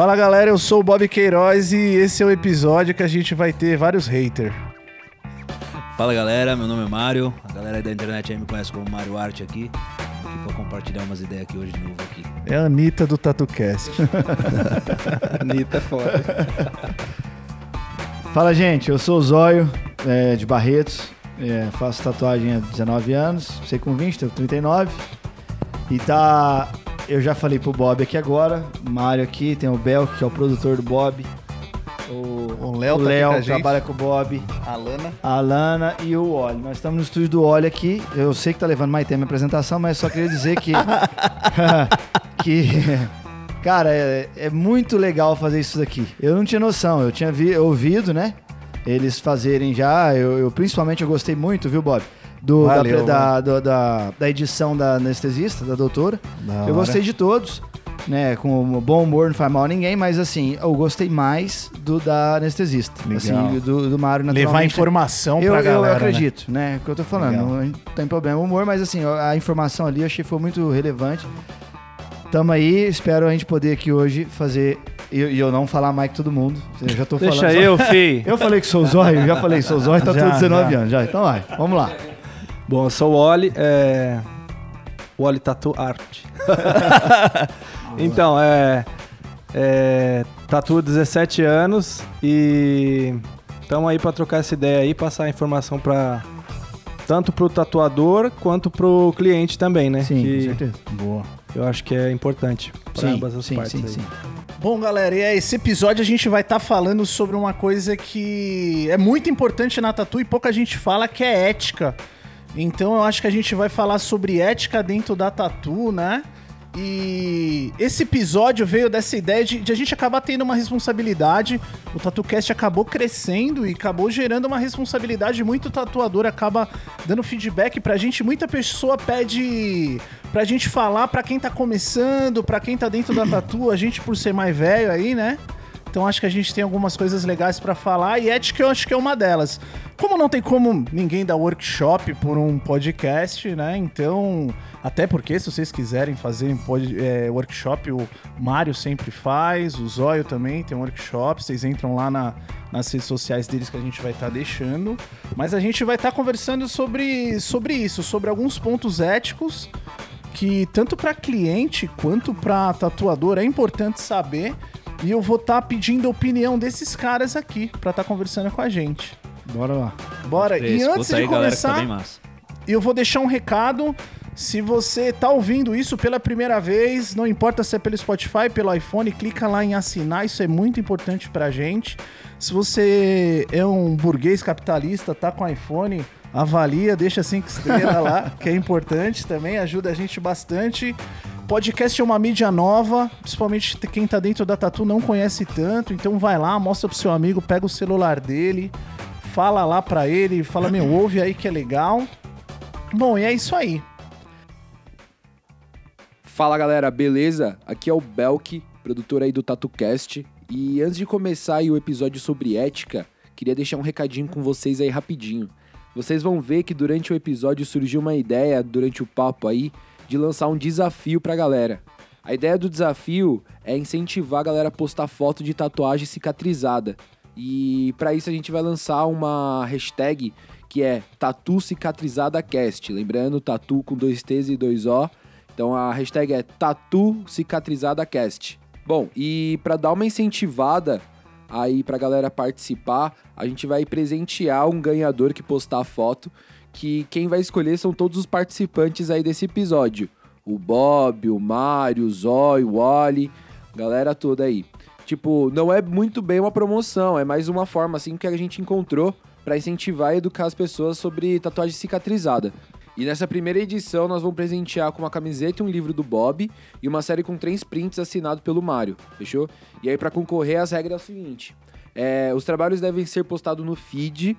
Fala galera, eu sou o Bob Queiroz e esse é o episódio que a gente vai ter vários haters. Fala galera, meu nome é Mário. A galera aí da internet aí me conhece como Mário Arte aqui. Aqui pra compartilhar umas ideias aqui hoje de novo aqui. É a Anitta do TatuCast. Anitta é foda. Fala gente, eu sou o Zóio, é, de Barretos. É, faço tatuagem há 19 anos, sei com 20, tenho 39. E tá. Eu já falei pro Bob aqui agora, Mário aqui, tem o Bel, que é o produtor do Bob. O Léo tá Léo com trabalha com o Bob, A Lana. a Alana e o Oli. Nós estamos no estúdio do Oli aqui. Eu sei que tá levando mais tempo a apresentação, mas só queria dizer que. que. Cara, é, é muito legal fazer isso daqui. Eu não tinha noção, eu tinha vi- ouvido, né? Eles fazerem já. Eu, eu- principalmente eu gostei muito, viu, Bob? Do, da- Valeu, da, do- da, da edição da anestesista, da doutora. Da Eu gostei de todos, né? Com bom humor, não faz mal a ninguém, mas assim, eu gostei mais do da anestesista. Legal. Assim, do, do Mário Levar naturalmente. informação Eu, pra eu galera. né? acredito, né? O que eu tô falando. Legal. Não tem problema o humor, mas assim, a informação ali eu achei foi muito relevante. Tamo aí, espero a gente poder aqui hoje fazer. E eu, não falar mais que todo mundo. Eu já tô Deixa falando. só- eu, fi. Eu falei que sou zóio, já falei que sou zóio, tá Já, tudo 19 já. anos já. Então vai, vamos lá. Bom, eu sou o Oli, é... o Oli Tatu Art. então, é... é... Tatu 17 anos e estamos aí para trocar essa ideia aí, passar a informação para tanto pro tatuador quanto pro cliente também, né? Sim, que com certeza. Boa. eu acho que é importante para Sim, ambas as sim, partes. sim, aí. sim. Bom, galera, e é, esse episódio a gente vai estar falando sobre uma coisa que é muito importante na tatu e pouca gente fala, que é ética. Então eu acho que a gente vai falar sobre ética dentro da tatu, né? E esse episódio veio dessa ideia de, de a gente acabar tendo uma responsabilidade. O TatuCast acabou crescendo e acabou gerando uma responsabilidade. Muito tatuador acaba dando feedback pra gente. Muita pessoa pede pra gente falar pra quem tá começando, pra quem tá dentro da tatu. A gente, por ser mais velho aí, né? Então acho que a gente tem algumas coisas legais pra falar e ética eu acho que é uma delas. Como não tem como ninguém dar workshop por um podcast, né? Então, até porque se vocês quiserem fazer pod- é, workshop, o Mário sempre faz, o Zóio também tem um workshop, vocês entram lá na- nas redes sociais deles que a gente vai estar deixando. Mas a gente vai estar conversando sobre, sobre isso, sobre alguns pontos éticos que tanto para cliente quanto para tatuador é importante saber. E eu vou estar pedindo a opinião desses caras aqui para estar conversando com a gente. Bora lá. Bora. E antes aí, de tá começar, massa. eu vou deixar um recado. Se você tá ouvindo isso pela primeira vez, não importa se é pelo Spotify, pelo iPhone, clica lá em assinar, isso é muito importante pra gente. Se você é um burguês capitalista, tá com iPhone, avalia, deixa cinco estrelas lá, que é importante também, ajuda a gente bastante. Podcast é uma mídia nova, principalmente quem tá dentro da Tatu não conhece tanto, então vai lá, mostra pro seu amigo, pega o celular dele, fala lá pra ele, fala, meu, ouve aí que é legal. Bom, e é isso aí. Fala galera, beleza? Aqui é o Belk, produtor aí do TatuCast. E antes de começar aí o episódio sobre ética, queria deixar um recadinho com vocês aí rapidinho. Vocês vão ver que durante o episódio surgiu uma ideia, durante o papo aí, de lançar um desafio pra galera. A ideia do desafio é incentivar a galera a postar foto de tatuagem cicatrizada. E pra isso a gente vai lançar uma hashtag que é Tatu Cicatrizada Cast. Lembrando, tatu com dois T's e dois O. Então a hashtag é Tatu Cicatrizada Cast. Bom, e pra dar uma incentivada aí pra galera participar, a gente vai presentear um ganhador que postar a foto, que quem vai escolher são todos os participantes aí desse episódio. O Bob, o Mário, o Zói, o Wally, galera toda aí. Tipo, não é muito bem uma promoção, é mais uma forma assim que a gente encontrou pra incentivar e educar as pessoas sobre tatuagem cicatrizada. E nessa primeira edição nós vamos presentear com uma camiseta e um livro do Bob e uma série com três prints assinado pelo Mário, fechou? E aí pra concorrer as regras é o seguinte: é, os trabalhos devem ser postados no feed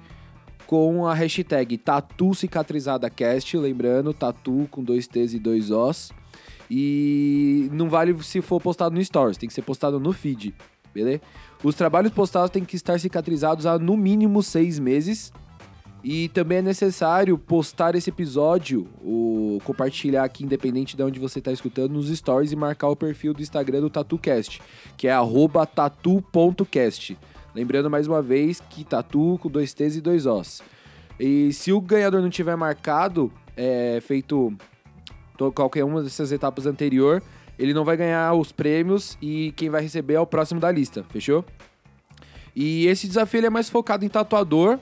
com a hashtag Tatu Cicatrizada Cast, lembrando, tatu com dois T's e dois Os. E não vale se for postado no Stories, tem que ser postado no feed, beleza? Os trabalhos postados têm que estar cicatrizados há no mínimo seis meses. E também é necessário postar esse episódio, o compartilhar aqui, independente de onde você está escutando, nos stories e marcar o perfil do Instagram do TatuCast, que é tatu.cast. Lembrando mais uma vez que tatu com dois T's e dois Os. E se o ganhador não tiver marcado, é feito to- qualquer uma dessas etapas anterior, ele não vai ganhar os prêmios e quem vai receber é o próximo da lista, fechou? E esse desafio é mais focado em tatuador.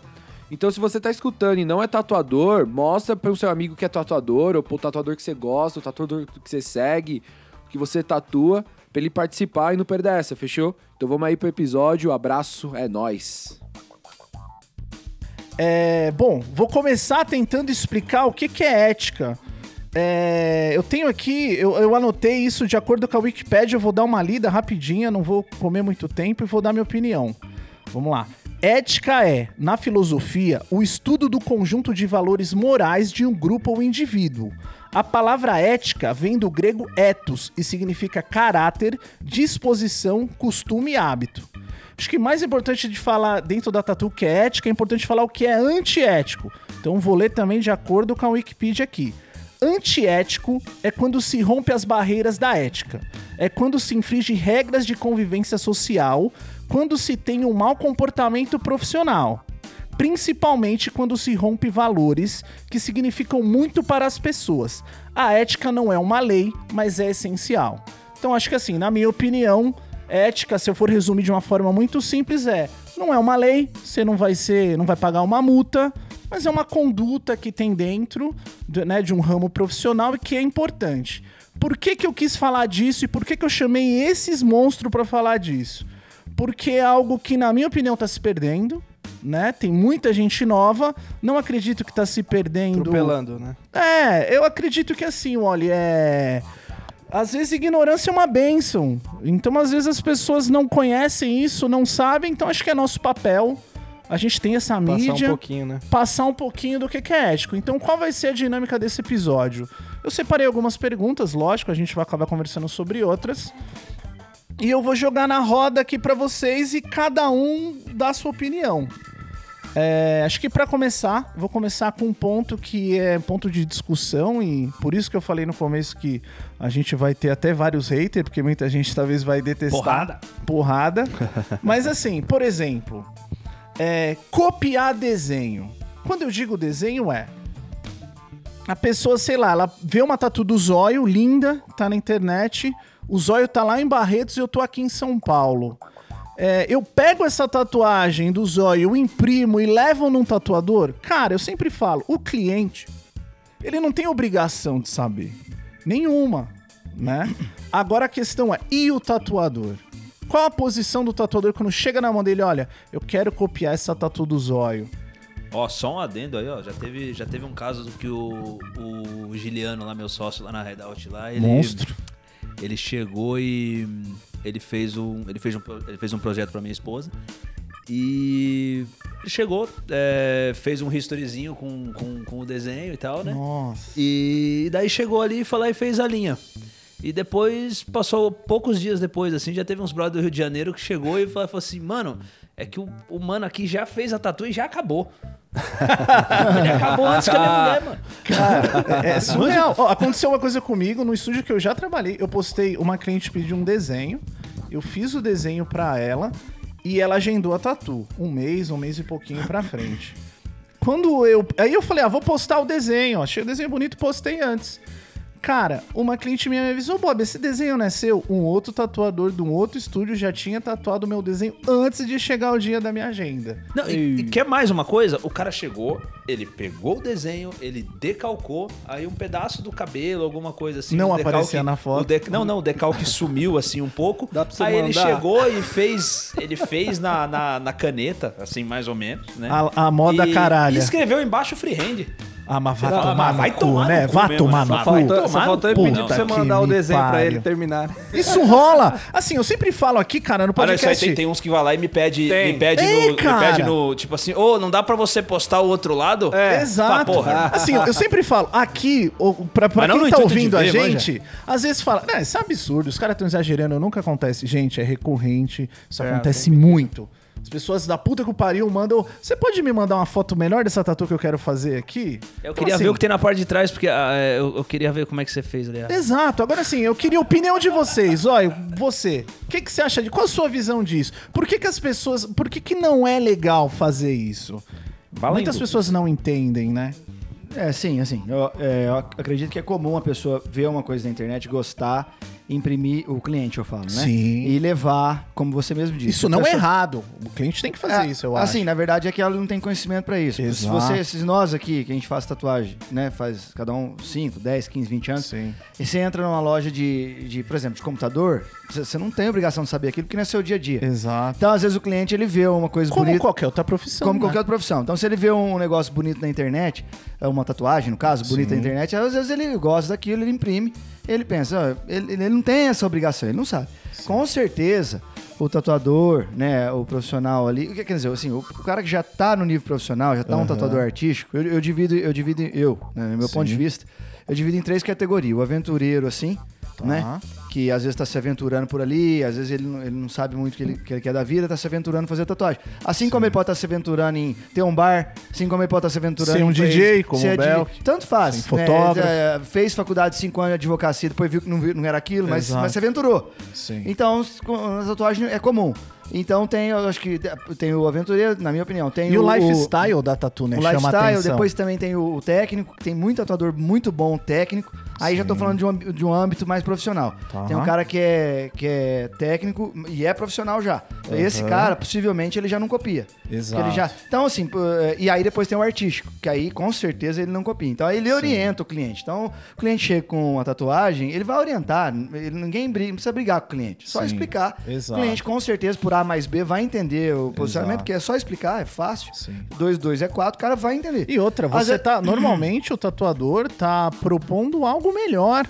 Então, se você tá escutando e não é tatuador, mostra pro seu amigo que é tatuador, ou pro tatuador que você gosta, o tatuador que você segue, que você tatua, pra ele participar e não perder essa, fechou? Então vamos aí pro episódio. Abraço, é nóis. É, bom, vou começar tentando explicar o que, que é ética. É, eu tenho aqui, eu, eu anotei isso de acordo com a Wikipedia, eu vou dar uma lida rapidinha, não vou comer muito tempo e vou dar minha opinião. Vamos lá. Ética é, na filosofia, o estudo do conjunto de valores morais de um grupo ou indivíduo. A palavra ética vem do grego ethos e significa caráter, disposição, costume e hábito. Acho que mais importante de falar dentro da tatu que é ética, é importante falar o que é antiético. Então vou ler também de acordo com a Wikipedia aqui. Antiético é quando se rompe as barreiras da ética. É quando se infringe regras de convivência social, quando se tem um mau comportamento profissional. Principalmente quando se rompe valores que significam muito para as pessoas. A ética não é uma lei, mas é essencial. Então acho que assim, na minha opinião, ética, se eu for resumir de uma forma muito simples, é não é uma lei, você não vai ser, não vai pagar uma multa, mas é uma conduta que tem dentro de, né, de um ramo profissional e que é importante. Por que, que eu quis falar disso e por que, que eu chamei esses monstros para falar disso? Porque é algo que, na minha opinião, tá se perdendo, né? Tem muita gente nova, não acredito que tá se perdendo. Atropelando, né? É, eu acredito que assim, olha, é. Às vezes ignorância é uma bênção. Então, às vezes as pessoas não conhecem isso, não sabem, então acho que é nosso papel. A gente tem essa Passar mídia um pouquinho, né? passar um pouquinho do que que é ético. Então, qual vai ser a dinâmica desse episódio? Eu separei algumas perguntas, lógico, a gente vai acabar conversando sobre outras. E eu vou jogar na roda aqui pra vocês e cada um dá a sua opinião. É, acho que pra começar, vou começar com um ponto que é ponto de discussão e por isso que eu falei no começo que a gente vai ter até vários haters, porque muita gente talvez vai detestar. Porrada. Porrada. Mas assim, por exemplo, é, copiar desenho. Quando eu digo desenho é a pessoa, sei lá, ela vê uma tatu do zóio linda, tá na internet, o zóio tá lá em Barretos e eu tô aqui em São Paulo. É, eu pego essa tatuagem do zóio, eu imprimo e levo num tatuador. Cara, eu sempre falo, o cliente, ele não tem obrigação de saber. Nenhuma, né? Agora a questão é, e o tatuador? Qual a posição do tatuador quando chega na mão dele, olha, eu quero copiar essa tatu do zóio. Ó, só um adendo aí, ó. Já teve, já teve um caso do que o, o Giliano, lá, meu sócio lá na Redout lá, ele. Monstro. Ele chegou e ele fez um. Ele fez um, ele fez um projeto pra minha esposa. E ele chegou, é, fez um historyzinho com, com, com o desenho e tal, né? Nossa. E daí chegou ali e lá e fez a linha. E depois, passou poucos dias depois, assim, já teve uns brothers do Rio de Janeiro que chegou e falou, falou assim, mano, é que o, o mano aqui já fez a tatu e já acabou. Ele acabou antes que a minha mulher, mano. Cara, é, é surreal. Ó, aconteceu uma coisa comigo no estúdio que eu já trabalhei. Eu postei, uma cliente pediu um desenho, eu fiz o desenho pra ela e ela agendou a tatu. Um mês, um mês e pouquinho pra frente. Quando eu. Aí eu falei, ah, vou postar o desenho. ó. Achei o desenho bonito postei antes. Cara, uma cliente minha me avisou, Bob, esse desenho não é seu? Um outro tatuador de um outro estúdio já tinha tatuado o meu desenho antes de chegar o dia da minha agenda. Não, e, e quer mais uma coisa? O cara chegou, ele pegou o desenho, ele decalcou, aí um pedaço do cabelo, alguma coisa assim. Não o decalque- aparecia na foto. o dec- Não, não, o decalque sumiu assim um pouco. Dá pra você aí ele mandar? chegou e fez, ele fez na, na, na caneta, assim, mais ou menos, né? A- a moda e, caralha. E escreveu embaixo freehand. Ah, mas vai tomar mas no vai cu, tomar né? no cu vai mesmo, tomar né? no cu. Só Tomar faltou ele pedir cu, pra você mandar o desenho pra ele terminar. Isso rola. Assim, eu sempre falo aqui, cara, no Olha, isso aí podcast. tem, tem uns que vai lá e me pede, me pede, Ei, no, pede no, tipo assim, ô, não dá pra você postar o outro lado? É. Exato. Porra. Assim, eu sempre falo, aqui, o- pra, pra quem tá ouvindo a gente, às vezes fala, não, isso é absurdo, os caras estão exagerando, nunca acontece. Gente, é recorrente, isso É, acontece muito. As pessoas da puta que o pariu mandam. Você pode me mandar uma foto melhor dessa tatu que eu quero fazer aqui? Eu Então, queria assim, ver o que tem na parte de trás, porque ah, é, eu, eu queria ver como é que você fez ali. ah. Exato. Agora sim, eu queria a opinião de vocês. Olha, você, o que, que você acha de. Qual a sua visão disso? Por que, que as pessoas. Por que, que não é legal fazer isso? Em Muitas pessoas não entendem, né? É, sim, assim, eu, é, eu ac- acredito que é comum a pessoa ver uma coisa na internet, gostar, imprimir, o cliente eu falo, né? Sim. E levar, como você mesmo disse. Isso não é pessoa- errado. O cliente tem que fazer É, isso, eu assim, acho. na verdade é que ela não tem conhecimento pra isso. Se Exato. você, esses nós aqui, que a gente faz tatuagem, né? Faz cada um 5, 10, 15, 20 anos. Sim. E você entra numa loja de, de por exemplo, de computador, você não tem obrigação de saber aquilo porque não é seu dia a dia. Exato. Então, às vezes, o cliente ele vê uma coisa Como bonita. qualquer outra profissão. Como né? qualquer outra profissão. Então, se ele vê um negócio bonito na internet, é uma tatuagem, no caso, bonita Sim. na internet, às vezes ele gosta daquilo, ele imprime, ele pensa, ó, ele, ele não tem essa obrigação, ele não sabe. Com certeza, o tatuador, né, o profissional ali, o que quer dizer, assim, o, o cara que já tá no nível profissional, já tá um Aham. tatuador artístico, eu, eu divido, eu divido, eu, né, no meu Sim. ponto de vista, eu divido em três categorias. O aventureiro, assim, Tá. né? Que às vezes tá se aventurando por ali, às vezes ele, não- ele não sabe muito o que ele, que ele quer da vida, tá se aventurando em fazer tatuagem. Assim como ele pode estar se aventurando em ter um bar, assim como ele pode estar se aventurando Ser um em DJ, como ser DJ. Belk. Tanto faz. Sim, né? fotógrafo. É, fez faculdade de 5 anos de advocacia, depois viu que não, não era aquilo, mas, mas se aventurou. Sim. Então, na tatuagem é comum. Então tem, eu acho que tem o aventureiro, na minha opinião. Tem E o lifestyle da tatu, né? o chama lifestyle, atenção. depois também tem o, o técnico, que tem muito tatuador muito bom técnico. Aí já tô Sim. falando de um, de um âmbito mais profissional. Tá. Tem um cara que é, que é técnico e é profissional já. Esse Aham. cara, possivelmente, ele já não copia. Exato. Ele já, então, assim, é, e aí depois tem o artístico, que aí com certeza ele não copia. Então aí ele orienta o cliente. Então o cliente chega com uma tatuagem, ele vai orientar. Ele, ninguém briga, não precisa brigar com o cliente. Só Sim. explicar. Exato. O cliente, com certeza, por A mais B, vai entender o posicionamento, Exato. porque é só explicar, é fácil. Sim. 2, 2 é 4, o cara vai entender. E outra, você tá. Normalmente o tatuador tá propondo algo melhor.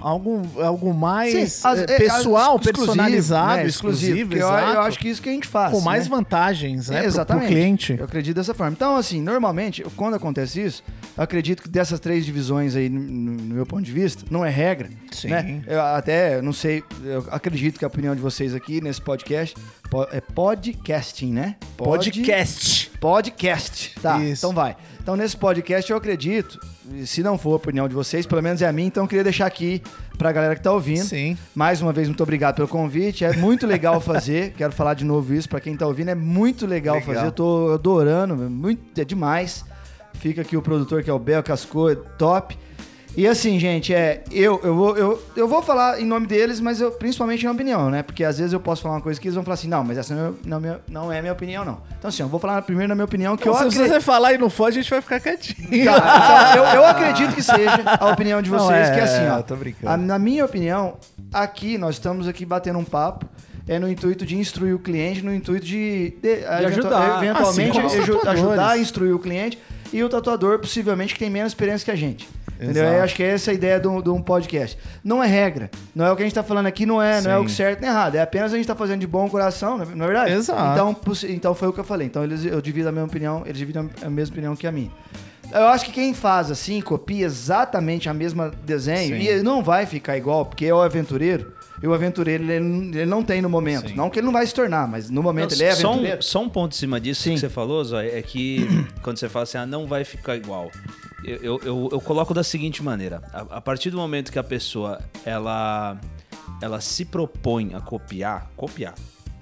Algo, algo mais Sim, as- eh, é, pessoal, as- exclusivo, personalizado, né, exclusivo, porque eu, exato, eu acho que isso que a gente faz. com mais né? vantagens, né? É, exatamente. Pro cliente. Eu acredito dessa forma. Então, assim, normalmente, quando acontece isso, eu acredito que dessas três divisões aí, no, no meu ponto de vista, não é regra. Sim. Né? Eu até, não sei, eu acredito que a opinião de vocês aqui nesse podcast po- é podcasting, né? Pod- Podcast. Podcast. Tá, Isso. então vai. Então, nesse podcast, eu acredito, se não for a opinião de vocês, pelo menos é a minha, então eu queria deixar aqui pra galera que tá ouvindo. Sim. Mais uma vez, muito obrigado pelo convite. É muito legal fazer. Quero falar de novo isso pra quem tá ouvindo. É muito legal, Legal. fazer. Eu tô adorando. é Muito, é demais. Fica aqui o produtor que é o Bel Cascou, é top. E assim, gente, é, eu, eu, vou, eu, eu vou falar em nome deles, mas eu, principalmente na minha opinião, né? Porque às vezes eu posso falar uma coisa que eles vão falar assim, não, mas essa não é, não, é minha- não é minha opinião, não. Então assim, eu vou falar primeiro na minha opinião, que eu Então, se acredito... você falar e não for, a gente vai ficar quietinho. Tá, então, eu, eu acredito que seja a opinião de Não, vocês, é, que é assim, ó. eu tô brincando. a- na minha opinião, aqui nós estamos aqui batendo um papo. É no intuito de instruir o cliente, no intuito de, de, eventu- ajudar. eventualmente Assim ajudar a instruir o cliente e o tatuador, possivelmente, que tem menos experiência que a gente. Entendeu? Eu acho que é essa a ideia de um, de um podcast. Não é regra. Não é o que a gente está falando aqui, não é, não é o que certo nem errado. É apenas a gente está fazendo de bom coração, não é não é verdade? Exato. Então, então foi o que eu falei. Então eles, eu divido a mesma opinião, eles dividem a mesma opinião que a minha. Eu acho que quem faz assim, copia exatamente a mesma desenho, Sim. e ele não vai ficar igual, porque é o aventureiro. E o aventureiro, ele, ele não tem no momento. Sim. Não que ele não vai se tornar, mas no momento ele é só, aventureiro. um, só um ponto em cima disso Sim. que você falou, Zói, é que quando você fala assim, ah, não vai ficar igual. Eu, eu, eu, coloco da seguinte maneira: a, a partir do momento que a pessoa ela, ela se propõe a copiar, copiar,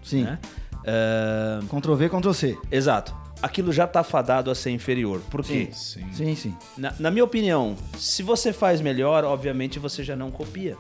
Sim. né? É, Ctrl V, Ctrl C. exato. Aquilo já tá fadado a ser inferior. Por quê? Sim. Sim, sim. Na, na minha opinião, se você faz melhor, obviamente você já não copia.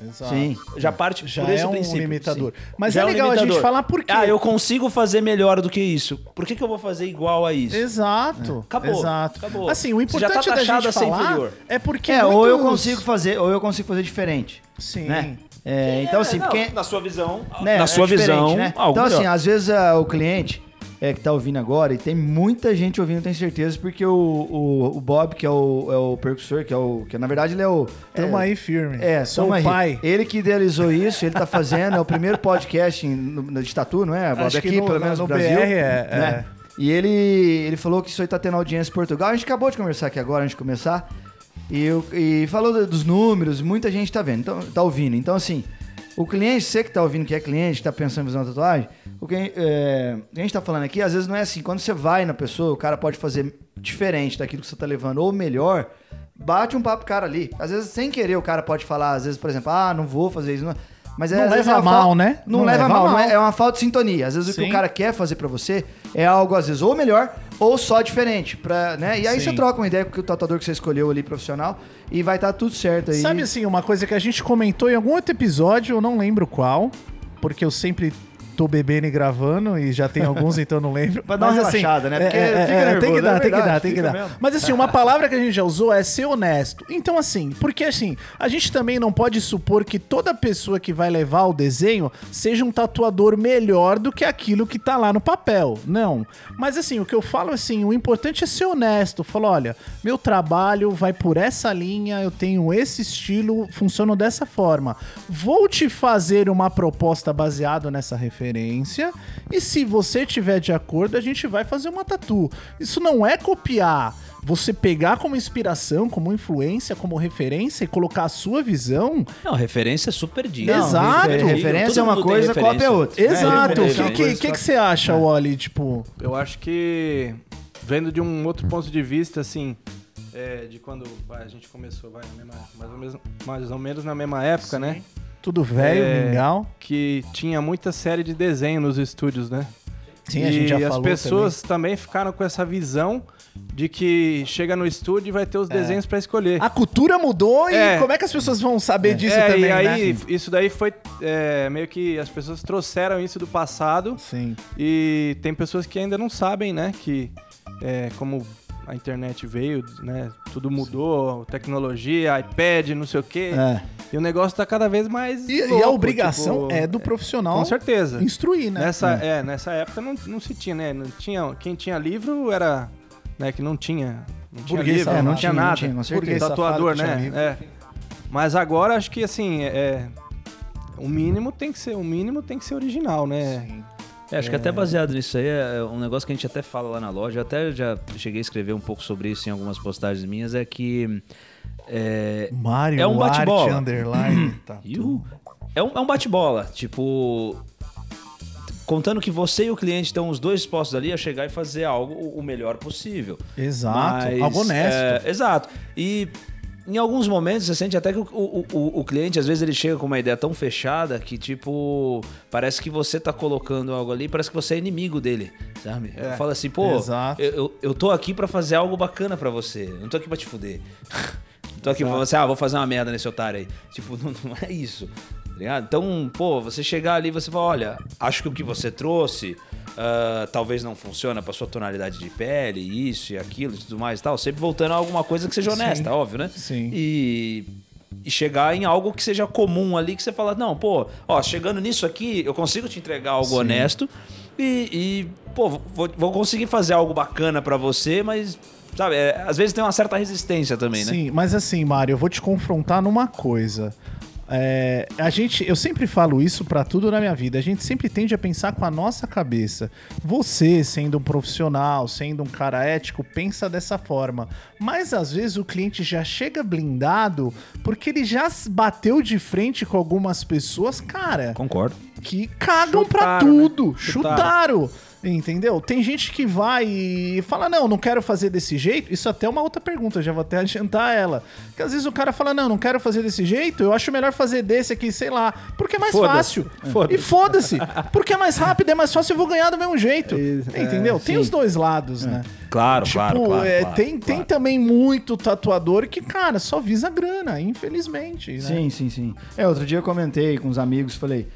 Exato. Sim. Já parte Já por esse é um princípio. limitador. sim. Mas Já é um legal a gente falar por quê. Ah, eu consigo fazer melhor do que isso. Por que, que eu vou fazer igual a isso? Exato. Acabou, Exato. acabou. Assim, o Você já tá importante da gente a ser falar inferior. é porque É, ou eu muitos- consigo fazer, ou eu consigo fazer diferente. Sim. Né? É, então, assim, não, porque. na sua visão, né, na é sua visão, né? Então, assim, às vezes ah, o cliente é, que tá ouvindo agora, e tem muita gente ouvindo, tenho certeza, porque o, o, o Bob, que é o, é o percussor, que é o. Que na verdade ele é o. Tamo é, aí firme. É, Sou o aí. pai. Ele que idealizou isso, ele tá fazendo, é o primeiro podcast no, no, de tatu, não é? Bob? Acho aqui, no- pelo menos no no Brasil. BR é- né? E ele, ele falou que isso aí tá tendo audiência em Portugal. A gente acabou de conversar aqui agora, antes de começar. E, eu- e falou do- dos números, muita gente tá vendo, então, tá ouvindo. Então, assim, O cliente, você que tá ouvindo que é cliente, tá pensando em fazer uma tatuagem, o que é, a gente tá falando aqui, às vezes não é assim. Quando você vai na pessoa, o cara pode fazer diferente daquilo que você tá levando, ou melhor, bate um papo o cara ali. Às vezes, sem querer, o cara pode falar, às vezes, por exemplo, ah, não vou fazer isso. Não. Mas é, Não leva é uma mal, né? Não, Não leva, leva mal, é- mal. é uma falta de sintonia. Às vezes o Sim. que o cara quer fazer pra você é algo, às vezes, ou melhor, ou só diferente. Pra, né? E aí Sim. você troca uma ideia com o tatuador que você escolheu ali, profissional, e vai estar tudo certo aí. Sabe assim, uma coisa que a gente comentou em algum outro episódio, eu não lembro qual, porque eu sempre tô bebendo e gravando e já tem alguns, então não lembro. Pra dar uma Mas, assim, relaxada, né? Porque é, é, fica é, nervoso, tem que é dar, tem que verdade, dar, tem que dar. mesmo. Mas assim, uma palavra que a gente já usou é ser honesto. Então assim, porque assim, a gente também não pode supor que toda pessoa que vai levar o desenho seja um tatuador melhor do que aquilo que tá lá no papel. Não. Mas assim, o que eu falo assim, o importante é ser honesto. Falo, olha, meu trabalho vai por essa linha, eu tenho esse estilo, funciona dessa forma. Vou te fazer uma proposta baseada nessa referência e se você tiver de acordo, a gente vai fazer uma tatu. Isso não é copiar. Você pegar como inspiração, como influência, como referência e colocar a sua visão. Não, referência é super. Não, Exato. refer- referência Todo é uma coisa, referência. cópia é outra. né? Exato. O referência, que, que, coisa que, que você acha, Wally? Tipo, Eu acho que, vendo de um outro ponto de vista, assim, é, de quando a gente começou, vai, mais, ou menos, mais ou menos na mesma época, né? Tudo velho, É, mingau. Que tinha muita série de desenho nos estúdios, né? Sim, a gente já e as falou pessoas também. ficaram com essa visão de que chega no estúdio e vai ter os desenhos pra escolher. A cultura mudou e É. como é que as pessoas vão saber disso é, também, e aí, né? isso daí foi é, meio que as pessoas trouxeram isso do passado Sim. e tem pessoas que ainda não sabem, né, que é, como a internet veio, né, tudo mudou, tecnologia, iPad, não sei o quê, É. e o negócio tá cada vez mais E, e louco, a obrigação tipo, é do profissional Com certeza. instruir, né? Nessa, é, nessa época não, não se tinha, né? Não tinha, quem tinha livro era, né, que não tinha, não tinha Burguês livro, não Não tinha tinha, não nada. tinha, com certeza. Tatuador, né? É. Mas agora acho que assim, é, o mínimo tem que ser, o mínimo tem que ser original, né? É, acho que até baseado nisso aí, é um negócio que a gente até fala lá na loja, até já cheguei a escrever um pouco sobre isso em algumas postagens minhas, é que. É, Mário É um bate-bola. underline. tá. É um, é um bate-bola. Tipo. Contando que você e o cliente estão os dois dispostos ali a chegar e fazer algo o o melhor possível. Exato. Mas, Algo honesto. é, exato. E em alguns momentos você sente até que o, o, o- o cliente, às vezes, ele chega com uma ideia tão fechada que, tipo, parece que você tá colocando algo ali, parece que você é inimigo dele, sabe? Fala assim, pô, Exato. eu, eu, eu tô aqui pra fazer algo bacana pra você. Eu não tô aqui pra te fuder. Não tô aqui pra você, ah, vou fazer uma merda nesse otário aí. Tipo, não, não é isso. Tá ligado? Então, pô, você chegar ali e você fala, olha, acho que o que você trouxe ah, talvez não funciona pra sua tonalidade de pele, isso e aquilo e tudo mais e tal. Sempre voltando a alguma coisa que seja honesta, óbvio, né? Sim. E, e chegar em algo que seja comum ali, que você fala, não, pô, ó, chegando nisso aqui, eu consigo te entregar algo honesto e, e, pô, vou, vou conseguir fazer algo bacana pra você, mas, sabe, é, às vezes tem uma certa resistência também, né? Sim, mas assim, Mário, eu vou te confrontar numa coisa. É, a gente, eu sempre falo isso pra tudo na minha vida. A gente sempre tende a pensar com a nossa cabeça. Você, sendo um profissional, sendo um cara ético, pensa dessa forma. Mas às vezes o cliente já chega blindado porque ele já bateu de frente com algumas pessoas, cara, Concordo. que cagam pra Chutaram, né? tudo. Chutaram. Chutaram. Entendeu? Tem gente que vai e fala, não, não quero fazer desse jeito. Isso até é uma outra pergunta, já vou até adiantar ela. Que às vezes o cara fala, não, não quero fazer desse jeito, eu acho melhor fazer desse aqui, sei lá. Porque é mais Foda-se. fácil. Foda-se. E foda-se. Porque é mais rápido, é mais fácil, eu vou ganhar do mesmo jeito. Isso, é, Entendeu? Tem sim. os dois lados, né? Claro, Tipo, claro, claro, é, claro, tem, tem claro. também muito tatuador que, cara, só visa grana, infelizmente. Né? Sim, sim, sim. É, outro dia eu comentei com os amigos, falei,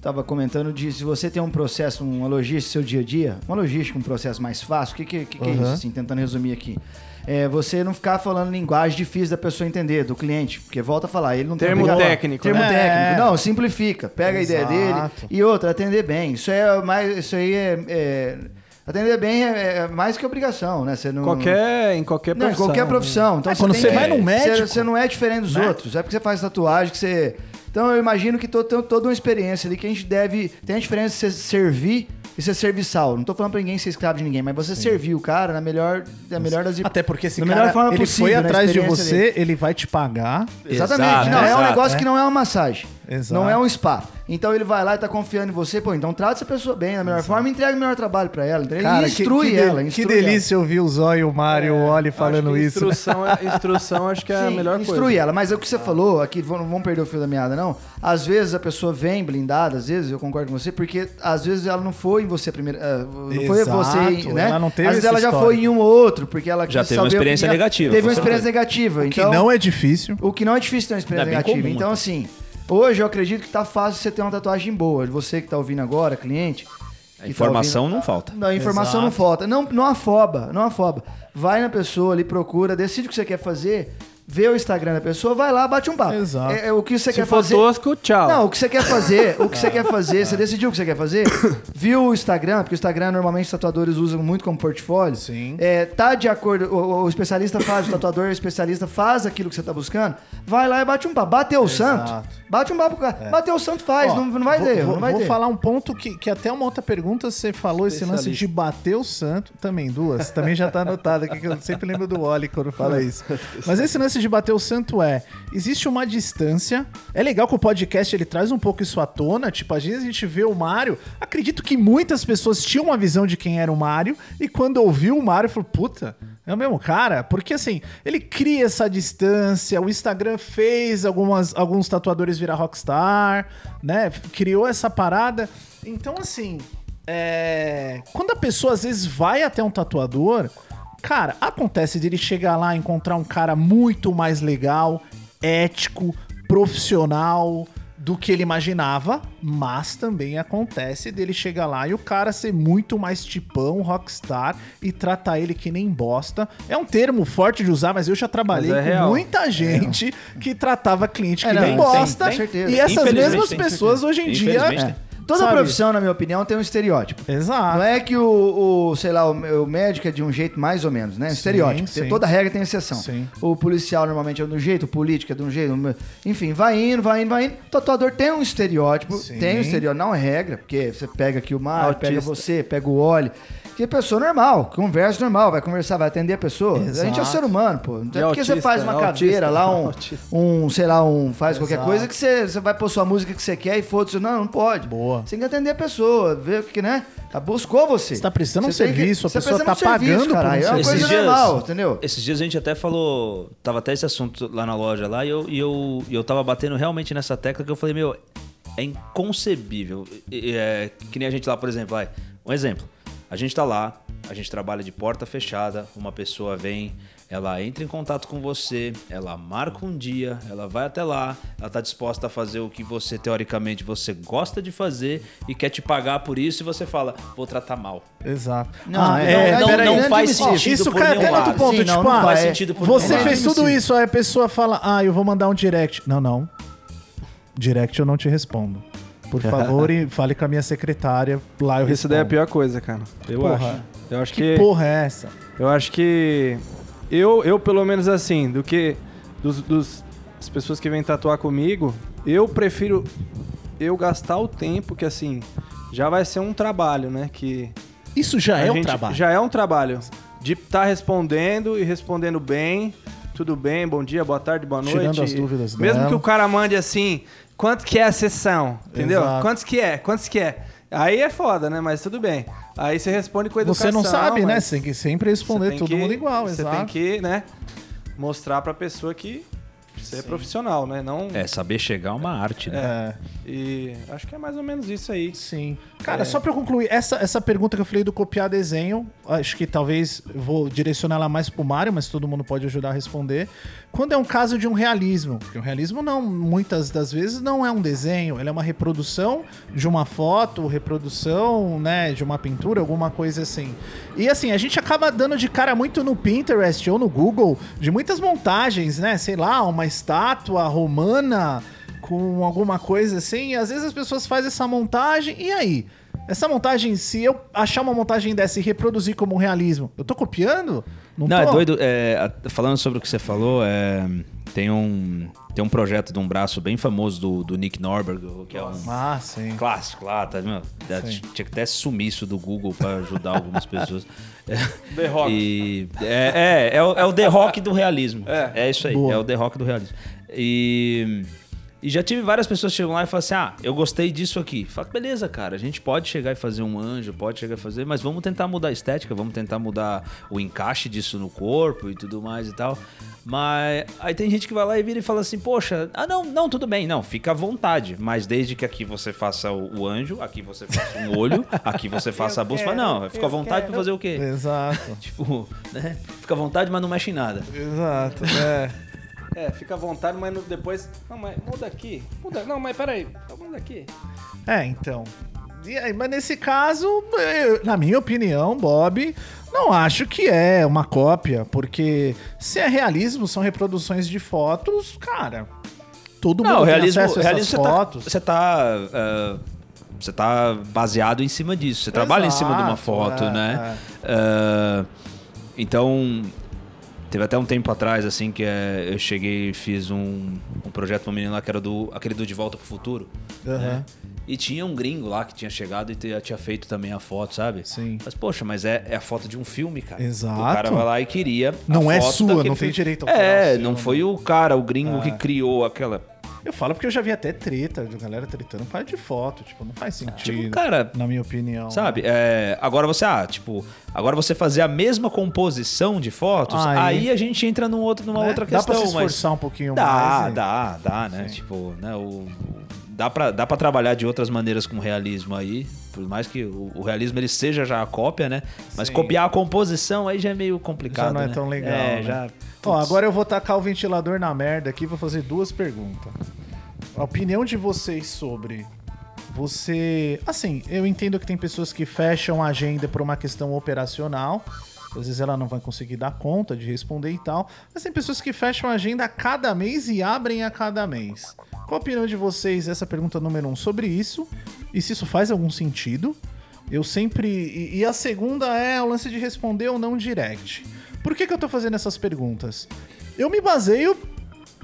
tava comentando de se você tem um processo, uma logística seu dia a dia, uma logística, um processo mais fácil, o que, que, que, que é Uhum. isso, assim, tentando resumir aqui? É você não ficar falando linguagem difícil da pessoa entender, do cliente, porque volta a falar, ele não tem Termo obrigação- técnico, Termo né? técnico. É. Não, simplifica, pega a ideia dele Exato. e outra, atender bem. Isso é mais, isso aí é, é- atender bem é, é mais que obrigação, né? Você não Qualquer, em qualquer não, em profissão. qualquer profissão. Então, É, quando tem você que- vai num médico, Você, você não é diferente dos né? outros. É porque você faz tatuagem que você. Então eu imagino que tem toda uma experiência ali que a gente deve. Tem a diferença de você servir e ser serviçal. Não tô falando pra ninguém ser escravo de ninguém, mas você servir o cara na melhor, na melhor das Até porque esse cara, melhor forma ele possível, foi na atrás de você, ele vai te pagar. Exatamente. Exato, não, é um negócio é. que não é uma massagem. Exato. Não é um spa. Então ele vai lá e tá confiando em você, pô, então trata essa pessoa bem, da melhor forma e entrega o melhor trabalho pra ela. Cara, e que- instrui que, de- ela. Que instrui delícia ouvir o Zóio, o Mário, o Oli falando Acho que isso. né? Instrução, é, instrução acho que é Ela. a Sim, melhor instrui coisa. ela. Mas é o que você falou aqui, vamos- não vamos perder o fio da meada, não. Às vezes a pessoa vem blindada, às vezes eu concordo com você, porque às vezes ela não foi em você primeiro. ah, não foi Exato, você, né? ela não teve Às vezes ela já história. foi em um ou outro, porque ela Já quis teve uma saber o que experiência ia- negativa, Teve uma experiência negativa. Que então, não é difícil. O que não é difícil ter uma experiência É negativa. comum, então, né? assim, hoje eu acredito que tá fácil você ter uma tatuagem boa. Você que tá ouvindo agora, cliente. A tá informação ouvindo- não falta. Não, a informação Exato. não falta. Não, não afoba, não afoba. Vai na pessoa ali, procura, decide o que você quer fazer, vê o Instagram da pessoa, vai lá, bate um papo. Exato. É, é o que você Se quer for fazer. tosco, tchau. Não, o que você quer fazer, o que você quer fazer, você decidiu o que você quer fazer, viu o Instagram, porque o Instagram normalmente os tatuadores usam muito como portfólio. Sim. É, tá de acordo, o, o especialista faz, o tatuador, o especialista faz aquilo que você tá buscando, vai lá e bate um papo. Bateu o santo, bate um papo pro cara. Bateu o santo faz, Ó, não, não vai vou, ter, vou, não vai vou ter. falar um ponto que, que até uma outra pergunta você falou, esse lance de bater o santo. Também, duas. Também já tá anotado aqui, que eu sempre lembro do Oli quando fala isso. Mas esse lance de bater o santo é: existe uma distância. É legal que o podcast ele traz um pouco isso à tona. Tipo, às vezes a gente vê o Mário. Acredito que muitas pessoas tinham uma visão de quem era o Mário. E quando ouviu o Mário, falou: puta. É o mesmo cara? Porque assim, ele cria essa distância, o Instagram fez algumas, alguns tatuadores virar rockstar, né? Criou essa parada. Então, assim, é, quando a pessoa às vezes vai até um tatuador, cara, acontece dele chegar lá e encontrar um cara muito mais legal, ético, profissional do que ele imaginava, mas também acontece dele chegar lá e o cara ser muito mais tipão, rockstar e tratar ele que nem bosta. É um termo forte de usar, mas eu já trabalhei é com real. muita gente que tratava cliente que É, não, nem tem, bosta. tem certeza. E essas mesmas tem, pessoas tem. hoje em dia. Toda Sabe? profissão, na minha opinião, tem um estereótipo. Exato. Não é que o, o, sei lá, o, o médico é de um jeito mais ou menos, né? Estereótipo. sim. Tem- Toda regra tem exceção. Sim. O policial normalmente é de um jeito, o político é de um jeito. Enfim, vai indo, vai indo, vai indo. O tatuador tem um estereótipo, Sim. tem um estereótipo, não é regra, porque você pega aqui o Autista. pega você, pega o Oli. Que é pessoa normal, conversa normal, vai conversar, vai atender a pessoa. A gente é Exato. ser humano, pô. Não é porque você autista, faz uma autista, caveira lá, um, autista. um, sei lá, um, faz qualquer Exato. coisa que você, você vai pôr sua música que você quer e foda-se. Não, não pode. Boa. Você tem que atender a pessoa, ver o que, né? Ela buscou você. Você tá prestando um Você tem que- serviço, a você pessoa tá um serviço, pagando por um caralho. É uma serviço. coisa Esses dias- normal, entendeu? Esses dias a gente até falou. Tava até esse assunto lá na loja lá e eu, e eu, e eu tava batendo realmente nessa tecla que eu falei, meu, é inconcebível. É, que nem a gente lá, por exemplo, vai. Um exemplo. A gente tá lá, a gente trabalha de porta fechada, uma pessoa vem, ela entra em contato com você, ela marca um dia, ela vai até lá, ela tá disposta a fazer o que você, teoricamente, você gosta de fazer e quer te pagar por isso e você fala, vou tratar mal. Exato. Não, Ah, é- é, não, peraí. não é faz sentido Isso por cai nenhum até no outro lado. ponto, Sim, não, tipo, não ah, vai. faz sentido por Você nenhum lado. fez tudo isso, aí a pessoa fala, ah, eu vou mandar um direct. Não, não. Direct eu não te respondo. Por favor, e fale com a minha secretária, lá eu respondo. Isso daí é a pior coisa, cara. Eu Porra. acho. Eu acho Que que. porra é essa? Eu acho que. Eu, eu pelo menos assim, do que. Dos, dos, as pessoas que vêm tatuar comigo, eu prefiro eu gastar o tempo que assim. Já vai ser um trabalho, né? Que. Isso já é um trabalho. Já é um trabalho. De estar respondendo e respondendo bem. Tudo bem, bom dia, boa tarde, boa noite. Tirando as dúvidas Mesmo dela. que o cara mande assim, quanto que é a sessão? Entendeu? Exato. Quantos que é? Quantos que é? Aí é foda, né? Mas tudo bem. Aí você responde com educação. Você não sabe, né? Você tem que sempre responder você todo que- mundo igual, Você exato. tem que, né, mostrar pra pessoa que você é profissional, né? Não. É, saber chegar é uma arte, né? É, E acho que é mais ou menos isso aí. sim. Cara, só pra eu concluir, essa, essa pergunta que eu falei do copiar desenho, acho que talvez eu vou direcionar ela mais pro Mário, mas todo mundo pode ajudar a responder. Quando é um caso de um realismo, porque o realismo não, muitas das vezes não é um desenho, ele é uma reprodução de uma foto, reprodução, né, de uma pintura, alguma coisa assim. E assim, a gente acaba dando de cara muito no Pinterest ou no Google de muitas montagens, né, sei lá, uma estátua romana com alguma coisa assim, e às vezes as pessoas fazem essa montagem, e aí? Essa montagem, se eu achar uma montagem dessa e reproduzir como um realismo, eu tô copiando? Não, tô? é doido. é, falando sobre o que você falou, é, tem, um, tem um projeto de um braço bem famoso do, do Nick Norberg, que é um Ah, sim. clássico lá, tá? É, Sim. Tinha que até sumir isso do Google pra ajudar algumas pessoas. The Rock. E, é, é, é, o, é o The Rock do realismo. É. É, isso aí, Boa. é o The Rock do realismo. E E já tive várias pessoas que chegam lá e falam assim: ah, eu gostei disso aqui. Fala, beleza, cara, a gente pode chegar e fazer um anjo, pode chegar e fazer, mas vamos tentar mudar a estética, vamos tentar mudar o encaixe disso no corpo e tudo mais e tal. Mas aí tem gente que vai lá e vira e fala assim: poxa, ah, não, não, tudo bem, não, fica à vontade, mas desde que aqui você faça o, o anjo, aqui você faça um olho, aqui você faça a bússola. Não, fica à vontade pra fazer o quê? Exato. Tipo, né? Fica à vontade, mas não mexe em nada. Exato. É. É, fica à vontade, mas no- depois. Não, mas muda aqui. Muda. Não, mas peraí. Muda aqui. É, então. E aí, mas nesse caso, eu- na minha opinião, Bob, não acho que é uma cópia, porque se é realismo, são reproduções de fotos, cara. Todo mundo Não, o tem realismo, acesso a o realismo essas você, fotos. tá, você tá. ah, você tá baseado em cima disso. Você trabalha em cima de uma Exato, foto, é, né? Ah, então. Teve até um tempo atrás, assim, que é, eu cheguei e fiz um, um projeto pra um menino lá que era do, aquele do De Volta pro Futuro. Aham. né? E tinha um gringo lá que tinha chegado e te- tinha feito também a foto, sabe? Sim. Mas, poxa, mas é, é a foto de um filme, cara. Exato. O cara vai lá e queria. Não é sua, não tem filme. direito autoral É, não né? foi o cara, o gringo que criou aquela. Eu falo porque eu já vi até treta, de galera tretando causa de foto. Tipo, não faz sentido. Tipo, cara, na minha opinião. Sabe? É, agora você, ah, tipo, agora você fazer a mesma composição de fotos, Aí- aí, a gente entra num outro, numa Né? outra Dá questão. pra se mas esforçar um pouquinho dá, mais. e- dá, dá, né? Tipo, né? O, dá, pra, dá pra trabalhar de outras maneiras com realismo aí. Por mais que o, o realismo ele seja já a cópia, né? Mas Sim. copiar a composição aí já é meio complicado. Já não é né? tão legal. É, né? já. Ó, agora eu vou tacar o ventilador na merda aqui e vou fazer duas perguntas. A opinião de vocês sobre você. Assim, eu entendo que tem pessoas que fecham a agenda por uma questão operacional. Às vezes ela não vai conseguir dar conta de responder e tal. Mas tem pessoas que fecham a agenda a cada mês e abrem a cada mês. Qual a opinião de vocês, essa pergunta número um, sobre isso? E se isso faz algum sentido? Eu sempre. E, e a segunda é o lance de responder ou não direct. Por que, que eu tô fazendo essas perguntas? Eu me baseio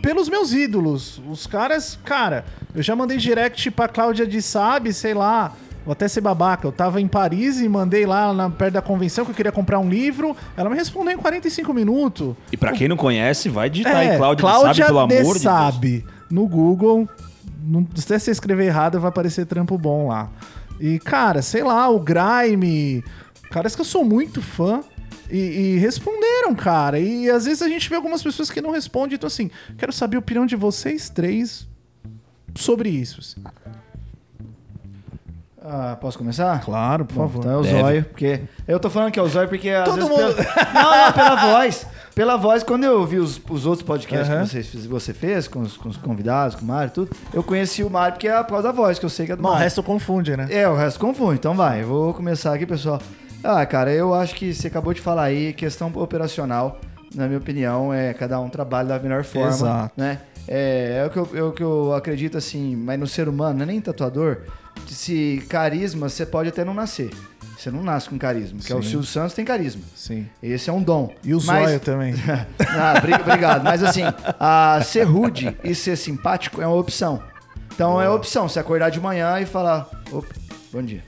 pelos meus ídolos. Os caras, cara, eu já mandei direct pra Cláudia de Sabe, sei lá. Vou até ser babaca. Eu tava em Paris e mandei lá na, perto da convenção que eu queria comprar um livro. Ela me respondeu em 45 minutos. E pra quem não conhece, vai digitar É, aí Cláudia, sabe, pelo amor de Deus. Sabe, no Google. Não, se você escrever errado, vai aparecer trampo bom lá. E, cara, sei lá, o Grime. Caras que eu sou muito fã. E, e responderam, cara. E às vezes a gente vê algumas pessoas que não respondem. Então, assim, quero saber a opinião de vocês três sobre isso. assim. Ah, posso começar? Claro, por Bom, favor. Então é o Deve. zóio, porque. Eu tô falando que é o zóio porque. às Todo vezes mundo- pela- Não, não, pela voz. Pela voz, quando eu vi os, os outros podcasts Aham. que vocês, você fez, com os, com os convidados, com o Mário e tudo, eu conheci o Mário porque é por causa da voz, que eu sei que é do o Mário. resto confunde, né? É, o resto confunde. Então vai, eu vou começar aqui, pessoal. Ah, cara, eu acho que você acabou de falar aí, questão operacional, na minha opinião, é cada um trabalha da melhor forma. Exato. Né? É, é o que eu, é o que eu acredito, assim, mas no ser humano, não é nem tatuador, se carisma, você pode até não nascer. Você não nasce com carisma, que é o. Silvio Santos tem carisma. Sim. Esse é um dom. E o Mas- zóio também. ah, bri- obrigado. Mas assim, a ser rude e ser simpático é uma opção. Então é opção. Você acordar de manhã e falar, opa, bom dia.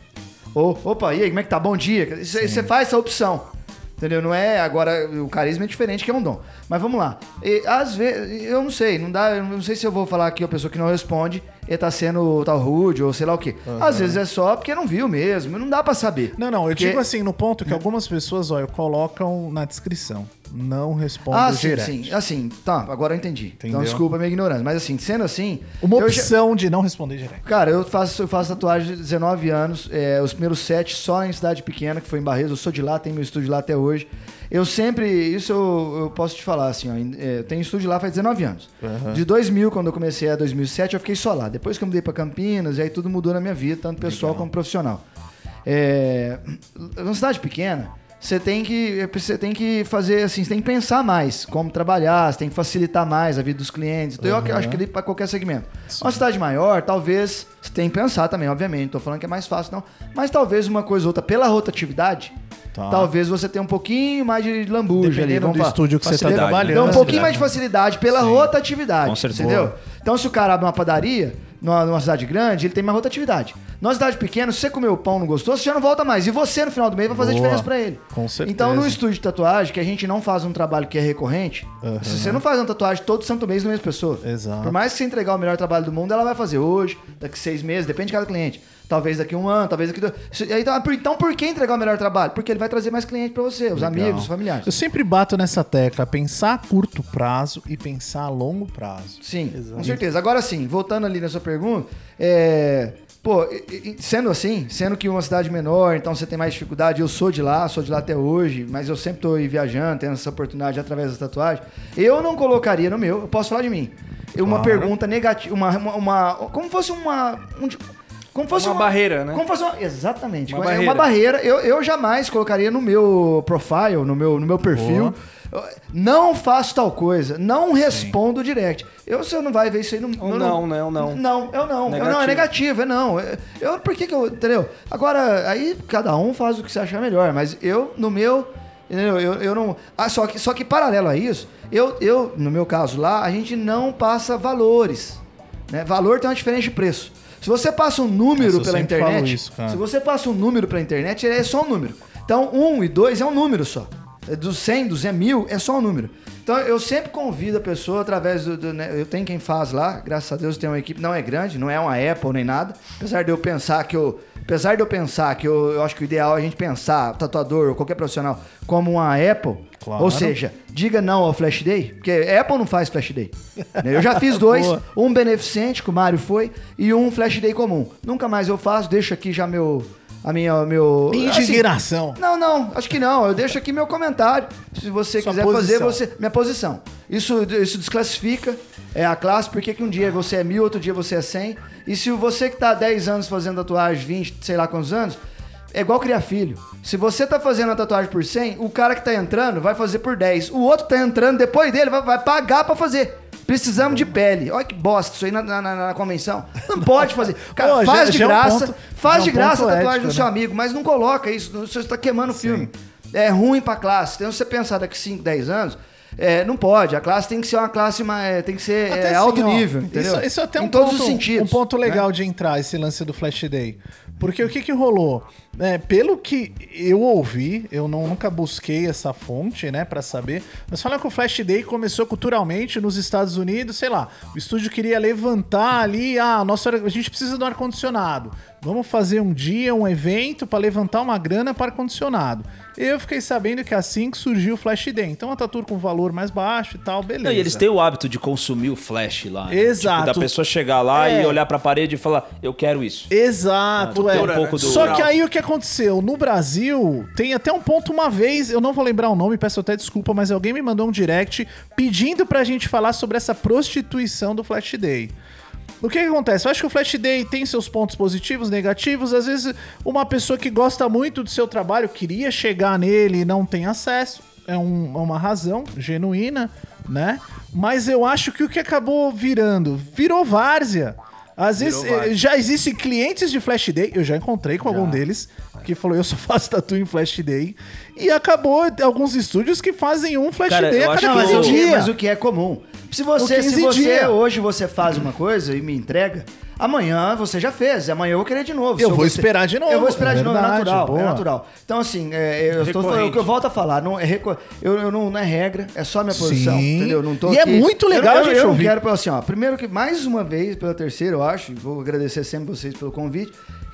Ou, opa, e aí, como é que tá? Bom dia. Você faz essa opção. Entendeu? Não é agora o carisma é diferente que é um dom. Mas vamos lá. E, às vezes, eu não sei, não dá, eu não sei se eu vou falar aqui a pessoa que não responde e tá sendo tal rude ou sei lá o quê. Às vezes é só porque não viu mesmo, não dá pra saber. Não, não, eu Porque- digo assim, no ponto que algumas pessoas, olha, colocam na descrição. Não respondem Ah, sim, direct. sim. Assim, tá, agora eu entendi. Entendeu? Então desculpa a minha ignorância. Mas assim, sendo assim. Uma eu já- opção de não responder direct. Cara, eu faço, eu faço tatuagem de 19 anos, é, os primeiros sete só em cidade pequena, que foi em Barreiros. Eu sou de lá, tenho meu estúdio lá até hoje. Eu sempre, isso eu, eu posso te falar assim, ó, é, eu tenho estúdio lá faz 19 anos. De 2000, quando eu comecei a 2007, eu fiquei só lá. Depois que eu mudei pra Campinas, e aí tudo mudou na minha vida, tanto pessoal como profissional. É, numa cidade pequena, você tem que você tem que fazer assim, você tem que pensar mais como trabalhar, você tem que facilitar mais a vida dos clientes. Então eu acho que ele para qualquer segmento. Uma cidade maior, talvez você tem que pensar também, obviamente. Não tô falando que é mais fácil não, mas talvez uma coisa ou outra pela rotatividade, Tá. talvez você tenha um pouquinho mais de lambuja ali. Vamos do falar. estúdio que você tá Facilidade, trabalhando. Dá um pouquinho mais de facilidade pela rotatividade. Com certeza. Entendeu? Então, se o cara abre uma padaria numa, numa cidade grande, ele tem mais rotatividade. Numa cidade pequena, se você comeu o pão não gostou, você já não volta mais. E você, no final do mês, vai fazer Boa. diferença pra ele. Com certeza. Então, no estúdio de tatuagem, que a gente não faz um trabalho que é recorrente, Aham. se você não faz uma tatuagem todo santo mês na mesma pessoa. Exato. Por mais que você entregar o melhor trabalho do mundo, ela vai fazer hoje, daqui seis meses, depende de cada cliente. Talvez daqui um ano, talvez daqui dois. Então, por- então, por que entregar o melhor trabalho? Porque ele vai trazer mais cliente pra você, os Legal. amigos, os familiares. Eu sempre bato nessa tecla, pensar a curto prazo e pensar a longo prazo. Sim, com certeza. Agora sim, voltando ali na sua pergunta, é, pô, sendo assim, sendo que uma cidade menor, então você tem mais dificuldade, eu sou de lá, sou de lá até hoje, mas eu sempre tô aí viajando, tendo essa oportunidade através das tatuagens, eu não colocaria no meu, eu posso falar de mim. Uma Claro. pergunta negativa, uma, uma, uma- como fosse uma, um como fosse Uma barreira, né? Como fosse uma, exatamente, Uma uma, barreira. uma barreira. Eu, eu jamais colocaria no meu profile, no meu, no meu perfil. Não faço tal coisa, não respondo direct. Eu, você não vai ver isso aí no. Ou no- não, né? Não. Não, eu não. Eu não, é Negativo. é não. Eu, eu- por que que eu. Entendeu? Agora, aí cada um faz o que você achar melhor, mas eu, no meu. Entendeu? Eu, eu não. Ah, só que, só que paralelo a isso, eu, eu, no meu caso lá, a gente não passa valores. Né? Valor tem uma diferença de preço. Se você passa um número pela internet, isso, se você passa um número pela internet, ele é só um número. Então, um e dois é um número só. Dos 100, dos 100 mil, é só um número. Então, eu sempre convido a pessoa através do. do- né, eu tenho quem faz lá, graças a Deus tem uma equipe, não é grande, não é uma Apple nem nada. Apesar de eu pensar que eu. Apesar de eu pensar que eu, eu acho que o ideal é a gente pensar, tatuador ou qualquer profissional, como uma Apple. Claro. Ou seja, diga não ao Flash Day, porque Apple não faz Flash Day. Né, Eu já fiz dois, um beneficente, que o Mário foi, e um Flash Day comum. Nunca mais eu faço, deixo aqui já meu. A minha. Meu, assim, Indignação. não, não, acho que não. Eu deixo aqui meu comentário. Se você Sua quiser posição. fazer, você. Minha posição. Isso, isso desclassifica é, a classe, porque que um dia você é mil, outro dia você é cem. E se você que tá há 10 anos fazendo tatuagem, 20, sei lá quantos anos, é igual criar filho. Se você tá fazendo a tatuagem por 100, o cara que tá entrando vai fazer por 10. O outro que tá entrando depois dele vai, vai pagar pra fazer. Precisamos de pele. Olha que bosta isso aí na, na- na- convenção. Não pode fazer. Cara, Pô, já- faz de já é um graça. ponto- faz já é de um graça a ponto tatuagem ético, do seu né? amigo, mas não coloca isso. Você está queimando o filme. É ruim pra classe. Então, se você pensar daqui 5, 10 anos, é, não pode. A classe tem que ser uma classe mais. tem que ser é, assim, alto ó, nível. Entendeu? Isso, isso é até em um todos ponto, os sentidos. Um ponto né? legal de entrar, esse lance do Flash Day. Porque o que que rolou? É, pelo que eu ouvi, eu não- nunca busquei essa fonte, né, pra saber, mas falam que o Flash Day começou culturalmente nos Estados Unidos, sei lá, o estúdio queria levantar ali, ah, nossa, a gente precisa do ar-condicionado. Vamos fazer um dia, um evento pra levantar uma grana para ar-condicionado. Eu fiquei sabendo que é assim que surgiu o Flash Day. Então, a tatu com valor mais baixo e tal, beleza. Não, e eles têm o hábito de consumir o flash lá. né? Exato. Tipo, da pessoa chegar lá É. e olhar pra parede e falar, eu quero isso. Exato, Ah, é. um pouco do- Só que aí o que aconteceu? No Brasil, tem até um ponto uma vez, eu não vou lembrar o nome, peço até desculpa, mas alguém me mandou um direct pedindo pra gente falar sobre essa prostituição do Flash Day. O que, que acontece? Eu acho que o Flash Day tem seus pontos positivos, negativos. Às vezes, uma pessoa que gosta muito do seu trabalho queria chegar nele e não tem acesso. É, um- é uma razão genuína, né? Mas eu acho que o que acabou virando? Virou várzea. Às vezes eh, já existem clientes de Flash Day, eu já encontrei com algum deles, que falou, eu só faço tatu em Flash Day. E acabou alguns estúdios que fazem um Flash Cara, Day a cada Não, mas, 15 o que, dias. mas o que é comum. Se você, se 15 você dia. hoje você faz uma coisa e me entrega, amanhã você já fez. Amanhã eu vou querer de novo. Eu vou você- esperar de novo, Eu vou esperar é de novo, é verdade, natural. boa. É natural. Então, assim, é, eu estou falando, Recorrente. o que eu volto a falar, não é, reco- eu, eu não, não é regra, é só a minha posição. Sim. Entendeu? Não tô E é aqui- muito legal eu, a gente eu, eu quero, assim, ó, primeiro que mais uma vez, pela terceira, eu acho, vou agradecer sempre vocês pelo convite,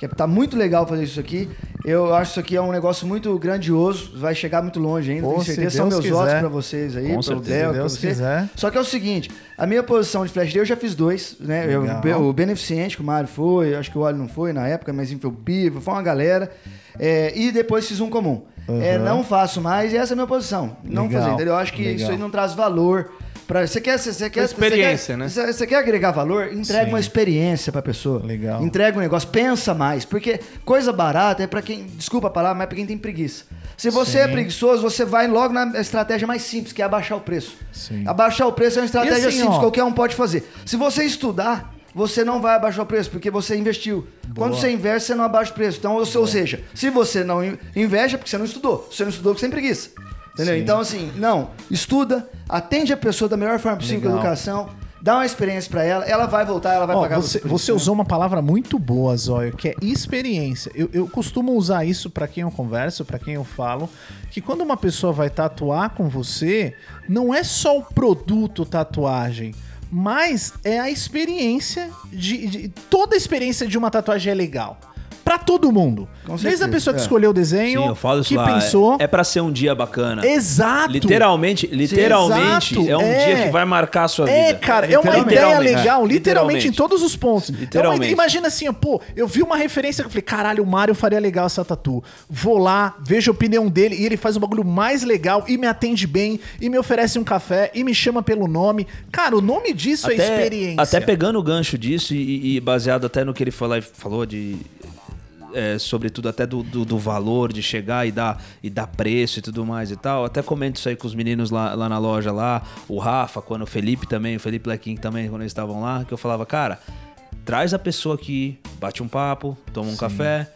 que tá muito legal fazer isso aqui. Eu acho isso aqui é um negócio muito grandioso, vai chegar muito longe ainda, Pô, tenho certeza. São meus votos quiser. pra vocês aí, Com pelo certeza, Del, Deus você. quiser. Só que é o seguinte, a minha posição de Flash Day eu já fiz dois, né? Eu- o Beneficente, que o Mário foi, acho que o Óleo não foi na época, mas enfim, foi o Pivo, foi uma galera. É, e depois fiz um comum. É, não faço mais e essa é a minha posição. Não Legal, fazer, entendeu? Eu acho que legal. isso aí não traz valor. Pra, você quer, você, você quer, experiência, você quer, né? Você, você quer agregar valor? Entrega Sim. uma experiência pra pessoa. Legal. Entrega um negócio, pensa mais. Porque coisa barata é pra quem, desculpa a palavra, mas é pra quem tem preguiça. Se você é Sim. preguiçoso, você vai logo na estratégia mais simples, que é abaixar o preço. Sim. Abaixar o preço é uma estratégia assim, simples, ó, qualquer um pode fazer. Se você estudar, você não vai abaixar o preço, porque você investiu. Quando você investe, você não abaixa o preço. Então, ou, ou seja, se você não in- investe, é porque você não estudou. Se você não estudou, você tem preguiça. Entendeu? Sim. Então, assim, não, estuda, atende a pessoa da melhor forma possível com educação. dá uma experiência pra ela, ela vai voltar, ela vai Ó, pagar você, você usou uma palavra muito boa, Zóio, que é experiência. Eu, eu costumo usar isso pra quem eu converso, pra quem eu falo, que quando uma pessoa vai tatuar com você, não é só o produto tatuagem, mas é a experiência de, de- toda a experiência de uma tatuagem é legal. Pra todo mundo. Com Desde a pessoa que é. escolheu o desenho, Sim, eu falo isso que lá. é- pensou. É, pra ser um dia bacana. Exato. Literalmente, literalmente exato, é um é. dia que vai marcar a sua vida. É, cara, é uma ideia legal, literalmente, Literalmente. em todos os pontos. É uma Literalmente. imagina assim, ó, pô, eu vi uma referência que eu falei, caralho, o Mário faria legal essa tatu. Vou lá, vejo a opinião dele e ele faz o bagulho mais legal e me atende bem e me oferece um café e me chama pelo nome. Cara, o nome disso é experiência. Até pegando o gancho disso e, e baseado até no que ele falou, falou de. É, sobretudo até do, do, do valor de chegar e dar, e dar preço e tudo mais e tal. Até comento isso aí com os meninos lá, lá na loja lá, o Rafa, quando o Felipe também, o Felipe Lequim também, quando eles estavam lá, que eu falava, cara, traz a pessoa aqui, bate um papo, toma um café.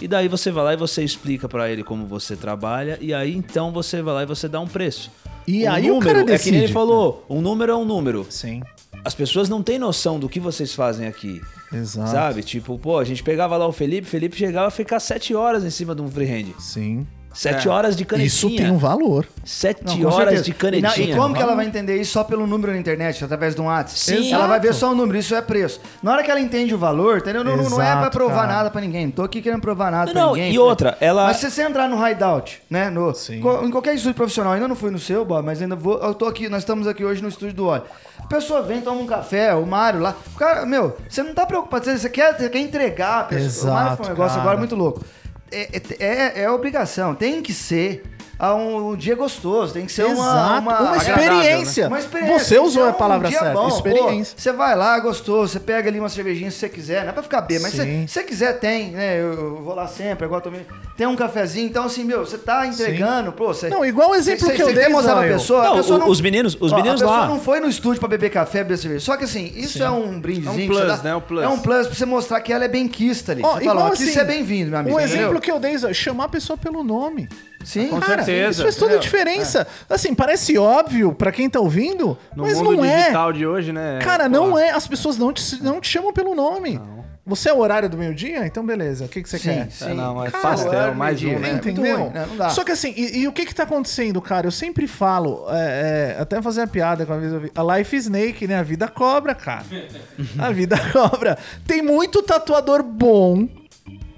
E daí você vai lá e você explica pra ele como você trabalha, e aí então você vai lá e você dá um preço. E Um aí o número, cara É que nem ele decide. falou, um número é um número. Sim, As pessoas não têm noção do que vocês fazem aqui. Exato. Sabe? Tipo, pô, a gente pegava lá o Felipe, Felipe chegava a ficar sete horas em cima de um freehand. Sim. Sete horas de canetinha. Isso tem um valor. Sete Não, horas certeza. de E, canetinha. na- e como que ela vai entender isso só pelo número na internet, através de um WhatsApp? Sim. Ela vai ver Exato. só o número, isso é preço. Na hora que ela entende o valor, entendeu? Não, não- não é pra Exato, provar cara. nada pra ninguém. Não tô aqui querendo provar nada Não, pra não, ninguém. e outra, ela- Mas se você entrar no hideout, né? No, Sim. co- em qualquer estúdio profissional, ainda não fui no seu, Bob, mas ainda vou. Eu tô aqui, nós estamos aqui hoje no estúdio do Óleo. A pessoa vem, toma um café, o Mário lá. O cara, meu, você não tá preocupado, você- quer, você quer entregar a pessoa. o Mário foi um Exato, negócio cara. agora muito louco. É, é, é- é obrigação, tem que ser ah, um, um dia gostoso, tem que ser uma, uma, Uma agradável, experiência. né? Uma experiência. Você usou a palavra dia certa, bom. experiência. Pô, você vai lá, gostoso, você pega ali uma cervejinha se você quiser, não é pra ficar bêbado, mas Sim. se você quiser, tem, né? Eu, eu vou lá sempre, agora tô me- Tem um cafezinho, então assim, meu, você tá entregando, pô, você. Não, igual o exemplo você, que eu você dei, quer mostrar pra Zóio. pessoa, Não, a pessoa o- não. os meninos- os Ó, meninos a pessoa lá. não foi no estúdio pra beber café, beber cerveja. Só que assim, isso é um brindezinho. É um plus, dá- né? Um plus. É um plus pra você mostrar que ela é benquista ali. Ó, você igual fala, ó, aqui assim, você é bem-vindo, meu amigo. Um entendeu? exemplo que eu dei, chamar a pessoa pelo nome. Sim, Com Cara, certeza, isso faz toda a diferença. Assim, parece óbvio pra quem tá ouvindo, No mas mundo não é. digital de hoje, né? Cara, pô, não é. As pessoas não te, não te chamam pelo nome. Você é o horário do meio-dia? Então beleza. O que, que você Sim, quer? sim. É, não, é Cara, pastel, mais um, né? é Entendeu? ruim, né? Não dá. Só que assim, e, e o que que tá acontecendo, cara? Eu sempre falo, é, é, até fazer a piada com a vez eu vi, a life snake, né? A vida cobra, cara. A vida cobra. Tem muito tatuador bom.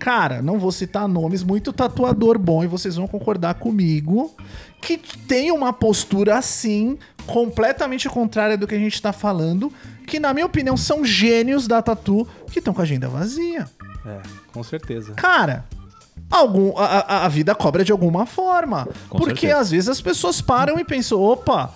Cara, não vou citar nomes, muito tatuador bom, e vocês vão concordar comigo, que tem uma postura assim, completamente contrária do que a gente tá falando, que na minha opinião são gênios da tatu que estão com a agenda vazia. É, com certeza. Cara, algum, a, a- a vida cobra de alguma forma. Com porque certeza. às vezes as pessoas param e pensam, opa,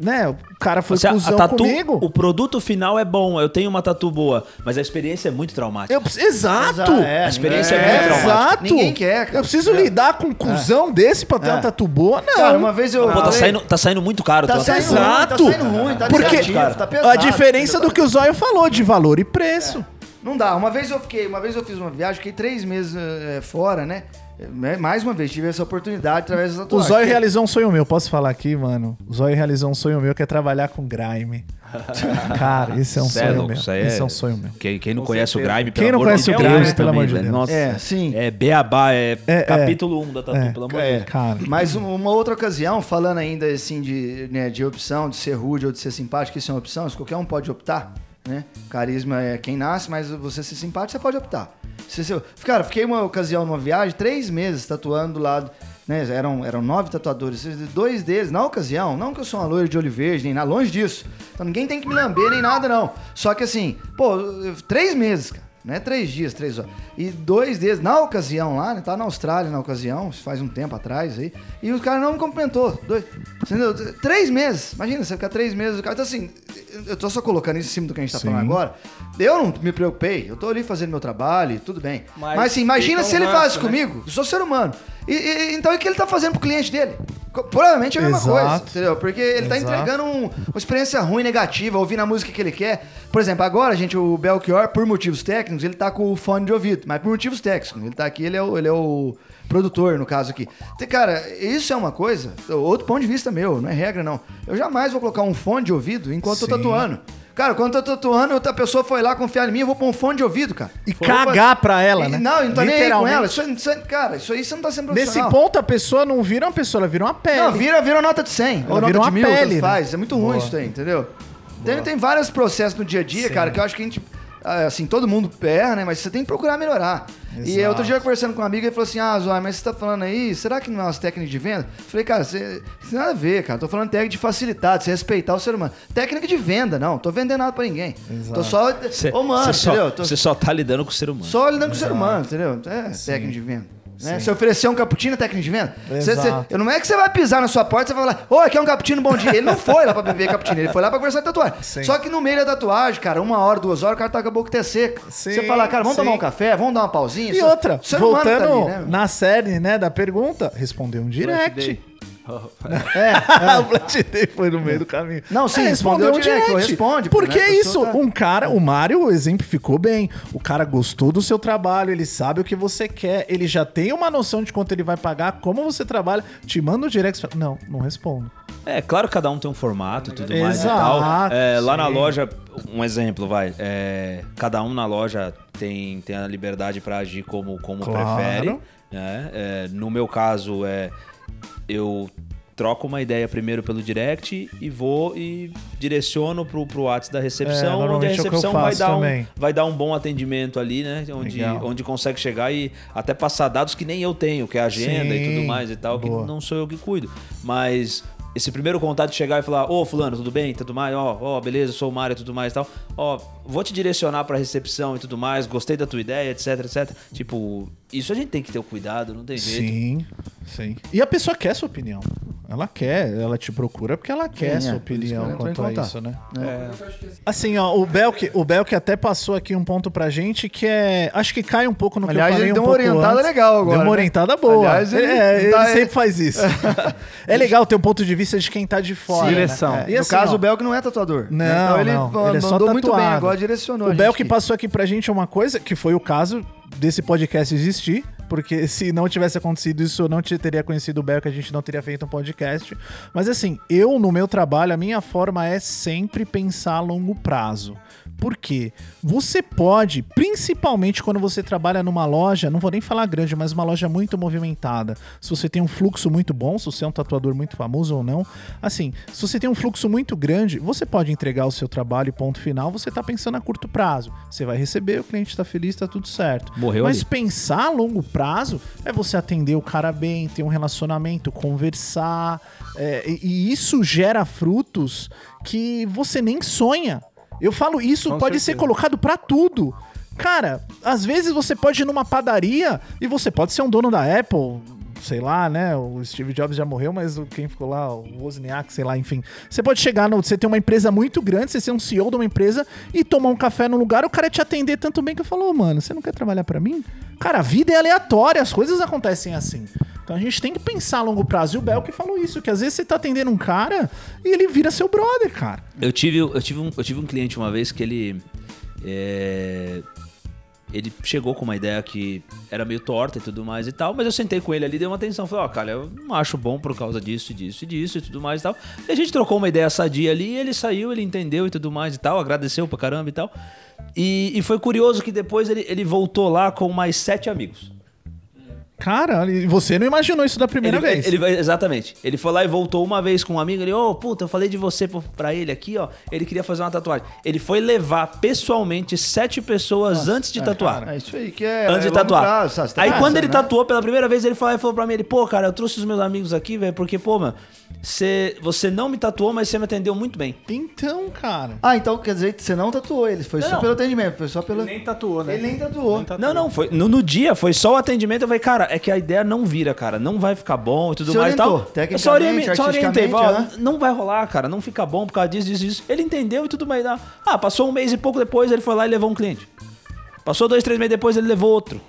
né, o cara foi Você- a cuzão tatu, comigo. o produto final é bom, eu tenho uma tatu boa, mas a experiência é muito traumática. Eu, exato! É, A experiência é, ninguém- muito traumática. exato! Ninguém quer, cara. Eu preciso É. lidar com um cuzão desse pra ter É. uma tatu boa? Não. Cara, uma vez eu. Pô, tá saindo, tá saindo muito caro. Tá saindo tatu. ruim, tá Exato. saindo ruim, tá Porque negativo, tá pesado. a diferença do que o Zóio falou, de valor e preço. Não dá. Uma vez eu fiquei, uma vez eu fiz uma viagem, fiquei três meses eh, fora, né? Eh, Mais uma vez, tive essa oportunidade através da O tatuagem. Zóio realizou um sonho meu, posso falar aqui, mano? O Zóio realizou um sonho meu que é trabalhar com grime. Cara, esse é um Cê é sonho louco, meu. isso aí Esse é- é um sonho meu. Quem, quem não Com conhece certeza. o Grime, Quem não conhece o Grime, pelo amor de velho. Deus. Nossa, É, sim. É beabá, é, É, é. capítulo 1 um da tatu, É, pelo amor é. de Deus. Cara, Mas um- uma outra ocasião, falando ainda assim de, né, de opção, de ser rude ou de ser simpático, isso é uma opção, isso qualquer um pode optar, né? Carisma é quem nasce, mas você ser simpático, você pode optar. Se, se, cara, fiquei uma ocasião numa viagem, três meses tatuando do lado, né? Eram, eram nove tatuadores, dois deles, na ocasião, não que eu sou uma loira de olho verde, nem nada, longe disso. Então ninguém tem que me lamber nem nada, não. Só que assim, pô, três meses, cara. Não é três dias, três horas. E dois deles, na ocasião lá, né? Tá na Austrália na ocasião, faz um tempo atrás aí. E o cara não me cumprimentou. Dois, entendeu? Três meses. Imagina, você ficar três meses. O cara, então assim, eu tô só colocando isso em cima do que a gente tá Sim. falando agora. Eu não me preocupei. Eu tô ali fazendo meu trabalho e tudo bem. Mas, Mas assim, imagina se ele faz né? comigo. Eu sou ser humano. E, e- então o que ele tá fazendo pro cliente dele? Provavelmente é a mesma Exato. coisa, entendeu? Porque ele tá Exato. entregando um- uma experiência ruim, negativa, ouvindo a música que ele quer. Por exemplo, agora, gente, o Belchior, por motivos técnicos, ele tá com o fone de ouvido, mas por motivos técnicos. Ele tá aqui, ele é o, ele é o produtor, no caso aqui. Cara, isso é uma coisa, outro ponto de vista meu, não é regra, não. Eu jamais vou colocar um fone de ouvido enquanto Sim. tô tatuando. Cara, quando eu tô tatuando, outra pessoa foi lá confiar em mim, eu vou pôr um fone de ouvido, cara. E Foi- cagar pra ela, E- né? Não, eu não tô nem aí com ela. Isso, isso, cara, isso aí você não tá sendo Nesse profissional. ponto, a pessoa não vira uma pessoa, ela vira uma pele. Não, vira, vira nota de 100. Ela ou nota vira de mil, pele, né? faz. É muito ruim Boa. isso aí, entendeu? Tem, tem vários processos no dia a dia, Sim. cara, que eu acho que a gente... ah, Assim, todo mundo erra, né? Mas você tem que procurar melhorar. E Exato. outro dia, conversando com uma amiga, ele falou assim, ah, Zoai, mas você tá falando aí, será que não é umas técnicas de venda? Eu falei, cara, você, isso tem nada a ver, cara. Tô falando técnica de facilitar, de você respeitar o ser humano. Técnica de venda, não. Tô vendendo nada pra ninguém. Exato. Tô só... Cê- Ô, mano, cê só, entendeu? Tô Você só tá lidando com o ser humano. só lidando com o ser humano, entendeu? É técnica de venda. Né? Se oferecer um cappuccino, técnica de venda. Cê- Exato. cê- eu não é que você vai pisar na sua porta e você vai falar, ô, aqui é um cappuccino, bom dia. Ele não foi lá pra beber cappuccino, ele foi lá pra conversar de tatuagem. Sim. Só que no meio da tatuagem, cara, uma hora, duas horas, o cara tá com a boca até seca. Sim, você fala, cara, vamos sim. tomar um café, vamos dar uma pausinha. E Só- outra, voltando tá ali, né? na série, né, da pergunta, respondeu um direct. É, o Flat Day foi no meio do caminho. Não, sim, É, respondeu direct, ou responde, Porque né, é isso, tá- um cara, o Mário exemplificou bem. O cara gostou do seu trabalho, ele sabe o que você quer, ele já tem uma noção de quanto ele vai pagar, como você trabalha, te manda o direct fala, não, não respondo. É, claro que cada um tem um formato e tudo mais e tal. É, lá na loja, um exemplo, vai. é, cada um na loja tem, tem a liberdade pra agir como, como Claro. prefere. né? É, no meu caso, é, eu troco uma ideia primeiro pelo direct e vou e direciono pro, pro WhatsApp da É, recepção, onde a é recepção vai faço dar, um, também. vai dar um bom atendimento ali, né? Onde, Legal. onde consegue chegar e até passar dados que nem eu tenho, que é a agenda e Sim, tudo mais e tal, boa. que não sou eu que cuido. Mas esse primeiro contato de chegar e falar, ô fulano, tudo bem? Tudo mais? Ó, ó, beleza, sou o Mário e tudo mais e tal. Ó, vou te direcionar pra recepção e tudo mais, gostei da tua ideia, etc, etc. Tipo, isso a gente tem que ter o cuidado, não tem jeito. Sim, sim. E a pessoa quer sua opinião. Ela quer, ela te procura porque ela quer Sim, sua é, isso que opinião em quanto a isso, né? É. Assim, ó, o Belk, o Belk até passou aqui um ponto pra gente que é. Acho que cai um pouco no Aliás, que eu falei ele deu um uma orientada antes. legal agora, Deu uma né? orientada boa. Aliás, ele é, ele tá- sempre faz isso. é legal ter um ponto de vista de quem tá de fora. né? Direção. É, E no assim, caso, ó, o Belk não é tatuador. Não, né? então ele, não, mandou ele é só muito bem agora, direcionou O Belk passou aqui pra gente uma coisa que foi o caso desse podcast existir. Porque se não tivesse acontecido isso, eu não te teria conhecido o Belk, a gente não teria feito um podcast. Mas assim, eu no meu trabalho, a minha forma é sempre pensar a longo prazo. Por quê? Você pode, principalmente quando você trabalha numa loja, não vou nem falar grande, mas uma loja muito movimentada. Se você tem um fluxo muito bom, se você é um tatuador muito famoso ou não, assim, se você tem um fluxo muito grande, você pode entregar o seu trabalho e ponto final, você tá pensando a curto prazo. Você vai receber, o cliente tá feliz, tá tudo certo. Morreu Mas ali. pensar a longo prazo é você atender o cara bem, ter um relacionamento, conversar. é, e isso gera frutos que você nem sonha. Eu falo, isso Com pode ser certeza. colocado pra tudo. Cara, às vezes você pode ir numa padaria e você pode ser um dono da Apple, sei lá, né? O Steve Jobs já morreu, mas quem ficou lá, o Wozniak, sei lá, enfim. Você pode chegar, no, você ter uma empresa muito grande, você ser um CEO de uma empresa e tomar um café no lugar, o cara te atender tanto bem que eu falo, "Ô, mano, você não quer trabalhar pra mim? Cara, a vida é aleatória, as coisas acontecem assim. Então a gente tem que pensar a longo prazo. E o Belk falou isso, que às vezes você tá atendendo um cara e ele vira seu brother, cara. Eu tive, eu, tive um, eu tive um cliente uma vez que ele. é, ele chegou com uma ideia que era meio torta e tudo mais e tal, mas eu sentei com ele ali dei uma atenção. Falei, ó, cara, eu não acho bom por causa disso, disso e disso e tudo mais e tal. E a gente trocou uma ideia sadia ali, e ele saiu, ele entendeu e tudo mais e tal, agradeceu pra caramba e tal. E, e foi curioso que depois ele, ele voltou lá com mais sete amigos. Cara, e você não imaginou isso da primeira ele, vez. ele vai- exatamente. Ele foi lá e voltou uma vez com um amigo. Ele, ô, puta, eu falei de você pra ele aqui, ó. Ele queria fazer uma tatuagem. Ele foi levar pessoalmente sete pessoas antes de tatuar. É isso aí que é. Antes é de longo tatuar. prazo, Aí quando ele né? tatuou pela primeira vez, ele falou, ele falou pra mim, ele, pô, cara, eu trouxe os meus amigos aqui, velho, porque, pô, mano, você, você não me tatuou, mas você me atendeu muito bem. Então, cara. Ah, então quer dizer que você não tatuou ele, foi só Não. pelo atendimento, foi só pelo. Ele nem tatuou, né? Ele nem tatuou. Nem tatuou. Não, não, foi no, no dia, foi só o atendimento. Eu falei, cara, é que a ideia não vira, cara, não vai ficar bom e tudo Você mais e tal. orientou, Eu só orientei, tecnicamente, só orientei, artisticamente, não vai rolar, cara, não fica bom por causa disso, disso, disso. Ele entendeu e tudo mais. Ah, passou um mês e pouco depois, ele foi lá e levou um cliente. Passou dois, três meses depois, ele levou outro.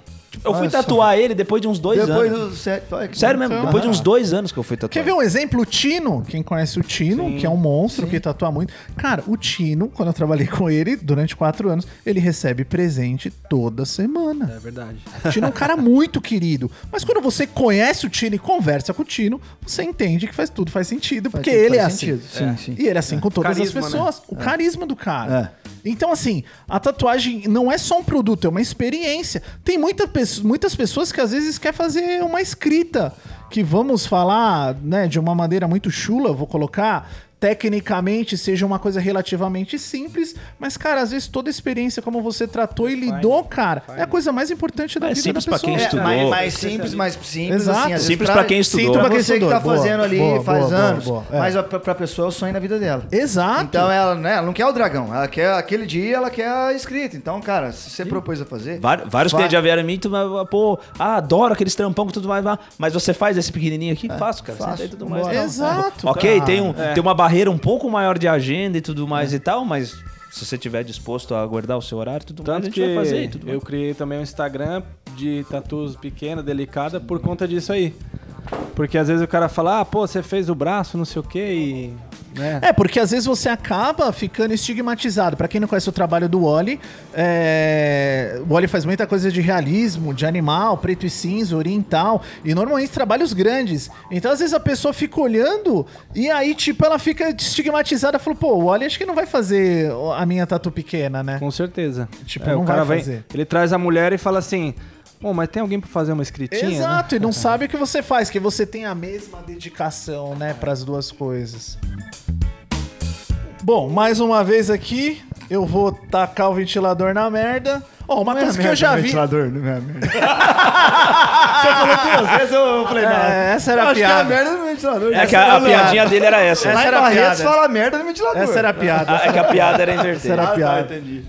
Eu fui Olha só. tatuar ele depois de uns dois Depois anos. do set... olha que Sério mesmo, depois de uns dois anos que eu fui tatuar. Quer ver um exemplo? O Tino, quem conhece o Tino, que é um monstro que tatua muito. Cara, o Tino, quando eu trabalhei com ele durante quatro anos, ele recebe presente toda semana. É verdade. O Tino é um cara muito querido. Mas quando você conhece o Tino e conversa com o Tino, você entende que faz tudo faz sentido, porque tudo, ele é faz assim. sentido. Sim, sim. E ele é assim com todas Carisma, as pessoas. O carisma do cara. É. Então, assim, a tatuagem não é só um produto, é uma experiência. Tem muita, muitas pessoas que às vezes quer fazer uma escrita, que vamos falar, né, de uma maneira muito chula, vou colocar. Tecnicamente seja uma coisa relativamente simples, mas, cara, às vezes toda a experiência como você tratou e lidou, cara, é a coisa mais importante da É vida simples da pra pessoa. quem É, estudou. mais, mais simples, mais simples, Exato. assim. às vezes Simples pra quem estudou. Pra Pra quem você que tá boa, fazendo ali boa, faz boa, boa, anos. boa, é. Mas a- pra, pra pessoa é o sonho na vida dela. Exato. Então ela, né, ela não quer o dragão, ela quer aquele dia, ela quer a escrita. Então, cara, se você propôs a fazer. Vários, vários clientes já vieram em mim, tu, vai, pô, ah, adoro aqueles trampão com tudo mais, mas- mas você faz esse pequenininho aqui? faço, cara. faço. tudo mais. Não, Exato, Ok, cara. tem, um, tem uma barreira um pouco maior de agenda e tudo mais e tal, mas se você tiver disposto a aguardar o seu horário tudo mais, a Tanto gente que vai fazer tudo eu mais. criei também um Instagram de tatus pequena, delicada, por conta disso aí. Porque às vezes o cara fala, ah, pô, você fez o braço, não sei o quê, e. Né? É, porque às vezes você acaba ficando estigmatizado. Pra quem não conhece o trabalho do Wally, é... o Wally faz muita coisa de realismo, de animal, preto e cinza, oriental, e normalmente trabalhos grandes. Então às vezes a pessoa fica olhando e aí, tipo, ela fica estigmatizada. Falou, pô, o Wally acho que não vai fazer a minha tatu pequena, né? Com certeza. Tipo, É, não o cara vai vem, fazer. ele traz a mulher e fala assim: Bom, mas tem alguém pra fazer uma escritinha? né?" Exato, e não sabe o que você faz, que você tem a mesma dedicação, né, para as duas coisas. Bom, mais uma vez aqui, eu vou tacar o ventilador na merda. Ó, uma coisa que eu já vi. Ventilador, não é merda. Você falou duas vezes, eu falei, não. É, essa era eu a acho que é a piada. merda do ventilador. É que a, a piadinha dele era essa. Essa Lá em era a Barretos piada. fala merda no ventilador. Essa era a piada. Ah, é que a piada era invertida. Essa era a Ah, tá, piada. entendi.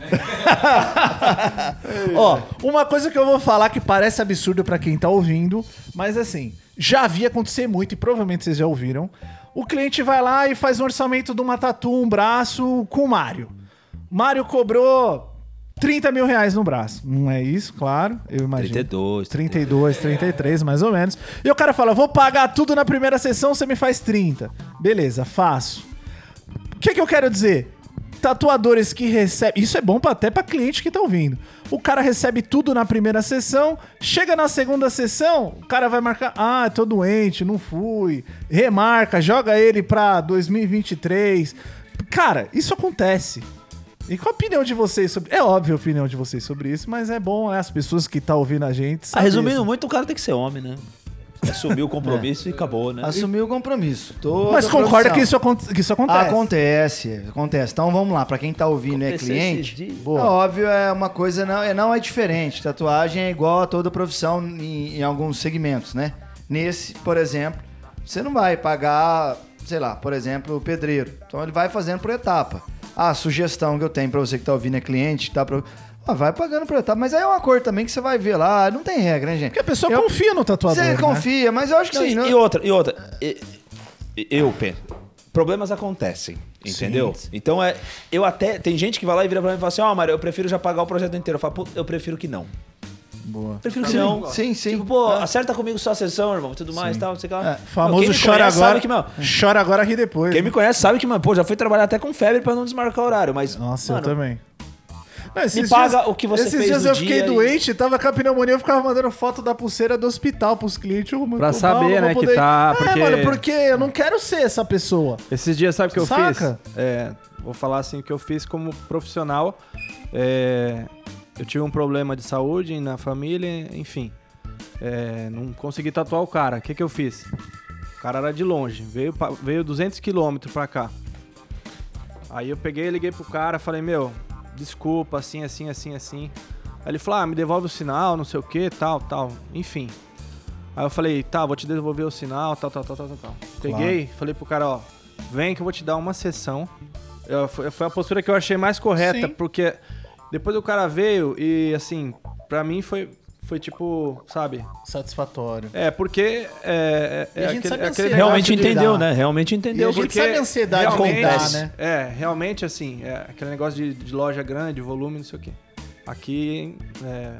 Ó, uma coisa que eu vou falar que parece absurdo pra quem tá ouvindo, mas assim, já vi acontecer muito e provavelmente vocês já ouviram. O cliente vai lá e faz um orçamento de uma tatu, um braço com o Mário. Mário cobrou 30 mil reais no braço. Não é isso, claro, eu imagino. 32, 32, 33, mais ou menos. E o cara fala: vou pagar tudo na primeira sessão, você me faz 30. Beleza, faço. O que, que eu quero dizer? Tatuadores que recebem. Isso é bom até pra cliente que tá ouvindo. O cara recebe tudo na primeira sessão, chega na segunda sessão, o cara vai marcar. Ah, tô doente, não fui. Remarca, joga ele pra 2023. Cara, isso acontece. E qual a opinião de vocês sobre. É óbvio a opinião de vocês sobre isso, mas é bom né, as pessoas que estão ouvindo a gente. Ah, resumindo isso. muito, o cara tem que ser homem, né? Assumir o compromisso e acabou, né? Assumiu o compromisso. Toda Mas concorda que isso, que isso acontece. Acontece, acontece. Então vamos lá, pra quem tá ouvindo e é Aconteceu esses cliente, dias. Boa. é óbvio, é uma coisa, não é, não é diferente. Tatuagem é igual a toda profissão em, em alguns segmentos, né? Nesse, por exemplo, você não vai pagar, sei lá, por exemplo, o pedreiro. Então ele vai fazendo por etapa. A sugestão que eu tenho pra você que tá ouvindo é cliente, tá pro... Ah, vai pagando por etapa, mas aí é uma cor também que você vai ver lá, não tem regra, né, gente? Porque a pessoa Eu- confia no tatuador. Você né? confia, mas eu acho que Não, sim, e, não... e outra, e outra. e- e- eu penso. Problemas acontecem, entendeu? Então é. Eu até. Tem gente que vai lá e vira pra mim e fala assim: Ó, Mário, eu prefiro já pagar o projeto inteiro. Eu falo, "Pô, eu prefiro que não. Boa. Prefiro que não. Sim, sim. Tipo, pô, acerta comigo sua sessão, irmão, tudo mais e tal, não sei o que lá. É, Famoso chora agora. Sabe que, meu, Chora agora, ri depois. quem me conhece sabe que, mano, pô, já fui trabalhar até com febre pra não desmarcar o horário, mas. Nossa, mano, eu também. Não, esses Me paga o que você esses fez dias no eu fiquei dia e- doente, tava com a pneumonia, eu ficava mandando foto da pulseira do hospital pros clientes. eu, Pra mal, saber, não né, vou que tá, É, porque- mano, porque eu não quero ser essa pessoa. Esses dias, sabe o que eu Saca? fiz? É, vou falar assim, o que eu fiz como profissional. é, eu tive um problema de saúde na família, enfim. É, não consegui tatuar o cara. O que, que eu fiz? O cara era de longe, veio, veio 200 quilômetros pra cá. Aí eu peguei, liguei pro cara, falei, meu, desculpa, assim, assim, assim, assim. Aí ele falou, ah, me devolve o sinal, não sei o que, tal, tal, enfim. Aí eu falei, tá, vou te devolver o sinal, tal, tal, tal, tal, tal, tal. Peguei, falei pro cara, ó, vem que eu vou te dar uma sessão. Eu- foi, foi a postura que eu achei mais correta, Sim. porque depois o cara veio e, assim, pra mim foi, foi tipo, sabe? Satisfatório. É, porque é, é, a é gente aquele, sabe é a aquele Realmente de entendeu, né? Realmente E a entendeu. gente porque- sabe a ansiedade dá, né? É, realmente assim, é aquele negócio de, de loja grande, volume, não sei o quê. Aqui é,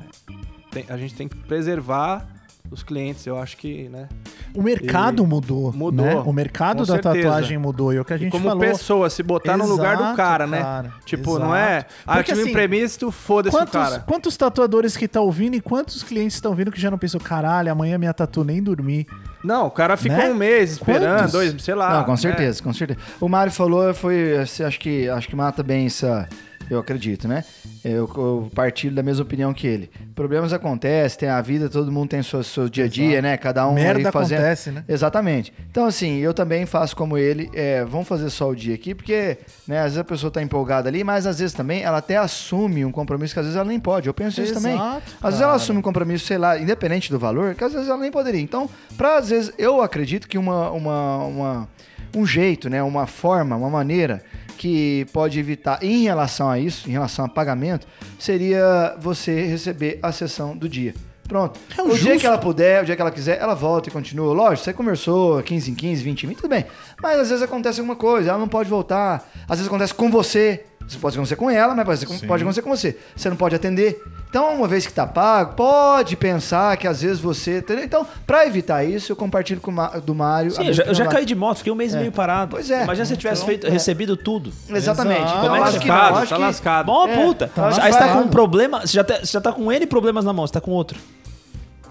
tem- a gente tem que preservar os clientes. Eu acho que, né? O mercado E- mudou, mudou, né? O mercado com da certeza. tatuagem mudou. E é o que a gente como falou. pessoa, se botar no lugar do Exato, cara, né? cara, Tipo, não é. exato. Ah, eu Porque, tive assim, um imprevisto, foda-se o cara. quantos tatuadores que tá ouvindo e quantos clientes estão ouvindo que já não pensou, caralho, amanhã minha tatu nem dormir. Não, o cara ficou Né? um mês esperando, Quantos? dois, sei lá. Não, com né? certeza, com certeza. O Mário falou, foi, acho que, acho que mata bem essa, eu acredito, né? Eu, eu partilho da mesma opinião que ele. Problemas acontecem, tem a vida, todo mundo tem seu, seu dia a dia, né? Cada um Merda ali fazendo. acontece, né? Exatamente. Então, assim, eu também faço como ele. É, vamos fazer só o dia aqui, porque, né, às vezes a pessoa tá empolgada ali, mas às vezes também ela até assume um compromisso que às vezes ela nem pode. Eu penso isso também. Exato, Às vezes ela cara. assume um compromisso, sei lá, independente do valor, que às vezes ela nem poderia. Então, pra às vezes, eu acredito que uma, uma, uma- um jeito, né, uma forma, uma maneira que pode evitar em relação a isso, em relação a pagamento, seria você receber a sessão do dia. Pronto. É o o dia que ela puder, o dia que ela quiser, ela volta e continua. Lógico, você conversou 15 em 15, 20 em 20, tudo bem. Mas às vezes acontece alguma coisa, ela não pode voltar. Às vezes acontece com você. Isso pode acontecer com ela, mas pode, Sim. pode acontecer com você. Você não pode atender. Então, uma vez que tá pago, pode pensar que às vezes você. entendeu? Então, pra evitar isso, eu compartilho com o Ma- do Mário. Sim, eu já, eu já caí de moto, fiquei um mês e meio parado. Pois é. Imagina se eu tivesse Então, feito, é. recebido tudo. Exatamente. Exato. Então, Como é eu que você faz? Tá lascado. Bom, É, puta. tá Aí você tá com um problema, você já, tá, você já tá com N problemas na mão, você tá com outro.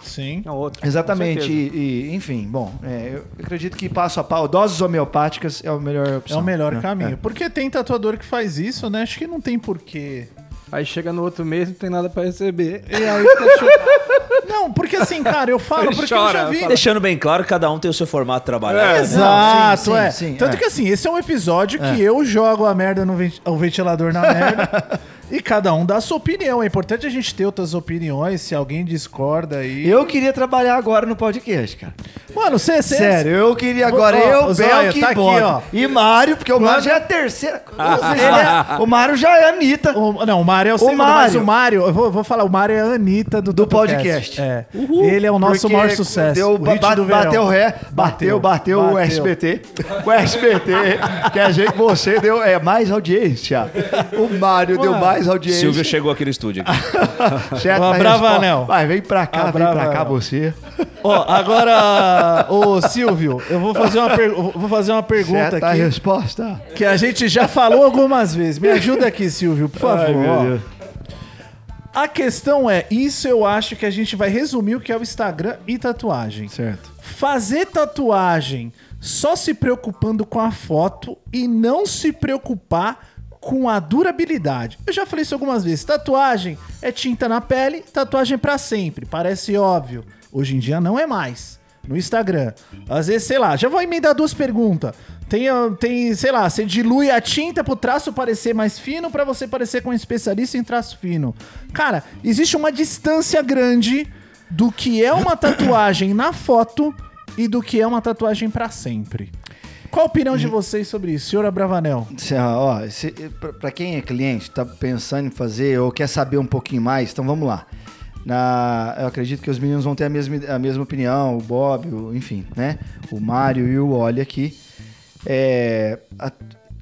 Sim. Não, outro. Exatamente. E, e, enfim, bom, é, eu acredito que passo a pau, doses homeopáticas é a melhor É opção. o melhor né? caminho. Porque tem tatuador que faz isso, né? Acho que não tem porquê. Aí chega no outro mês não tem nada pra receber. E aí fica Não, porque assim, cara, eu falo, Ele porque chora, eu já vi. fala. Deixando bem claro que cada um tem o seu formato de trabalhar. É. Exato, Não, sim, é. sim, sim, Tanto é. que assim, esse é um episódio que eu jogo a merda no ventilador na merda. e cada um dá a sua opinião. É importante a gente ter outras opiniões. Se alguém discorda aí. Eu queria trabalhar agora no podcast, cara. Mano, você. Sério, eu queria agora Ó, eu, o Zóia, Belk tá e aqui, ó. E Mário, porque o Mário já é a terceira. Ele é- o Mário já é a Anitta. O- não, o Mário é o, segundo, mas Mário. o Mário, eu vou, vou falar, o Mário é a Anitta do, Do podcast. É. Ele é o nosso Porque maior sucesso. Deu, o hit ba- do verão. bateu ré, bateu, bateu, o bateu. SBT. O SBT, que a gente, você deu é, mais audiência. O Mário deu Mano. Mais audiência. Silvio chegou aqui no estúdio. Aqui. Certo, Ó, a Bravanel. resposta- Vai, vem pra cá, Ah, vem pra cá você. Ó, agora, ô Silvio, eu vou fazer uma, per- vou fazer uma pergunta Certa a aqui resposta. que a gente já falou algumas vezes. Me ajuda aqui, Silvio, por favor. Ai, meu. Deus. A questão é, isso eu acho que a gente vai resumir o que é o Instagram e tatuagem. Certo. Fazer tatuagem só se preocupando com a foto e não se preocupar com a durabilidade. Eu já falei isso algumas vezes. Tatuagem é tinta na pele, tatuagem pra sempre. Parece óbvio. Hoje em dia não é mais. No Instagram. Às vezes, sei lá, já vou emendar duas perguntas. Tem, ah, tem, sei lá, você dilui a tinta pro traço parecer mais fino pra você parecer com um especialista em traço fino. Cara, existe uma distância grande do que é uma tatuagem na foto e do que é uma tatuagem pra sempre. Qual a opinião de vocês sobre isso, senhor Abravanel? Ó, pra quem é cliente, tá pensando em fazer ou quer saber um pouquinho mais, então vamos lá. Na, eu acredito que os meninos vão ter a mesma, a mesma opinião, o Bob, o- enfim, né? O Mário e o Oli aqui. É, a,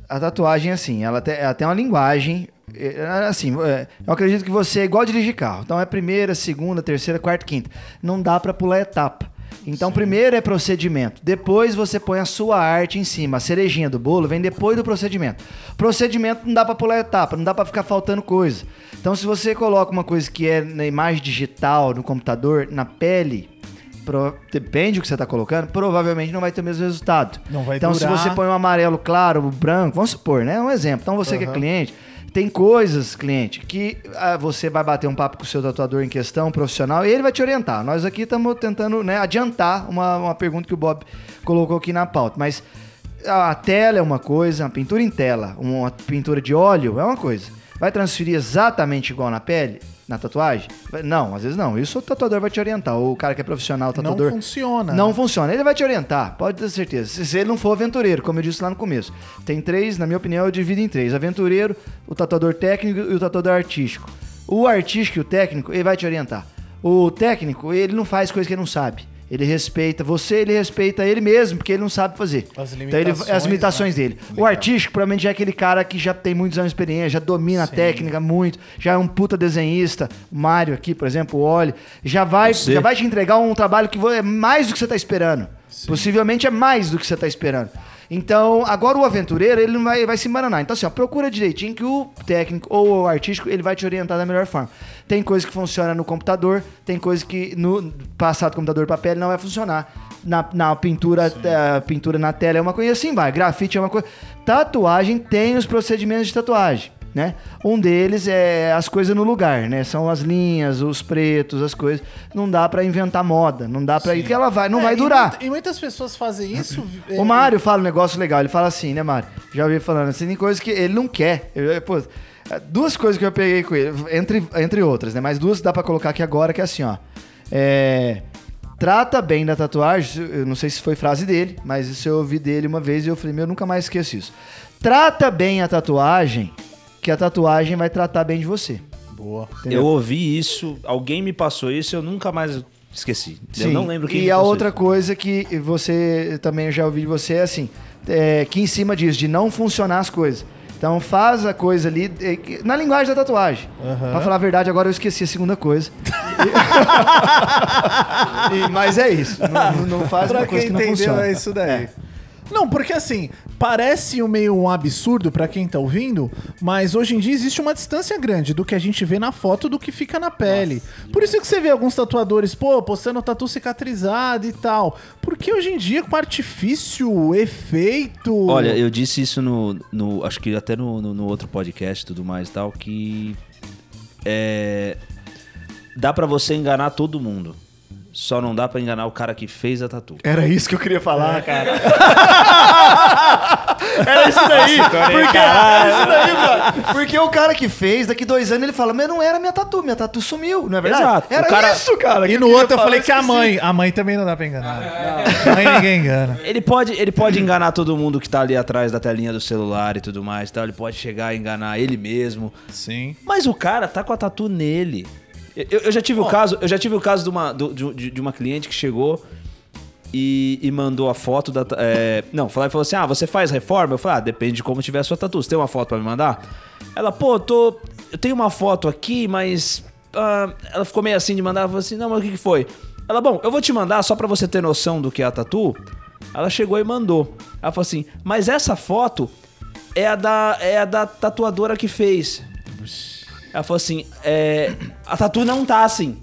a tatuagem, assim, ela tem, ela tem uma linguagem. é, Assim, é, eu acredito que você é igual dirigir carro. Então é primeira, segunda, terceira, quarta, quinta. Não dá pra pular etapa. Então, primeiro é procedimento. Depois você põe a sua arte em cima. A cerejinha do bolo vem depois do procedimento. Procedimento não dá pra pular etapa, não dá pra ficar faltando coisa. Então, se você coloca uma coisa que é na imagem digital, no computador, na pele, pro- depende do que você tá colocando, provavelmente não vai ter o mesmo resultado. Não vai então, durar. se você põe um amarelo claro, o branco, vamos supor, né? Um exemplo. Então, você que é cliente, tem coisas, cliente, que ah, você vai bater um papo com o seu tatuador em questão, profissional, e ele vai te orientar. Nós aqui estamos tentando né, adiantar uma, uma pergunta que o Bob colocou aqui na pauta. Mas a tela é uma coisa, a pintura em tela, uma pintura de óleo é uma coisa. Vai transferir exatamente igual na pele, na tatuagem? Não, às vezes não. Isso o tatuador vai te orientar. O cara que é profissional, o Não tatuador. funciona. Não funciona. Ele vai te orientar, pode ter certeza. Se se ele não for aventureiro, como eu disse lá no começo. Tem três, na minha opinião, eu divido em três: aventureiro, o tatuador técnico e o tatuador artístico. O artístico e o técnico, ele vai te orientar. O técnico, ele não faz coisa que ele não sabe. Ele respeita você, ele respeita ele mesmo, porque ele não sabe fazer. As então ele, limitações, as limitações né? dele. O artístico, provavelmente, já é aquele cara que já tem muitos anos de experiência, já domina a técnica muito, já é um puta desenhista. O Mário aqui, por exemplo, o Oli, já vai, Você. já vai te entregar um trabalho que é mais do que você tá esperando. Possivelmente é mais do que você tá esperando. Então, agora o aventureiro, ele não vai, vai se embananar. Então, assim, ó, procura direitinho que o técnico ou o artístico, ele vai te orientar da melhor forma. Tem coisa que funciona no computador, tem coisa que no passar do computador para pele não vai funcionar. Na, na pintura, eh, pintura na tela é uma coisa assim, vai. Grafite é uma coisa. Tatuagem tem os procedimentos de tatuagem. Né? Um deles é as coisas no lugar, né? São as linhas, os pretos, as coisas. Não dá pra inventar moda, não dá para que ela vai, não É, vai durar. E, muitas pessoas fazem isso. é, O Mário fala um negócio legal, ele fala assim, né, Mário? Já ouvi falando assim, tem coisas que ele não quer. Eu- pô, duas coisas que eu peguei com ele, entre, entre outras, né? Mas duas dá pra colocar aqui agora, que é assim, ó. É, trata bem da tatuagem, eu não sei se foi frase dele, mas isso eu ouvi dele uma vez e eu falei, meu, eu nunca mais esqueço isso. Trata bem a tatuagem, que a tatuagem vai tratar bem de você. Boa. Eu ouvi isso, alguém me passou isso, eu nunca mais esqueci. Eu não lembro quem E me a passou outra isso. coisa que você também eu já ouvi de você é assim, é, que em cima disso, de não funcionar as coisas. Então faz a coisa ali é, na linguagem da tatuagem. Pra falar a verdade, agora eu esqueci a segunda coisa. E- mas é isso. Não, não faz Pra uma coisa quem que não entendeu, funciona. é isso daí. Não, porque assim, parece um meio um absurdo pra quem tá ouvindo, mas hoje em dia existe uma distância grande do que a gente vê na foto do que fica na pele. Por isso que você vê alguns tatuadores, pô, postando tatu cicatrizado e tal. Porque hoje em dia, com artifício, efeito. Olha, eu disse isso no. no- acho que até no, no- no outro podcast e tudo mais e tal, que. É. Dá pra você enganar todo mundo. Só não dá pra enganar o cara que fez a tatu. Era isso que eu queria falar, cara. Era isso daí. Porque, isso daí, brother. Porque o cara que fez, daqui dois anos, ele fala, mas não era minha tatu, minha tatu sumiu, não é verdade? Exato. Era cara- isso, cara. E no outro eu falei que a mãe. A mãe também não dá pra enganar. A mãe ninguém engana. Ele pode, ele pode enganar todo mundo que tá ali atrás da telinha do celular e tudo mais e tal. Ele pode chegar e enganar ele mesmo. Sim. Mas o cara tá com a tatu nele. Eu, eu já tive o caso, eu já tive o caso de uma, de, de uma cliente que chegou e, e mandou a foto da. é, não, falou, falou assim: ah, você faz reforma? Eu falei, ah, depende de como tiver a sua tatu. Você tem uma foto pra me mandar? Ela, pô, tô. Eu tenho uma foto aqui, mas. ah, ela ficou meio assim de mandar, ela falou assim, não, mas o que, que foi? Ela, bom, eu vou te mandar só pra você ter noção do que é a tatu. Ela chegou e mandou. Ela falou assim, mas essa foto é a da, é a da tatuadora que fez. Ela falou assim: é, a tatu não tá assim.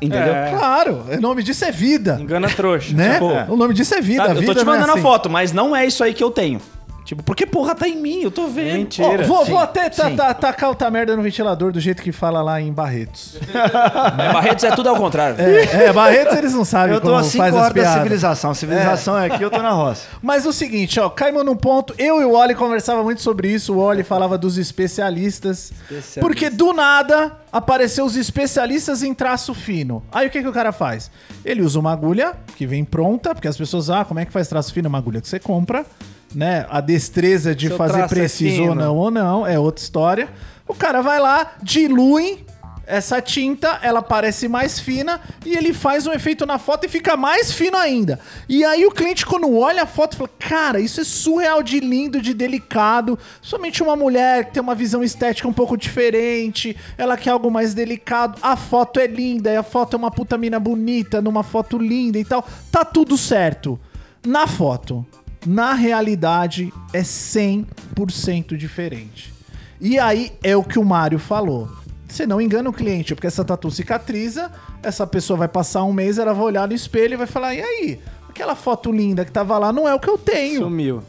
Entendeu? É. Claro, o nome disso é vida. Engana trouxa. Né? Tipo, O nome disso é vida. Tá, a eu vida tô te não é mandando assim. a foto, mas não é isso aí que eu tenho. Tipo, porque porra tá em mim, eu tô vendo. Mentira. Ó, vou, Sim, vou até sim. ta- tacar outra merda no ventilador do jeito que fala lá em Barretos. Ó, Barretos é tudo ao contrário. É, é, Barretos eles não sabem Eu tô como a cinco faz as horas da piadas. civilização. Civilização é aqui, eu tô na roça. Mas o seguinte, ó, caímos num ponto. Eu e o Oli conversava muito sobre isso. O Oli falava dos especialistas. Especialista. Porque do nada apareceu os especialistas em traço fino. Aí o que, que o cara faz? Ele usa uma agulha que vem pronta, porque as pessoas, ah, como é que faz traço fino? Uma agulha que você compra, né? A destreza de Seu fazer é preciso ou fino. não ou não, é outra história. O cara vai lá, dilui essa tinta, ela parece mais fina e ele faz um efeito na foto e fica mais fino ainda. E aí o cliente, quando olha a foto, fala: Cara, isso é surreal de lindo, de delicado. Somente uma mulher que tem uma visão estética um pouco diferente, ela quer algo mais delicado. A foto é linda, e a foto é uma puta mina bonita, numa foto linda e tal. Tá tudo certo. Na foto, na realidade, é 100% diferente. E aí é o que o Mário falou. Você não engana o cliente, porque essa tatu cicatriza, essa pessoa vai passar um mês, ela vai olhar no espelho e vai falar: e aí? Aquela foto linda que tava lá não é o que eu tenho. Sumiu.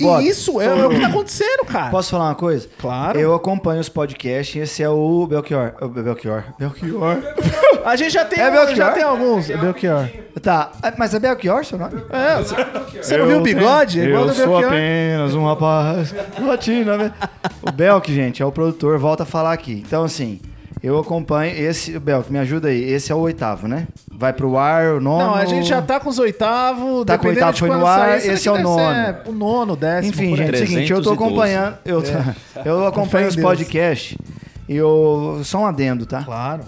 E isso é, é o que tá acontecendo, cara. Posso falar uma coisa? Claro. Eu acompanho os podcasts, esse é o Belchior. O Belchior. Belchior. A gente já tem, É um- Belchior? já tem alguns. Belchior. Tá, mas é Belchior seu nome? É, você- você não viu o bigode? É igual Eu do sou apenas um rapaz latino, né? O Belk, gente, é o produtor, volta a falar aqui. Então, assim, eu acompanho esse... O Belk, me ajuda aí. Esse é o oitavo, né? Vai pro ar, o nono... Não, a gente já tá com os oitavos. Tá com o oitavo, foi no ar, sair, esse é o nono. ser o nono, décimo. Enfim, gente, é o seguinte, eu tô 312. acompanhando... Eu, eu acompanho os podcasts e eu... Só um adendo, tá? Claro.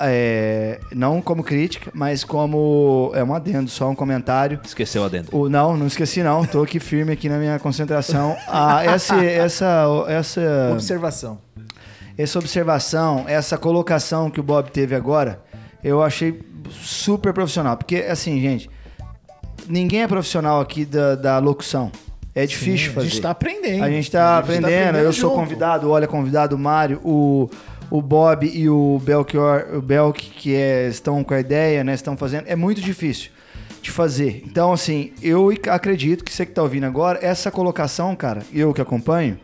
é, não como crítica, mas como é um adendo, só um comentário. Esqueceu adendo. O, não, não esqueci não. Tô aqui firme aqui na minha concentração. Ah, essa, essa, essa, Observação. Essa observação, essa colocação que o Bob teve agora, eu achei super profissional. Porque, assim, gente, ninguém é profissional aqui da, da locução. É difícil Sim, fazer. A gente tá aprendendo. A gente tá aprendendo, eu sou junto. convidado, Olha convidado, o Mário, o, o Bob e o Belchior, o Belk, que é, estão com a ideia, né? Estão fazendo. É muito difícil de fazer. Então, assim, eu acredito que você que tá ouvindo agora, essa colocação, cara, eu que acompanho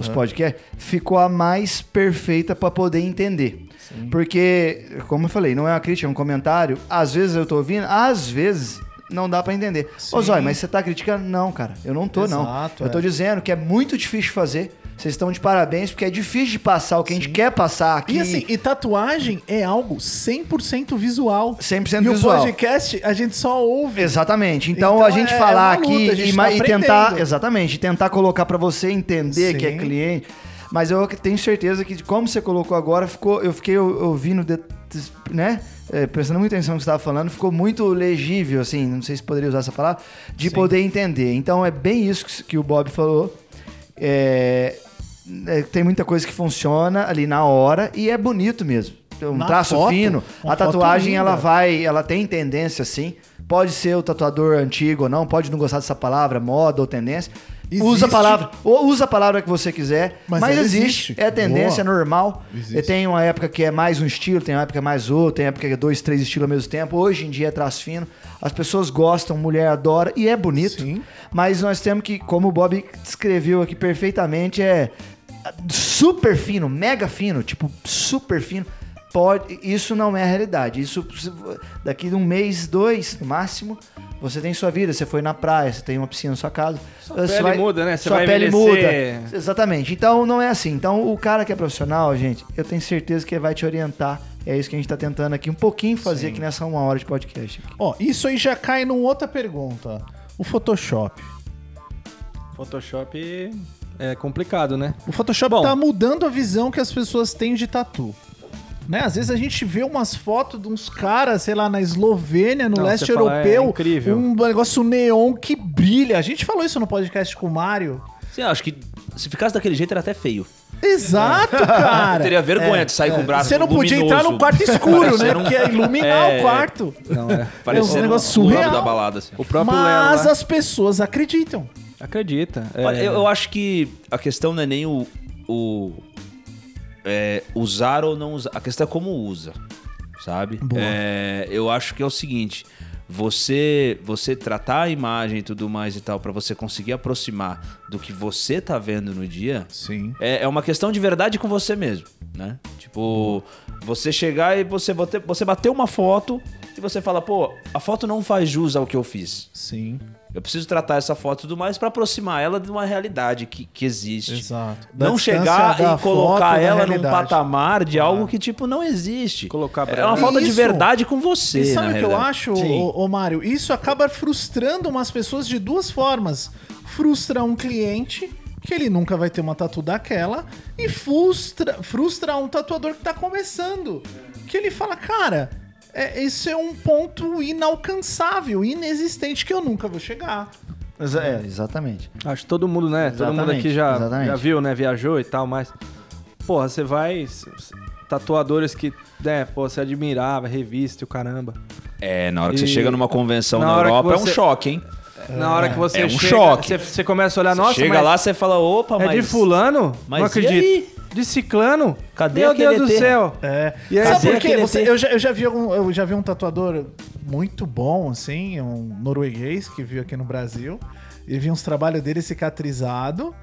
os podcasts, ficou a mais perfeita para poder entender. Porque, como eu falei, não é uma crítica, é um comentário. Às vezes eu tô ouvindo, às vezes não dá para entender. Ô, Sim. Zói, mas você tá criticando? Não, cara, eu não tô, não. Exato, Eu tô é. dizendo que é muito difícil fazer. Vocês estão de parabéns, porque é difícil de passar o que a gente quer passar aqui. E assim, e tatuagem é algo 100% visual. 100% e visual. o podcast a gente só ouve. Exatamente. Então, Então a gente é falar uma luta, aqui gente e, tá e tentar, exatamente, e tentar colocar pra você entender que é Sim. cliente. Mas eu tenho certeza que como você colocou agora, ficou, eu fiquei ou- ouvindo, né? é, prestando muita atenção no que você estava falando, ficou muito legível, assim, não sei se poderia usar essa palavra, de poder entender. Então é bem isso que, que o Bob falou. É, é, tem muita coisa que funciona ali na hora e é bonito mesmo. Um Na traço foto, fino. A tatuagem ela vai, ela tem tendência sim. Pode ser o tatuador antigo ou não, pode não gostar dessa palavra, moda ou tendência. Existe. Usa a palavra, ou usa a palavra que você quiser, mas, Mas existe, existe. é tendência, é Boa. normal. Existe. E tem uma época que é mais um estilo, tem uma época que é mais outro, tem época que é dois, três estilos ao mesmo tempo. Hoje em dia é traço fino. As pessoas gostam, mulher adora e é bonito. Sim. Mas nós temos que, como o Bob descreveu aqui perfeitamente, é super fino, mega fino, tipo super fino. Pode, isso não é a realidade. Isso daqui de um mês, dois, no máximo, você tem sua vida. Você foi na praia, você tem uma piscina na sua casa. Sua você pele muda, né? Você sua vai pele envelhecer. muda. Exatamente. Então não é assim. Então o cara que é profissional, gente, eu tenho certeza que ele vai te orientar. É isso que a gente tá tentando aqui um pouquinho fazer aqui nessa uma hora de podcast. Ó, isso aí já cai numa outra pergunta. O Photoshop. Photoshop é complicado, né? O Photoshop Bom. tá mudando a visão que as pessoas têm de tatu. Né? Às vezes a gente vê umas fotos de uns caras, sei lá, na Eslovênia, no Não, leste você fala, é europeu. incrível. Um negócio neon que brilha. A gente falou isso no podcast com o Mário. Sim, acho que se ficasse daquele jeito era até feio. Exato, Eu cara. teria vergonha de sair com o braço Você não podia entrar no quarto escuro, né? um- Porque é iluminar É. o quarto. Não, é. Parecendo É um negócio surreal. da balada. Assim. O próprio Mas Lelo lá as pessoas acreditam. acredita. É, Olha, Eu, eu acho que a questão não é nem o, o, é, usar ou não usar. A questão é como usa, sabe? É, eu acho que é o seguinte: você você tratar a imagem e tudo mais e tal, pra você conseguir aproximar do que você tá vendo no dia, Sim. é, é uma questão de verdade com você mesmo, né? Tipo, você chegar e você, bater- você bater uma foto e você fala, pô, a foto não faz jus ao que eu fiz. Sim. Eu preciso tratar essa foto e tudo mais pra aproximar ela de uma realidade que, que existe. Exato. Da Não chegar e colocar ela num patamar de algo que, tipo, não existe. Colocar pra é uma falta de Isso. verdade com você, E sabe na o que eu acho, ô Mário? Isso acaba frustrando umas pessoas de duas formas. Frustra um cliente, que ele nunca vai ter uma tatu daquela, e frustra, frustra um tatuador que tá começando. Que ele fala, cara, é, esse é um ponto inalcançável, inexistente, que eu nunca vou chegar. Exa- É, exatamente. Acho que todo mundo, né? Todo mundo Exatamente, aqui já, exatamente. já viu, né? Viajou e tal, mas. Porra, você vai. Tatuadores que, né, pô, você admirava, revista e o caramba. É, na hora que você E- chega numa convenção na na, Europa, é um você- choque, hein? Na hora que você É um chega, choque. Você, você começa a olhar, Você nossa, chega mas lá, você fala, opa, é mas... de fulano? mas não e acredito. De ciclano? Cadê Meu Deus do céu. É. E aí, Sabe por quê? Você- eu, já, eu, já vi algum- eu já vi um tatuador muito bom, assim, um norueguês que viu aqui no Brasil. E vi uns trabalhos dele cicatrizado.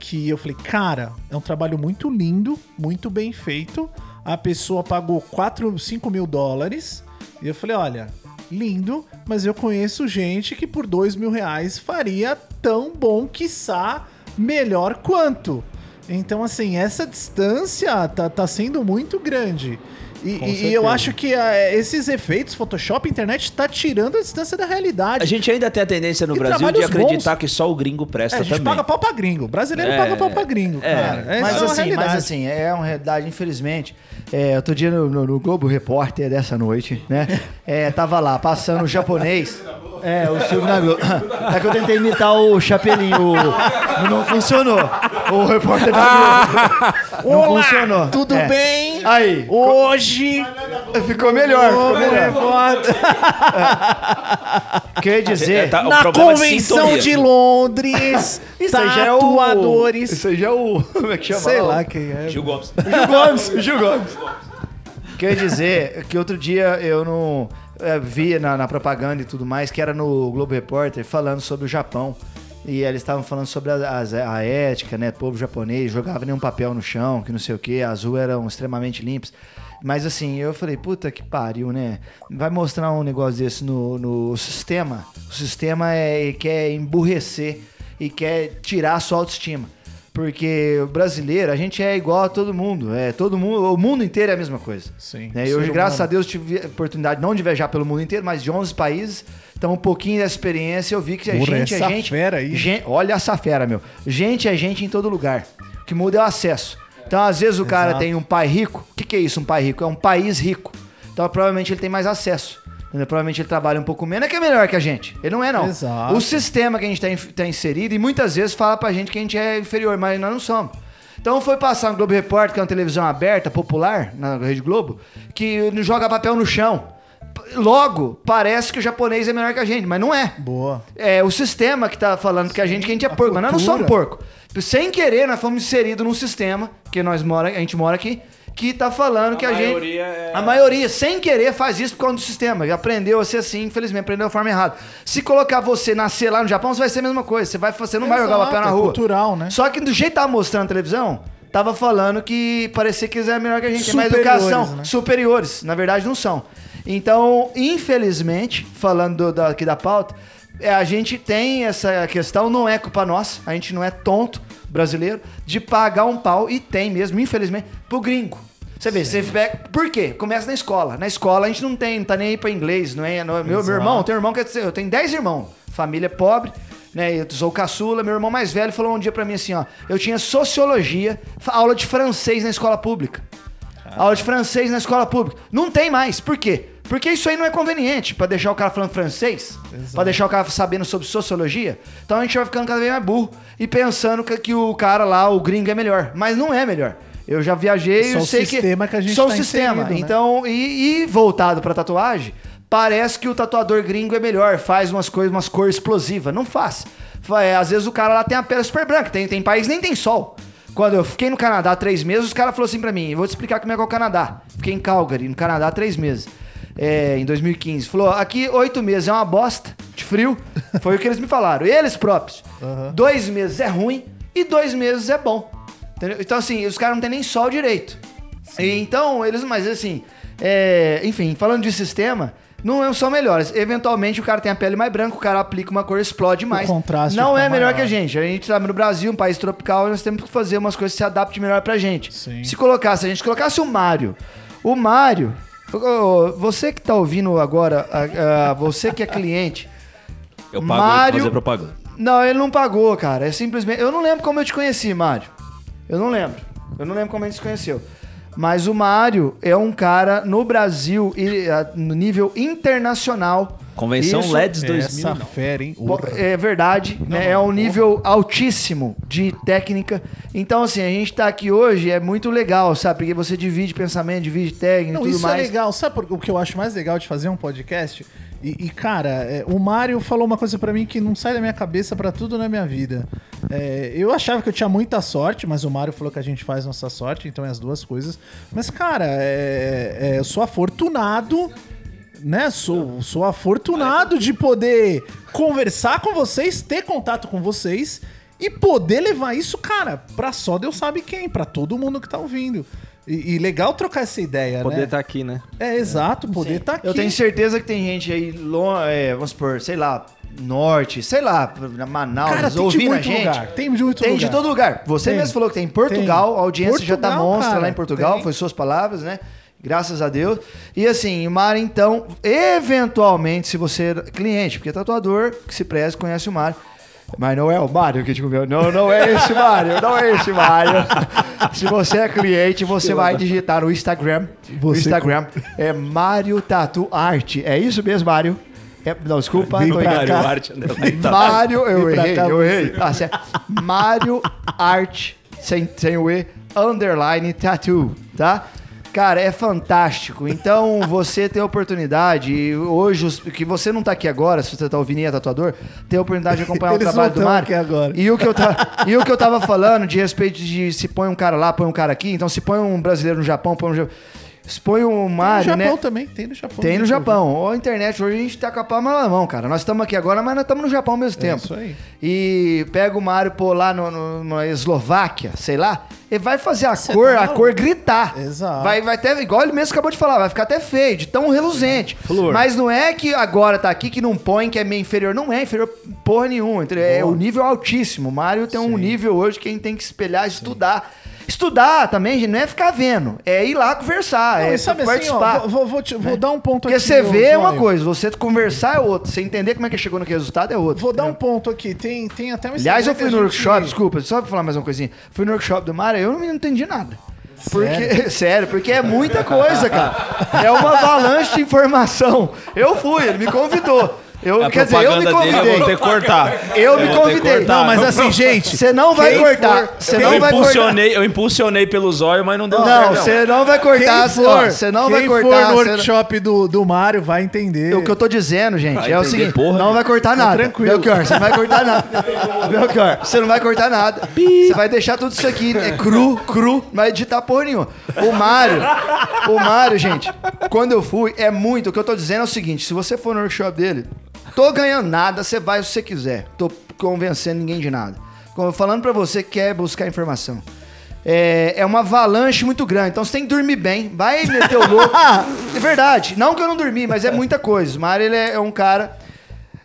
Que eu falei, cara, é um trabalho muito lindo, muito bem feito. A pessoa pagou 4, 5 mil dólares. E eu falei, olha, lindo, mas eu conheço gente que por 2 mil reais faria tão bom, quiçá, melhor quanto. Então, assim, essa distância tá, tá sendo muito grande. E, e- eu acho que ah, esses efeitos, Photoshop, internet, tá tirando a distância da realidade. A gente ainda tem a tendência no E Brasil de acreditar bons. que só o gringo presta É, a gente também. paga pau pra gringo. O brasileiro É, paga pau pra gringo, é. cara. Essa Mas é uma assim, realidade. mas assim, é uma realidade, infelizmente. É, outro dia no, no- no Globo Repórter dessa noite, né? É, tava lá, passando o japonês. É, o Silvio na Globo. É que eu tentei imitar o Chapelinho. o- não funcionou. O repórter da Globo. Não Olá, funcionou. tudo É. bem? Aí. Hoje, Ficou melhor, ficou o melhor. repórter- Quer dizer. É, tá- na é convenção sintonia. de Londres, Isso aí já é o. Isso aí já é o. Como é que chama? Sei lá quem é. Gil Gomes. Gil Gomes, Gil Gomes. Quer dizer que outro dia eu não é, vi na, na propaganda e tudo mais que era no Globo Repórter falando sobre o Japão. E eles estavam falando sobre a, as- a ética, né? O povo japonês jogava nenhum papel no chão, que não sei o que, ruas eram extremamente limpas. Mas assim, eu falei, puta que pariu, né? Vai mostrar um negócio desse no, no sistema. O sistema é, quer emburrecer e quer tirar a sua autoestima. Porque o brasileiro, a gente é igual a todo mundo. É, todo mundo, o mundo inteiro é a mesma coisa. Sim. Né? E hoje, graças humano. a Deus, tive a oportunidade não de viajar pelo mundo inteiro, mas de 11 países. Então, um pouquinho dessa experiência, eu vi que a Porra, gente essa é gente. fera aí. gen- olha essa fera, meu. Gente é gente em todo lugar. O que muda é o acesso. Então, às vezes, o cara Exato. tem um pai rico. O que, que é isso, um pai rico? É um país rico. Então, provavelmente, ele tem mais acesso. Entendeu? Provavelmente ele trabalha um pouco menos, é que é melhor que a gente. Ele não é, não. Exato. O sistema que a gente está tá inserido e muitas vezes fala pra gente que a gente é inferior, mas nós não somos. Então foi passar no Globo Repórter, que é uma televisão aberta, popular, na Rede Globo, que joga papel no chão. Logo, parece que o japonês é melhor que a gente, mas não é. Boa. É o sistema que tá falando que a gente que a gente é porco, mas nós não somos cultura. porco. Sem querer, nós fomos inseridos num sistema, que nós mora, a gente mora aqui, que tá falando que a gente. maioria é- A maioria, sem querer, faz isso por causa do sistema. Já aprendeu a ser assim, infelizmente, aprendeu da forma errada. Se colocar você nascer lá no Japão, você vai ser a mesma coisa. Você, vai, você não vai jogar Exato, papel na é rua. cultural, né? Só que do jeito que tava mostrando na televisão, tava falando que parecia que eles eram melhor que a gente. Tem mais Superiores, educação. né? Superiores. Na verdade, não são. Então, infelizmente, falando do- da- aqui da pauta, é, a gente tem essa questão, não é culpa nossa, a gente não é tonto brasileiro, de pagar um pau, e tem mesmo, infelizmente, pro gringo. Você vê, você pega. Por quê? Começa na escola. Na escola a gente não tem, não tá nem aí pra inglês, não é? não é- meu, meu irmão, tem um irmão que é- eu tenho 10 irmãos, família pobre, né? Eu sou o caçula, meu irmão mais velho falou um dia pra mim assim, ó, eu tinha sociologia, aula de francês na escola pública. Aula de francês na escola pública. Não tem mais. Por quê? Porque isso aí não é conveniente pra deixar o cara falando francês, pra deixar o cara sabendo sobre sociologia. Então a gente vai ficando cada vez mais burro e pensando que, que o cara lá, o gringo é melhor, mas não é melhor. Eu já viajei É e só eu o sei sistema que a gente só tá o sistema. inserido, né? Então, e, e voltado pra tatuagem, parece que o tatuador gringo é melhor, faz umas coisas, umas cores explosivas. Não faz. Fa- é, às vezes o cara lá tem a pele super branca, tem, tem país que nem tem sol. Quando eu fiquei no Canadá três meses, os caras falaram assim pra mim: vou te explicar como é que é o Canadá. Fiquei em Calgary, no Canadá, três meses. É, em 2015. Falou: aqui oito meses é uma bosta de frio. Foi o que eles me falaram. Eles próprios. Dois meses é ruim e dois meses é bom. Entendeu? Então, assim, os caras não tem nem sol direito. E então, eles, mas assim, é, enfim, falando de sistema, não são melhores. Eventualmente o cara tem a pele mais branca, o cara aplica uma cor, explode mais. contraste não é melhor maior. que a gente. A gente tá no Brasil, um país tropical, e nós temos que fazer umas coisas que se adaptem melhor pra gente. Sim. Se colocasse, a gente colocasse o Mário. O ô, você que tá ouvindo agora, a- a- você que é cliente. Eu pago Mário- fazer propaganda. Não, ele não pagou, cara. É simplesmente. Eu não lembro como eu te conheci, Mário. Eu não lembro. Eu não lembro como a gente se conheceu. Mas o Mário é um cara no Brasil, no nível internacional. Convenção Isso LEDs Essa 2000. fera, hein? É verdade, né? é um nível altíssimo de técnica. Então, assim, a gente tá aqui hoje é muito legal, sabe? Porque você divide pensamento, divide técnica Não, e tudo isso mais. é legal. Sabe por- o que eu acho mais legal de fazer um podcast? E, e, cara, é, o Mário falou uma coisa pra mim que não sai da minha cabeça pra tudo na minha vida. É, eu achava que eu tinha muita sorte, mas o Mário falou que a gente faz nossa sorte, então é as duas coisas. Mas, cara, é, é, eu sou afortunado, né? Sou, sou afortunado de poder conversar com vocês, ter contato com vocês e poder levar isso, cara, pra só Deus sabe quem, pra todo mundo que tá ouvindo. E, e legal trocar essa ideia, Poder né? estar aqui, né? É, exato, poder estar aqui. Eu tenho certeza que tem gente aí, é, vamos supor, sei lá, norte, sei lá, Manaus, Cara, tem ouvindo a muito gente. lugar. Tem de muito Tem lugar. de todo lugar. Você Tem. mesmo falou que tem em Portugal, Tem. a audiência já tá Portugal, monstra cara, lá em Portugal, tem. foi suas palavras, né? Graças a Deus. E assim, o Mário, então, eventualmente, se você é cliente, porque tatuador que se preze conhece o Mário. Mas não é o Mário que te comeu. Não, não é esse Mário. Não é esse Mário. Se você é cliente, você vai digitar no Instagram. O Instagram é Mário Tatu Art. É isso mesmo, Mário? É- não, desculpa. Cá. Arte underline tatu. Mário, eu errei, cá eu errei. Ah, certo. Mário Art, sem, sem o E, underline tattoo, tá? Cara, é fantástico. Então, você tem a oportunidade, e hoje, que você não tá aqui agora, se você tá ouvindo e é tatuador, tem a oportunidade de acompanhar o trabalho não do aqui agora. E o, que eu e o que eu tava falando de respeito de se põe um cara lá, põe um cara aqui, então se põe um brasileiro no Japão, põe um... ja- Se põe um Tem no Japão né? também, tem no Japão. Tem no Japão. Ou a internet, hoje a gente tá com a palma na mão, cara. Nós estamos aqui agora, mas nós estamos no Japão ao mesmo É tempo. isso aí. E pega o Mário, pô, lá no, no- na Eslováquia, sei lá, ele vai fazer a Cê cor, tá a cor gritar. Exato. Vai, vai até, igual ele mesmo acabou de falar, vai ficar até feio, de tão reluzente. Flor. Mas não é que agora tá aqui que não põe, que é meio inferior. Não é inferior porra nenhuma. É o nível altíssimo. O Mário tem um nível hoje que a gente tem que espelhar, estudar. Estudar também, gente, não é ficar vendo. É ir lá conversar, Não, é sabe assim, participar. ó, vou, vou, te- vou dar um ponto Porque aqui. você ô, vê é uma coisa, você conversar é outra. Você entender como é que chegou no resultado é outra. Vou dar um entendeu? ponto aqui. Tem, tem até um Aliás, eu fui no a gente- workshop, desculpa, só pra falar mais uma coisinha. Fui no workshop do Mário, eu não entendi nada. Porque, sério, porque é muita coisa, cara. É uma avalanche de informação. Eu fui, ele me convidou. Eu, A quer dizer, eu me dele convidei. eu vou ter que cortar. Eu me ter que convidei. cortar. Não, mas assim, gente. Você não vai quem cortar. Você quem não eu, vai cortar. impulsionei, eu impulsionei pelo zóio, mas não deu Não, você não vai cortar. Quem for, Você não quem vai cortar. for no não- workshop do, do Mário vai entender. O que eu tô dizendo, gente, Vai é o seguinte: porra, não vai cortar nada. tranquilo. Belchior, você não vai cortar nada. Belchior, você não vai cortar nada. Você vai deixar tudo isso aqui é cru, cru, não vai editar porra nenhuma. O Mário, o Mário, gente, quando eu fui, é muito. O que eu tô dizendo é o seguinte: se você for no workshop dele, tô ganhando nada, você vai se você quiser. Tô convencendo ninguém de nada. Falando pra você que quer buscar informação. É, é uma avalanche muito grande, então você tem que dormir bem. Vai meter o louco. é verdade. Não que eu não dormi, mas é muita coisa. O Mário, ele é, é um cara.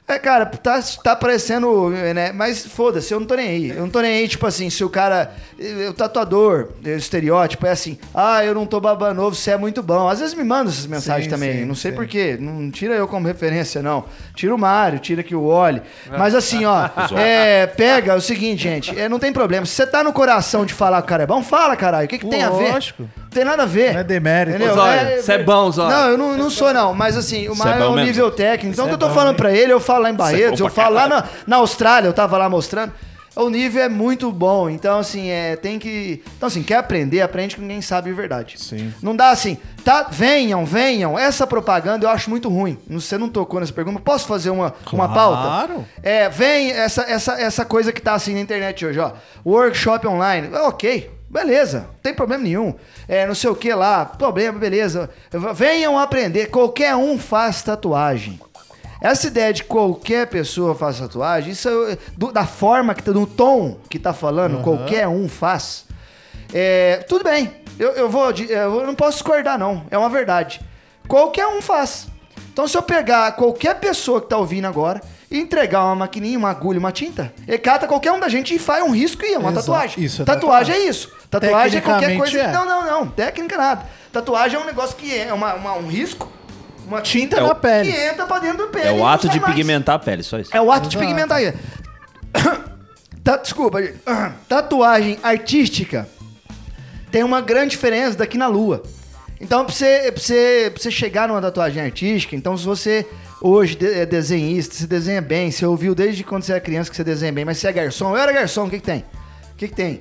É, cara, tá, tá parecendo, né? Mas foda-se, eu não tô nem aí. Eu não tô nem aí, tipo assim, se o cara. eh, O tatuador, o estereótipo é assim, ah, eu não tô babando ovo, você é muito bom. Às vezes me manda essas mensagens Sim, também. sim, não sei sim. por quê. Não tira eu como referência, não. Tira o Mário, tira aqui o Oli. Mas assim, ó, é, pega é o seguinte, gente, é, não tem problema. Se você tá no coração de falar que o cara é bom, fala, caralho. O que, que tem a ver? Lógico. Não tem nada a ver. Não é demérito. Entendeu? Ô, Zóio, você é bom, Zóio. Não, eu não, não sou, não. Mas assim, o Você é é, um mesmo? nível técnico. Então, o que eu tô falando pra ele, eu falo lá em Barretos, eu falo lá na, na Austrália, eu tava lá mostrando. O nível é muito bom. Então, assim, é, tem que. Então, assim, quer aprender, aprende com quem sabe de verdade. Sim. Não dá assim, tá? Venham, venham. Essa propaganda eu acho muito ruim. Você não tocou nessa pergunta. Posso fazer uma, uma pauta? Claro. É, vem essa, essa, essa coisa que tá assim na internet hoje, ó. Workshop online. Ok, beleza, não tem problema nenhum. É, não sei o que lá, problema, beleza. Venham aprender. Qualquer um faz tatuagem. Essa ideia de qualquer pessoa faz tatuagem, isso é, do- da forma que tá, do tom que tá falando, qualquer um faz. É, tudo bem, eu, eu vou, eu não posso discordar não, é uma verdade. Qualquer um faz. Então se eu pegar qualquer pessoa que tá ouvindo agora entregar uma maquininha, uma agulha, uma tinta, ele cata qualquer um da gente e faz um risco e é uma Exato. tatuagem. Isso é tatuagem é isso. Tatuagem é qualquer coisa. é. Não, não, não. Técnica nada. Tatuagem é um negócio que é uma, uma- um risco, uma Tinta É na o- pele. que entra pra dentro do pele. É e o ato de mais. pigmentar a pele, só isso. É o ato de Exato. pigmentar. Ta- Desculpa. Tatuagem artística tem uma grande diferença daqui na lua. Então, pra você, pra, você, pra você chegar numa tatuagem artística, então se você hoje é desenhista, você desenha bem, você ouviu desde quando você era criança que você desenha bem, mas você é garçom, eu era garçom, o que que tem? O que que tem?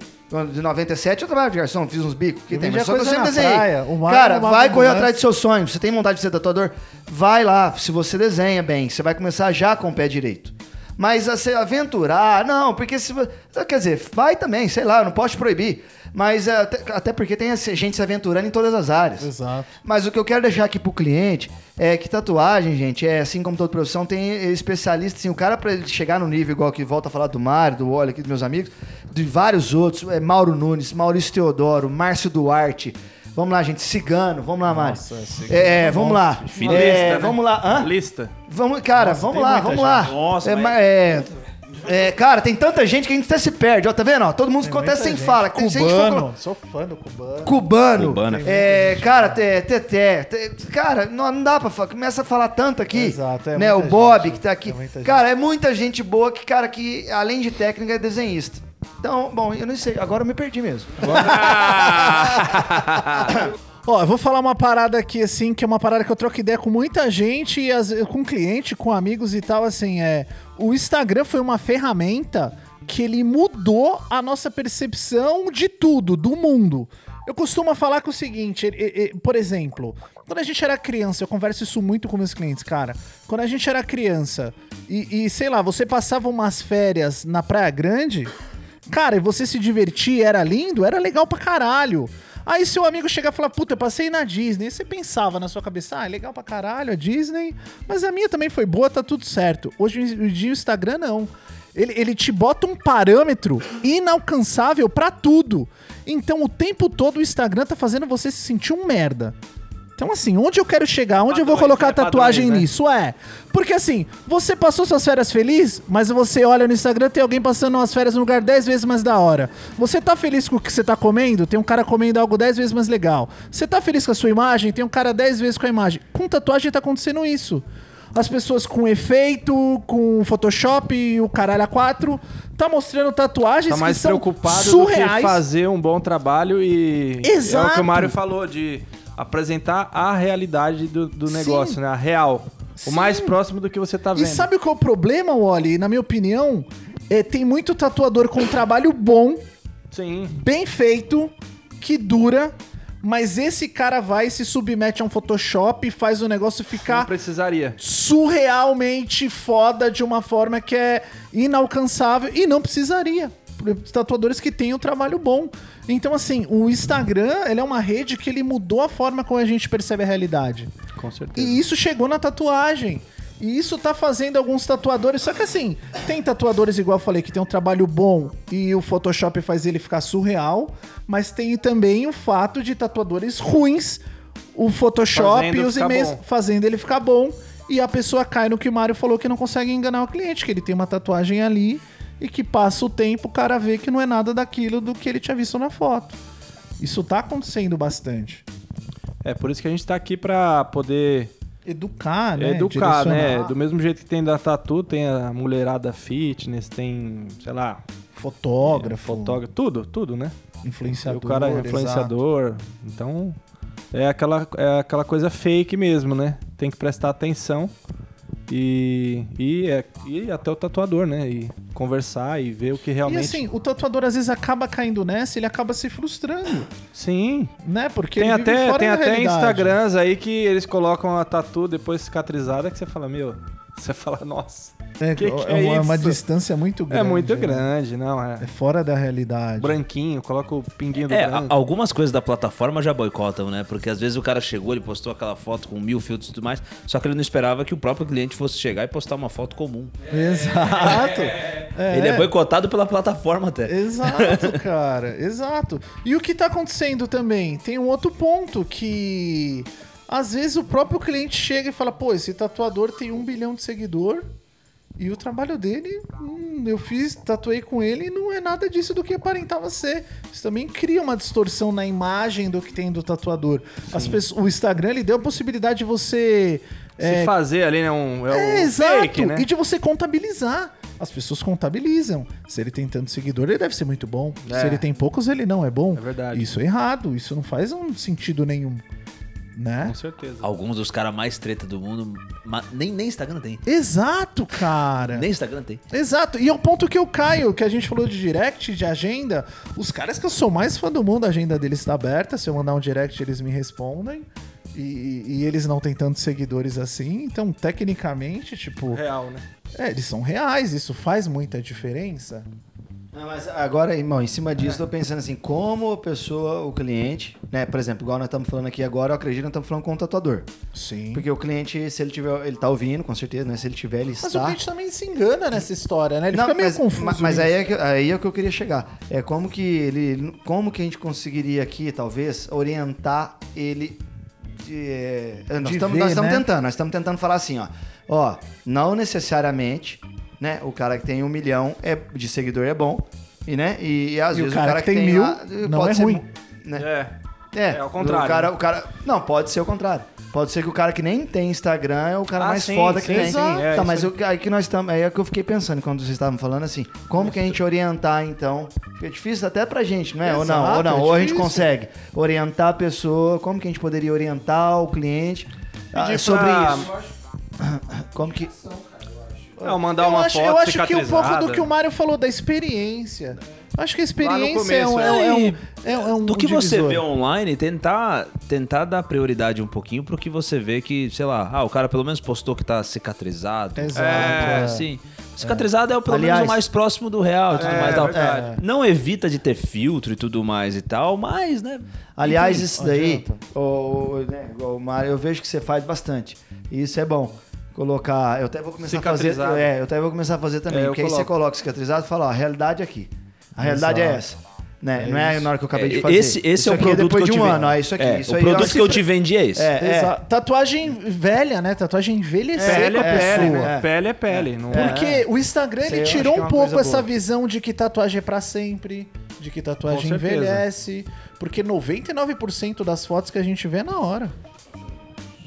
De 97 eu trabalhava de garçom, fiz uns bicos, o que Eu tem? Mas só que eu sempre desenhei. praia, o Mário Cara, arrumava vai correr atrás do seu sonho. Você tem vontade de ser tatuador? Vai lá. Se você desenha bem, você vai começar já com o pé direito. Mas a se aventurar, não, porque se Quer dizer, vai também, sei lá, eu não posso te proibir. Mas é, até, até porque tem gente se aventurando em todas as áreas. Exato. Mas o que eu quero deixar aqui pro cliente é que tatuagem, gente, é assim como toda profissão, tem especialista, assim, o cara pra ele chegar no nível igual que volta a falar do Mário, do Olho aqui, dos meus amigos, de vários outros, é Mauro Nunes, Maurício Teodoro, Márcio Duarte, vamos lá, gente, Cigano, vamos lá, Mário. Nossa, Cigano É, é vamos lá. Finista, É, né? vamos lá, hã? Lista. Vamos, cara, Nossa, vamos tem lá, vamos gente. lá. Nossa, é, mas- é, É, cara, tem tanta gente que a gente até se perde, ó, tá vendo? Ó, todo mundo ficou até muita sem gente. fala. Tem- Cubano, sou fã do cubano. Cubano. Cubano. É, cara, Teté. Te, te, cara, não, não dá pra falar. Começa a falar tanto aqui. Exato, é né? O Bob gente. que tá aqui. É cara, é muita gente boa que, cara, que além de técnica é desenhista. Então, bom, eu não sei. Agora eu me perdi mesmo. Ó, eu vou falar uma parada aqui, assim, que é uma parada que eu troco ideia com muita gente, e vezes, com cliente, com amigos e tal, assim, é... O Instagram foi uma ferramenta que ele mudou a nossa percepção de tudo, do mundo. Eu costumo falar que o seguinte, por exemplo, quando a gente era criança, eu converso isso muito com meus clientes, cara. Quando a gente era criança e, e, sei lá, você passava umas férias na Praia Grande, Cara, e você se divertir, era lindo, era legal pra caralho. Aí seu amigo chega e fala, puta, eu passei na Disney. Você pensava na sua cabeça, ah, é legal pra caralho a Disney, mas a minha também foi boa, tá tudo certo. Hoje em dia o Instagram não. Ele, ele te bota um parâmetro inalcançável pra tudo. Então o tempo todo o Instagram tá fazendo você se sentir um merda. Então, assim, onde eu quero chegar? Onde eu vou colocar né? tatuagem né? nisso? É. Porque assim, você passou suas férias feliz, mas você olha no Instagram, tem alguém passando umas férias num lugar 10 vezes mais da hora. Você tá feliz com o que você tá comendo? Tem um cara comendo algo 10 vezes mais legal. Você tá feliz com a sua imagem? Tem um cara 10 vezes com a imagem. Com tatuagem tá acontecendo isso. As pessoas com efeito, com Photoshop e o caralho a 4, tá mostrando tatuagens Tá mais que são preocupado surreais. do que fazer um bom trabalho e é o Exato. que o Mário falou de apresentar a realidade do, do Sim. negócio, né? A real. Sim. O mais próximo do que você tá E vendo. sabe qual é o problema, Wally? Na minha opinião, é, tem muito tatuador com um trabalho bom, Sim. bem feito, que dura, mas esse cara vai e se submete a um Photoshop e faz o negócio Não ficar precisaria. surrealmente foda de uma forma que é inalcançável e não precisaria. Tatuadores que têm um trabalho bom. Então, assim, o Instagram ele é uma rede que ele mudou a forma como a gente percebe a realidade. Com certeza. E isso chegou na tatuagem. E isso tá fazendo alguns tatuadores. Só que assim, tem tatuadores, igual eu falei, que tem um trabalho bom e o Photoshop faz ele ficar surreal. Mas tem também o fato de tatuadores ruins, o Photoshop Fazendo e os e-mails bom. fazendo ele ficar bom. E a pessoa cai no que o Mário falou que não consegue enganar o cliente, que ele tem uma tatuagem ali e que passa o tempo, o cara vê que não é nada daquilo do que ele tinha visto na foto. Isso tá acontecendo bastante. É por isso que a gente tá aqui pra poder Educar, né? educar, né? Do mesmo jeito que tem da tatu, tem a mulherada fitness, tem, sei lá, Fotógrafo, fotógrafo, tudo, tudo, né? E influenciador. o cara é exato. influenciador. Então, é aquela, é aquela coisa fake mesmo, né? Tem que prestar atenção e, e, é, e até o tatuador, né? E conversar e ver o que E realmente. assim, o tatuador às vezes acaba caindo nessa, ele acaba se frustrando, Sim. né? Porque Tem até, tem até realidade. Instagrams aí que eles colocam a tatu depois cicatrizada que você fala, meu, você fala, nossa, É, Que que é uma, é uma isso? distância muito grande. é muito né? grande, não, é É fora da realidade. branquinho, coloca o pinguinho do É, a- branco. algumas coisas da plataforma já boicotam, né? Porque às vezes o cara chegou, ele postou aquela foto com mil filtros e tudo mais, só que ele não esperava que o próprio cliente fosse chegar e postar uma foto comum. Exato. É. Ele é boicotado pela plataforma até. Exato, cara. Exato. E o que tá acontecendo também? Tem um outro ponto que às vezes o próprio cliente chega e fala: pô, esse tatuador tem um bilhão de seguidor. E o trabalho dele, hum, eu fiz, tatuei com ele e não é nada disso do que aparentava ser. Isso também cria uma distorção na imagem do que tem do tatuador. As pessoas, o Instagram ele deu a possibilidade de você. Se é, fazer ali, né? Um, é, é, um exato. fake, né? E de você contabilizar. As pessoas contabilizam. Se ele tem tanto seguidor, ele deve ser muito bom. É. Se ele tem poucos, ele não é bom. É verdade. Isso é errado. Isso não faz um sentido nenhum. Né? Com certeza. Alguns dos caras mais treta do mundo, nem, nem Instagram tem. Exato, cara. Nem Instagram tem. Exato. E é o ponto que eu caio, que a gente falou de direct, de agenda. Os caras que eu sou mais fã do mundo, a agenda deles está aberta. Se eu mandar um direct, eles me respondem. E, e eles não têm tantos seguidores assim. Então, tecnicamente, tipo, Real, né? é, eles são reais. Isso faz muita diferença. Não, mas agora, irmão, em cima disso, tô pensando assim, como a pessoa, o cliente, né? Por exemplo, igual nós estamos falando aqui agora, eu acredito que nós estamos falando com o tatuador. Sim. Porque o cliente, se ele tiver, ele tá ouvindo, com certeza, né? Se ele tiver, ele Mas o está. cliente também se engana nessa história, né? Ele Não, fica meio mas, confuso. ma- Mas nisso. aí é, que, aí é o que eu queria chegar. É como que ele. Como que a gente conseguiria aqui, talvez, orientar ele. De, é, nós estamos né? tentando, nós estamos tentando falar assim, ó. Ó, não necessariamente né? O cara que tem um milhão é, de seguidor é bom. E, né? E, e às E o vezes cara que tem mil não pode é ser ruim. Né? É. É, É, ao contrário, O cara, né? o cara, não, pode ser o contrário. Pode ser que o cara que nem tem Instagram é o cara Ah, mais sim, foda que sim, tem. sim, é, tá, mas o, aí que nós estamos, aí é que eu fiquei pensando quando vocês estavam falando assim, como que a gente orientar então? Fica difícil até pra gente, não é? ou não, ou Exato, não, é ou a gente consegue orientar a pessoa, como que a gente poderia orientar o cliente ah, sobre pra- isso? Como que Não, mandar eu uma acho, foto eu acho que um pouco do que o Mário falou da experiência. Acho que a experiência no começo, é, um, é, é. um, é, um- é um Do que você divisor. vê online, tentar, tentar dar prioridade um pouquinho pro que você vê que, sei lá, ah, o cara pelo menos postou que tá cicatrizado. Exato. É, é. assim. Cicatrizado é, o pelo Aliás- menos o mais próximo do real e tudo É, mais. Verdade. Não evita de ter filtro e tudo mais e tal, mas, né? Aliás, enfim, isso daí, o, o- né, o Mário, eu vejo que você faz bastante. E isso é bom. Colocar. Eu até vou começar a fazer. É, eu até vou começar a fazer também. É, porque aí você coloco. coloca cicatrizado e fala, ó, a realidade é aqui. A realidade é Exato. essa. Né? Não é na hora que eu acabei de É, fazer. esse, esse Isso é o aqui produto depois que eu de um te ano. vendi. ó, isso aqui. É, isso o aí, produto ó, que eu te vendi é esse. É, é. Tatuagem velha, né? Tatuagem envelhecer Pele com a é pele, pessoa. né? Pele é pele. Não... Porque o Instagram ele tirou é um pouco essa boa. visão de que tatuagem é pra sempre, de que tatuagem envelhece, porque 99% das fotos que a gente vê é na hora.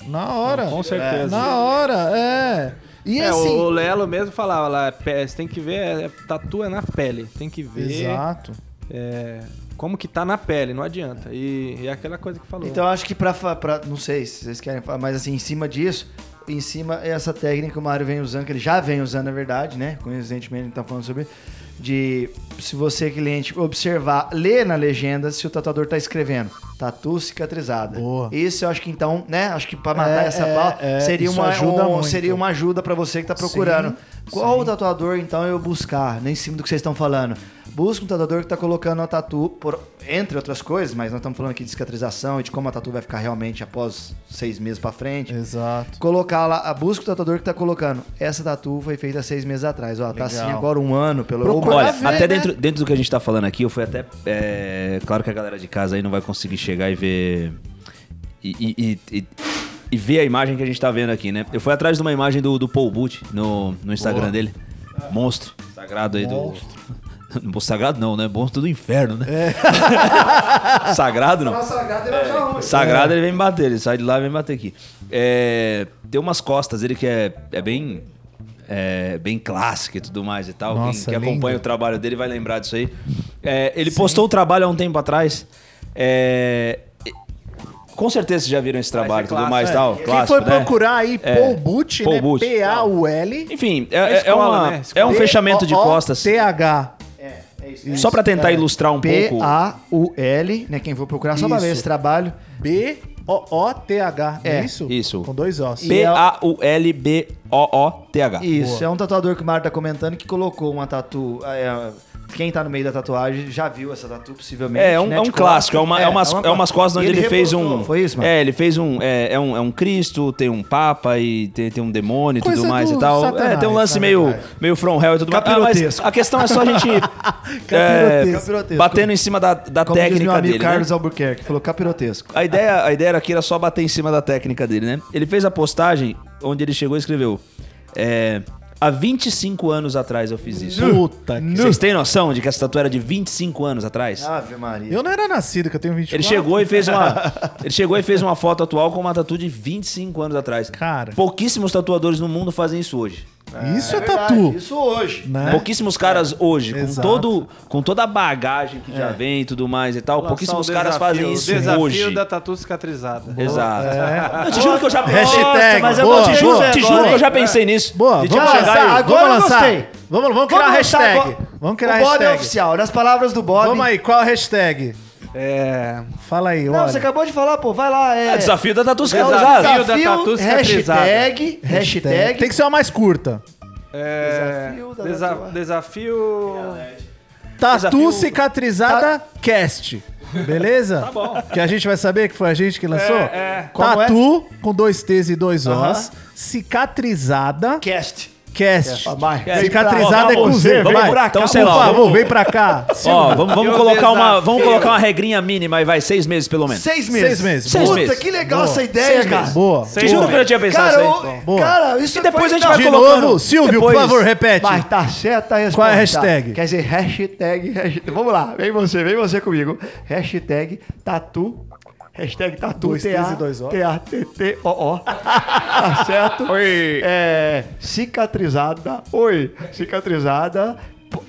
Na hora. Com certeza. Na hora, é. E É, assim, o Lelo mesmo falava lá, pe- você tem que ver, é, tatu é na pele, tem que ver Exato. é, como que tá na pele, não adianta. E, e é aquela coisa que falou. Então eu acho que pra, pra. Não sei se vocês querem falar, mas assim, em cima disso, em cima é essa técnica que o Mário vem usando, que ele já vem usando, na verdade, né? Coincidentemente, ele tá falando sobre. De se você, cliente, observar, ler na legenda se o tatuador tá escrevendo. Tatu cicatrizada. Boa. Isso eu acho que então, né? Acho que pra matar É, essa é, pau é, seria, uma, ajuda um- seria uma ajuda pra você que tá procurando. Sim, Qual sim. o tatuador, então, eu buscar, né, em cima do que vocês estão falando? Busca um tatuador que tá colocando a tatu, por- entre outras coisas, mas nós estamos falando aqui de cicatrização e de como a tatu vai ficar realmente após seis meses pra frente. Exato. Colocar lá, busca o tatuador que tá colocando. Essa tatu foi feita seis meses atrás. Ó, tá Legal. assim agora um ano, pelo Procura ou Olha, mais. ver, até né? dentro, dentro do que a gente tá falando aqui, eu fui até. é, claro que a galera de casa aí não vai conseguir chegar e ver. E, e- e- e- e ver a imagem que a gente tá vendo aqui, né? Eu fui atrás de uma imagem do, do Paul Boot no, no Instagram Boa. dele. Monstro. Sagrado aí do. do. Sagrado não, né? Monstro do inferno, né? Sagrado não. Sagrado ele vem me bater, ele sai de lá e vem me bater aqui. É, tem umas costas dele que é, é bem. É, bem clássica e tudo mais e tal. Nossa, Quem, quem lindo. acompanha o trabalho dele vai lembrar disso aí. É, ele postou o trabalho há um tempo atrás. É, com certeza vocês já viram esse trabalho e tudo mais e é. tal. Quem clássico, foi né? procurar aí É, Paul Boot, Paul né? P-A-U-L. Enfim, é, é- é escola, uma- né? é um fechamento de costas. T-H. Só pra tentar ilustrar um pouco. P-A-U-L, né? Quem for procurar, só pra ver Isso. esse trabalho. B-O-O-T-H. É É, isso? isso. Com dois Os. P-A-U-L-B-O-O-T-H. Isso, é um tatuador que o Mário tá comentando que colocou uma tatu. é, quem tá no meio da tatuagem já viu essa tatu, possivelmente. É, é um, né, é um de clássico, é, uma, é, umas, uma- é umas costas onde E ele, fez um. Foi isso, mano? É, ele fez um. É, é um, é um Cristo, tem um Papa e tem, tem um demônio e tudo mais do e tal. Satanás, é, tem um lance meio, meio from hell e tudo mais. Ah, mas Capirotesco. a questão é só a gente. Capirotesco. Capirotesco. batendo em cima da, da Como diz técnica meu amigo dele. né? Carlos Albuquerque, falou capirotesco. A ideia, a ideia aqui era só bater em cima da técnica dele, né? Ele fez a postagem onde ele chegou e escreveu: é, Há 25 anos atrás eu fiz isso. Puta que... Vocês têm noção de que essa tatu era de 25 anos atrás? Ave Maria. Eu não era nascido, que eu tenho 24. Ele chegou e fez uma. ele chegou e fez uma foto atual com uma tatu de 25 anos atrás. Cara. Pouquíssimos tatuadores no mundo fazem isso hoje. Isso é, verdade, tatu. Isso hoje. Né? Pouquíssimos caras hoje, com, todo, com toda a bagagem que já vem e tudo mais e tal, Lançar pouquíssimos o caras desafio- fazem isso o desafio hoje. da tatu cicatrizada. Exato. Eu te juro que eu já Hashtag, boa, vou te juro, boa. te juro que eu já pensei nisso. Boa, vamos tipo, chegar lançar, agora vamos eu lançar. gostei. Vamos, vamos criar a Vamos hashtag. Vamos criar a o Bob é hashtag. oficial. Nas palavras do Bob. Vamos aí, qual a hashtag? É. Fala aí, Não, olha. você acabou de falar, pô. Vai lá. É, É desafio da tatu É o cicatrizada. Desafio desafio, da tatu cicatrizada. hashtag, hashtag, Tem que ser uma mais curta. É, Desafio da desa- tatuagem. desafio. Tatu Desafio- cicatrizada cast. Beleza? Tá bom. Que a gente vai saber que foi a gente que lançou? É, é. Como é? Tatu com dois T's e dois. Os. Cicatrizada cast. Cast. Cicatrizada é com Z. vem Vai. pra Então, cá. sei Por lá, favor, vem pra cá. Ó, vamos, vamos colocar uma, vamos colocar uma regrinha mínima e vai seis meses pelo menos. Seis meses. Seis meses. Seis Puta, meses. que legal Boa. essa ideia, Seis cara. meses. Boa. Juro que eu tinha pensado Cara, isso aí. o- Boa. cara, isso E depois a gente vai De colocando. novo, Silvio, Depois- por favor, repete. Vai, tá certa a resposta. Qual é a hashtag? Quer dizer, hashtag, hashtag. Vamos lá, vem você, vem você comigo. Hashtag tatu. Hashtag tatu. Dois T's e dois O. T-A-T-T-O-O. Tá certo? Oi. É, cicatrizada. Oi. Cicatrizada. p-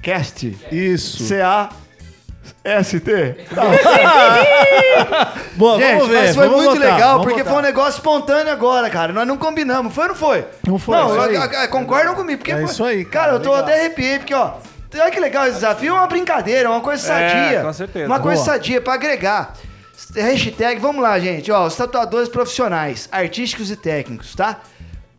Cast. Isso. C-A-S-T. Tá. Boa, Gente, vamos ver. mas foi vamos muito votar, legal, porque votar. foi um negócio espontâneo agora, cara. Nós não combinamos. Foi ou não foi? Não foi, Não, é concordam comigo. Porque É foi- isso aí, Cara, cara, eu tô legal. até arrepiei, porque, ó. Olha que legal esse desafio, é uma brincadeira, uma coisa É, sadia. com certeza. Uma coisa Boa. sadia pra agregar. Hashtag, vamos lá, gente. Ó, os tatuadores profissionais, artísticos e técnicos, tá?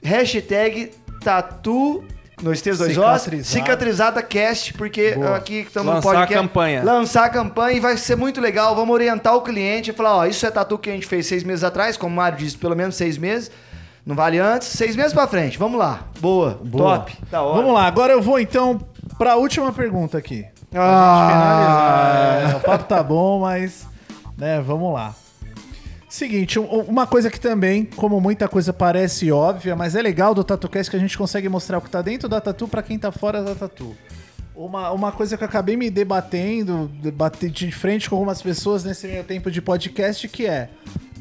Hashtag tatu. Nós temos dois Os. Cicatrizada. Cicatrizada cast, porque Boa. aqui estamos no Lançar a podcast. campanha. Lançar a campanha e vai ser muito legal. Vamos orientar o cliente e falar: ó, isso é tatu que a gente fez seis meses atrás, como o Mário disse, pelo menos seis meses. Não vale antes. Seis meses pra frente. Vamos lá. Boa. Boa. Top. Da hora. Vamos lá, agora eu vou então pra última pergunta aqui. Ah, Finalizar. É, o papo tá bom, mas. Né, vamos lá. Seguinte, um- uma coisa que também, como muita coisa parece óbvia, mas é legal do TatuCast que a gente consegue mostrar o que tá dentro da tatu pra quem tá fora da tatu. Uma, uma coisa que eu acabei me debatendo, debater de frente com algumas pessoas nesse meio tempo de podcast, que é,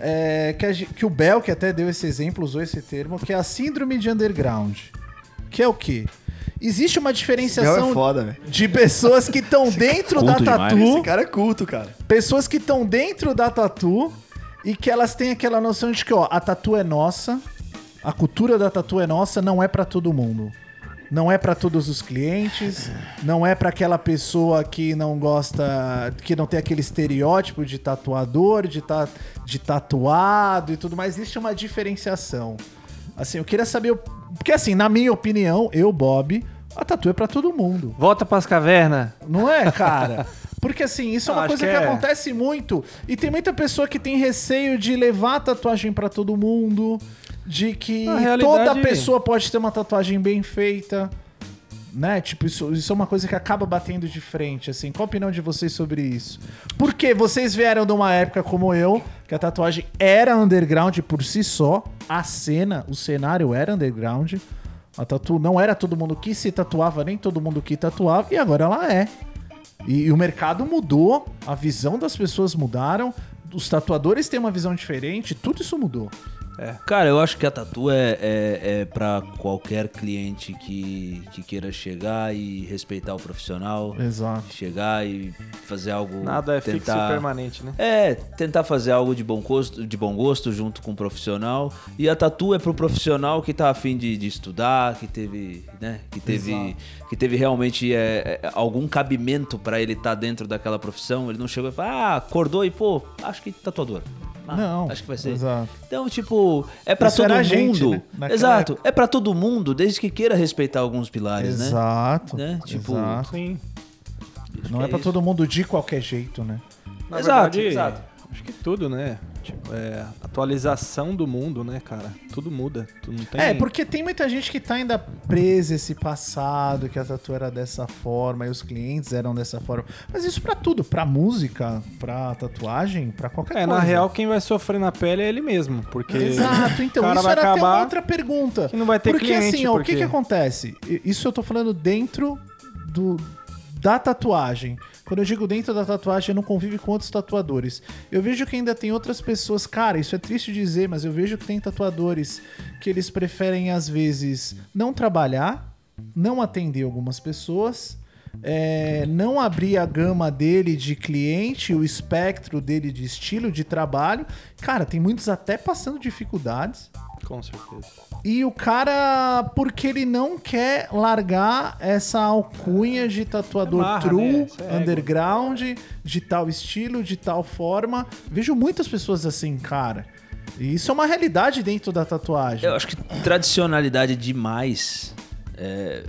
é, que, a que o Bel, que até deu esse exemplo, usou esse termo, que é a síndrome de underground. Que é o quê? Existe uma diferenciação é foda, de pessoas que estão dentro da culto demais. tatu, Esse cara é culto, cara. pessoas que estão dentro da tatu e que elas têm aquela noção de que, ó, a tatu é nossa, a cultura da tatu é nossa, não é pra todo mundo. Não é pra todos os clientes, não é pra aquela pessoa que não gosta, que não tem aquele estereótipo de tatuador, de, ta, de tatuado e tudo mais. Existe uma diferenciação. Assim, eu queria saber. Porque, assim, na minha opinião, eu, Bob, a tatu é pra todo mundo. Volta pras cavernas. Não é, cara? Porque assim, isso é uma Acho coisa que, que é. acontece muito. E tem muita pessoa que tem receio de levar a tatuagem pra todo mundo. De que realidade- toda pessoa pode ter uma tatuagem bem feita. Né? Tipo, isso, isso é uma coisa que acaba batendo de frente, assim. Qual a opinião de vocês sobre isso? Porque vocês vieram de uma época como eu, que a tatuagem era underground por si só. A cena, o cenário era underground. A tatu não era todo mundo que se tatuava, nem todo mundo que tatuava, e agora ela é. E, e o mercado mudou, a visão das pessoas mudaram, os tatuadores têm uma visão diferente, tudo isso mudou. Cara, eu acho que a tatu é, é, é para qualquer cliente que, que queira chegar e respeitar o profissional. Exato. Chegar e fazer algo. Nada é fixo tentar... e permanente, né? É, tentar fazer algo de bom gosto, de bom gosto junto com o profissional. E a tatu é pro profissional que tá afim de, de estudar, que teve, né, que teve, que teve realmente é, é, algum cabimento pra ele estar dentro daquela profissão. Ele não chegou e falou, ah, acordou e pô, acho que tatuador. Ah, Não, acho que vai ser. exato. Então, tipo, é pra Isso todo mundo. gente, né? Exato, é pra todo mundo, desde que queira respeitar alguns pilares, né? Exato. Né? Tipo, exato. Sim. Não é pra todo mundo de qualquer jeito, né? Na Exato, verdade, exato. Acho que tudo, né? Tipo, é atualização do mundo, né, cara? Tudo muda. Tu não tem... É, porque tem muita gente que tá ainda presa esse passado, que a tatu era dessa forma e os clientes eram dessa forma. Mas isso pra tudo, pra música, pra tatuagem, pra qualquer É, coisa. na real, quem vai sofrer na pele é ele mesmo. Porque Exato, então o cara isso vai era até uma outra pergunta. que não vai ter porque cliente, assim, ó, o porque- que que acontece? Isso eu tô falando dentro do da tatuagem. Quando eu digo dentro da tatuagem, eu não convivo com outros tatuadores. Eu vejo que ainda tem outras pessoas, cara, isso é triste dizer, mas eu vejo que tem tatuadores que eles preferem às vezes não trabalhar, não atender algumas pessoas, é, não abrir a gama dele de cliente, o espectro dele de estilo de trabalho. Cara, tem muitos até passando dificuldades. Com certeza. E o cara, porque ele não quer largar essa alcunha de tatuador É marra, true, né? É underground, de tal estilo, de tal forma. Vejo muitas pessoas assim, cara. E isso é uma realidade dentro da tatuagem. Eu acho que tradicionalidade demais é,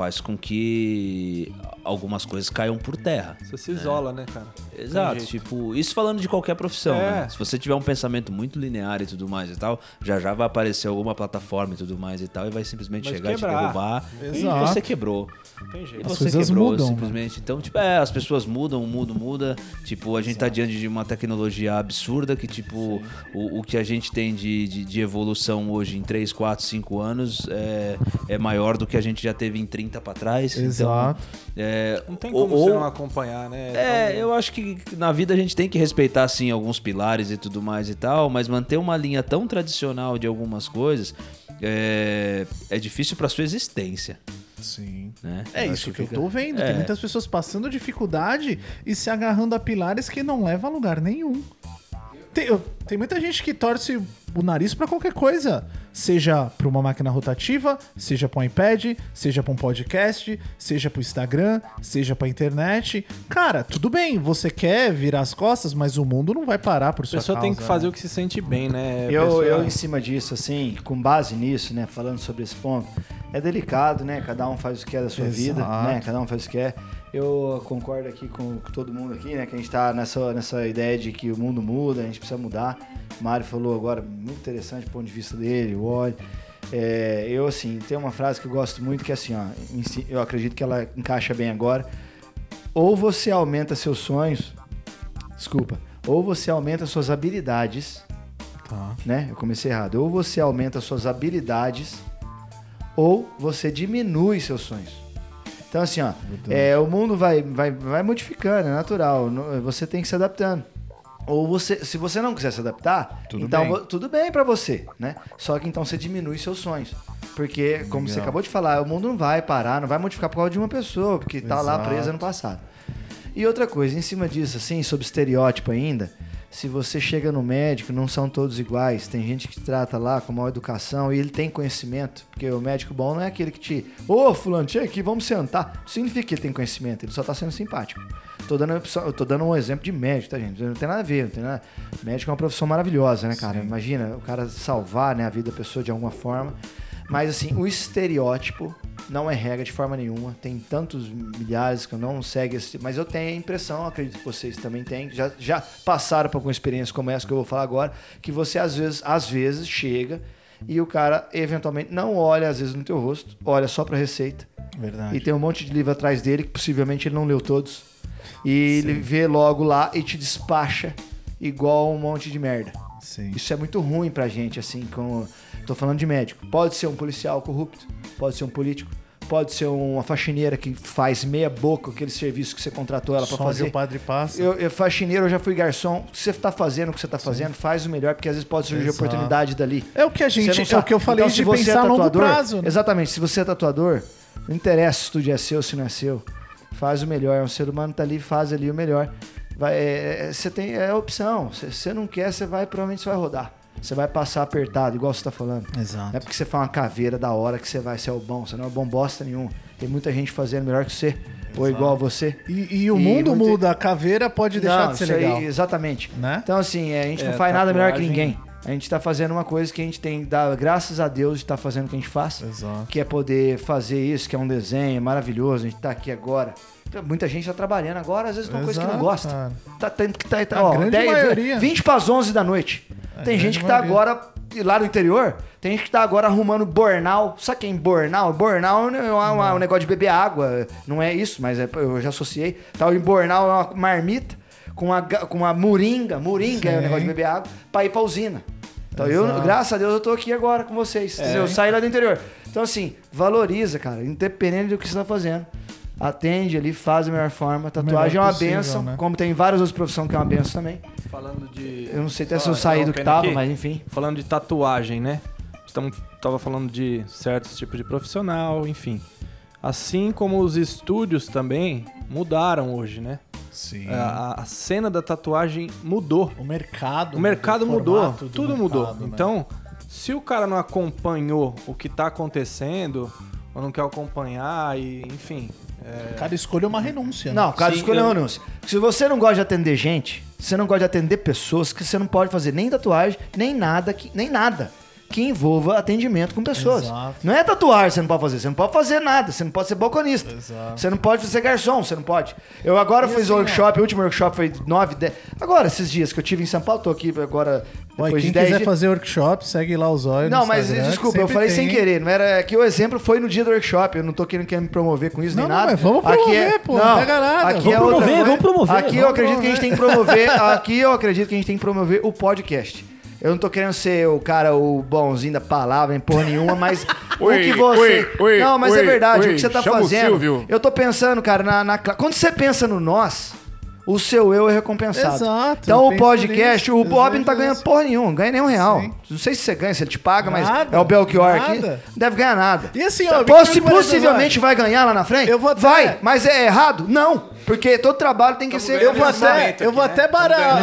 faz com que algumas coisas caiam por terra. Você se isola, né, cara? Exato, tipo, isso falando de qualquer profissão, É. né? Se você tiver um pensamento muito linear e tudo mais e tal, já já vai aparecer alguma plataforma e tudo mais e tal, e vai simplesmente Vai chegar e te quebrar. derrubar. E Exato. você quebrou. Não tem E jeito. As você coisas quebrou, mudam, simplesmente. Então, tipo, é, as pessoas mudam, o mundo muda. Tipo, a gente tá diante de uma tecnologia absurda que, tipo, o, o que a gente tem de, de, de evolução hoje em 3, 4, 5 anos é, é maior do que a gente já teve em 30 pra trás. Exato. Então, é, Não tem como ou- você não acompanhar, né? é, Então, eu acho que na vida a gente tem que respeitar, sim, alguns pilares e tudo mais e tal, mas manter uma linha tão tradicional de algumas coisas é, é difícil pra sua existência, Sim. né? É Eu isso que eu fica- tô vendo. É. Tem muitas pessoas passando dificuldade e se agarrando a pilares que não levam a lugar nenhum. Tem, tem muita gente que torce o nariz pra qualquer coisa. Seja pra uma máquina rotativa, seja pra um iPad, seja pra um podcast, seja pro Instagram, seja pra internet. Cara, tudo bem, você quer virar as costas, mas o mundo não vai parar por A sua pessoa tem que causa, fazer né? o que se sente bem, né? A Eu, pessoa- eu, em cima disso, assim, com base nisso, né, falando sobre esse ponto, é delicado, né? Cada um faz o que quer da sua Exato. vida, né? Cada um faz o que quer. Eu concordo aqui com, todo mundo aqui, né? Que a gente tá nessa, nessa ideia de que o mundo muda, a gente precisa mudar. O Mário falou agora, muito interessante o ponto de vista dele, o óleo. É, eu, assim, tem uma frase que eu gosto muito que é assim, ó, eu acredito que ela encaixa bem agora. Ou você aumenta seus sonhos, desculpa, ou você aumenta suas habilidades Tá. né? Eu comecei errado. Ou você aumenta suas habilidades, ou você diminui seus sonhos. Então, assim, ó, é, o mundo vai, vai, vai modificando, é natural. Você tem que se adaptando. Ou você, se você não quiser se adaptar, Tudo então bem. tudo bem pra você, né? Só que então você diminui seus sonhos. Porque, como você Legal. acabou de falar, o mundo não vai parar, não vai modificar por causa de uma pessoa, porque tá lá Exato. presa no passado. E outra coisa, em cima disso, assim, sobre estereótipo ainda, se você chega no médico, não são todos iguais. Tem gente que trata lá com maior educação e ele tem conhecimento. Porque o médico bom não é aquele que te. Ô, fulano, chega aqui, vamos sentar. Não significa que ele tem conhecimento, ele só tá sendo simpático. Tô dando, eu tô dando um exemplo de médico, tá, gente? Não tem nada a ver, não tem nada. Médico é uma profissão maravilhosa, né, cara? Imagina o cara salvar né, a vida da pessoa de alguma forma. Mas assim, o estereótipo não é regra de forma nenhuma. Tem tantos milhares que eu não segue esse. Mas eu tenho a impressão, acredito que vocês também têm, já, já passaram por alguma experiência como essa que eu vou falar agora, que você às vezes, às vezes chega e o cara eventualmente não olha às vezes no teu rosto, olha só pra receita. Verdade. E tem um monte de livro atrás dele que possivelmente ele não leu todos. E ele vê logo lá e te despacha igual um monte de merda. Sim. Isso é muito ruim pra gente, assim, com. Tô falando de médico. Pode ser um policial corrupto, pode ser um político, pode ser uma faxineira que faz meia boca aquele serviço que você contratou ela onde fazer. o padre passa. Eu, eu faxineiro, eu já fui garçom. Você tá fazendo, o que você tá fazendo, faz o melhor, porque às vezes pode surgir Exato. oportunidade dali. É o que a gente. É o que eu falei Então, se de você pensar é a longo tatuador, prazo. né? Exatamente. Se você é tatuador, não interessa se o estúdio é seu, se não é seu. Faz o melhor. É um ser humano tá ali, faz ali o melhor. Vai, é, é, você tem é a opção. Se você não quer, você vai, provavelmente você vai rodar. Você vai passar apertado, igual você tá falando. Exato. Não é porque você faz uma caveira da hora que você vai ser o bom. Você não é bom bosta nenhum. Tem muita gente fazendo melhor que você. Ou igual a você. E, e o E mundo muito- muda, a caveira pode deixar Não, de ser isso aí, legal. exatamente. Né? Então, assim, a gente É, não faz nada melhor que tatuagem- ninguém. A gente tá fazendo uma coisa que a gente tem, dá, graças a Deus, de estar fazendo o que a gente faz. Exato. Que é poder fazer isso, que é um desenho maravilhoso. A gente tá aqui agora. Muita gente tá trabalhando agora, às vezes, uma coisa que não Exato, gosta. cara. Tá, tem que tá, tá, ó, grande 10, maioria. 20 para as 11 da noite. A tem gente que tá maioria. agora, lá no interior, tem gente que tá agora arrumando bornal. Sabe quem bornal? Bornal é uma- um negócio de beber água. Não é isso, mas é- eu já associei. Tal em bornal é uma marmita com uma, ga- com uma moringa. Moringa é o Sim. negócio de beber água pra ir pra usina. Então eu, Exato. graças a Deus, eu tô aqui agora com vocês. entendeu? Eu saí lá do interior. Então, assim, valoriza, cara, independente do que você tá fazendo. Atende ali, faz da melhor forma. Tatuagem é melhor uma possível, benção, né? como tem várias outras profissões que é uma benção também. Falando de. Eu não sei até Só se eu saí do que tava, aqui, mas enfim. Falando de tatuagem, né? Estamos tava falando de certos tipos de profissional, enfim. Assim como os estúdios também mudaram hoje, né? Sim. A, a cena da tatuagem mudou. O mercado. O mercado mudou, o tudo mercado, mudou. né? Então, se o cara não acompanhou o que tá acontecendo, ou não quer acompanhar, e enfim. é, Cada escolha é uma renúncia. né? Não, cara, Sim, escolha eu- um anúncio. Se você não gosta de atender gente, você não gosta de atender pessoas, que você não pode fazer nem tatuagem, nem nada, que, nem nada. Que envolva atendimento com pessoas. Exato. Não é tatuar, você não pode fazer. Você não pode fazer nada. Você não pode ser balconista. Exato. Você não pode ser garçom, você não pode. Eu agora fiz assim, workshop, o último workshop foi 9, 10. Agora, esses dias que eu tive em São Paulo, tô aqui agora. E Depois quem de 10 quiser dias. fazer workshop, segue lá os olhos. Não, mas desculpa, eu falei sem querer. Não era é que o exemplo foi no dia do workshop. Eu não tô querendo, me promover com isso Não, nem não, nada. mas vamos aqui promover, é, pô, não pega nada. Aqui Vamos é outra promover, coisa. vamos promover, Aqui eu vamos acredito que a gente tem que promover. Aqui eu acredito que a gente tem que promover o podcast. Eu não tô querendo ser o cara, o bonzinho da palavra, em porra nenhuma, mas o Oi, que você. oi, oi, não, mas é oi, verdade, oi, o que você tá chama fazendo. Eu tô pensando, cara, na, na Quando você pensa no nós, o seu eu é recompensado. Exato, Então o podcast, nisso, o Bob não tá ganhando porra nenhuma, não ganha nenhum real. Sim. Não sei se você ganha, se ele te paga, mas Nada, é o Belchior aqui. nada. Não deve ganhar nada. E assim, ó, Moreira possivelmente vai ganhar lá na frente? Eu vou até- Vai, mas é errado? Não. Porque todo trabalho tem que ser. Eu vou até, eu vou né? até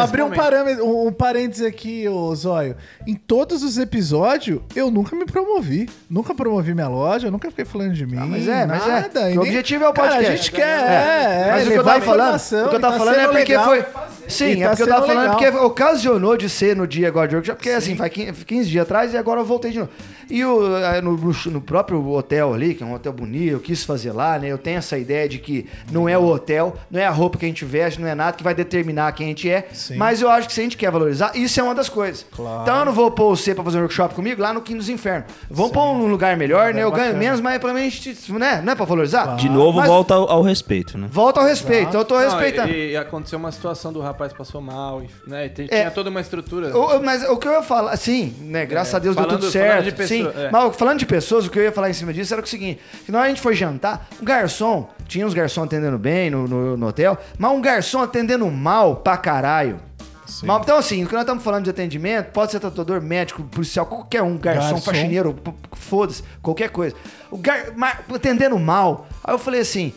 abrir um parâmetro, um, um parênteses aqui, ô Zóio. Em todos os episódios, eu nunca me promovi. Nunca promovi minha loja, nunca fiquei falando de mim. mas é, mas é. nada. E o objetivo é o Cara, podcast. a gente quer, é, é, Mas o que eu tava falando, o que eu tava falando é porque legal. foi. Sim, tá é porque eu tava falando legal. porque ocasionou de ser no dia agora de workshop, porque assim, faz 15, 15 dias atrás e agora eu voltei de novo. E o, no- no próprio hotel ali, que é um hotel bonito, eu quis fazer lá, né? Eu tenho essa ideia de que não é o hotel, não é a roupa que a gente veste, não é nada que vai determinar quem a gente é. Sim. Mas eu acho que se a gente quer valorizar, isso é uma das coisas. Claro. Então eu não vou pôr você pra fazer um workshop comigo lá no Quinto dos Infernos. Vamos pôr um lugar melhor, né? Eu ganho bacana. menos, mas pelo menos a gente, né? Não é pra valorizar? De novo, Mas- volta ao, ao respeito, né? Volta ao respeito, eu tô Não, respeitando. e, e aconteceu uma situação do rapaz passou mal, e, né? e tem- É. tinha toda uma estrutura. O- o- mas o que eu ia falar, sim, né? Graças É, a Deus deu falando- tudo falando certo. de pessoa- sim, é. mas falando de pessoas, o que eu ia falar em cima disso era o seguinte: que na hora a gente foi jantar, um garçom, tinha uns garçons atendendo bem no, no, no hotel, mas um garçom atendendo mal pra caralho. Mal- então, assim, o que nós estamos falando de atendimento, pode ser tatuador, médico, policial, qualquer um, garçom, Garçom. faxineiro, foda-se, qualquer coisa. O gar, ma- atendendo mal. Aí eu falei assim,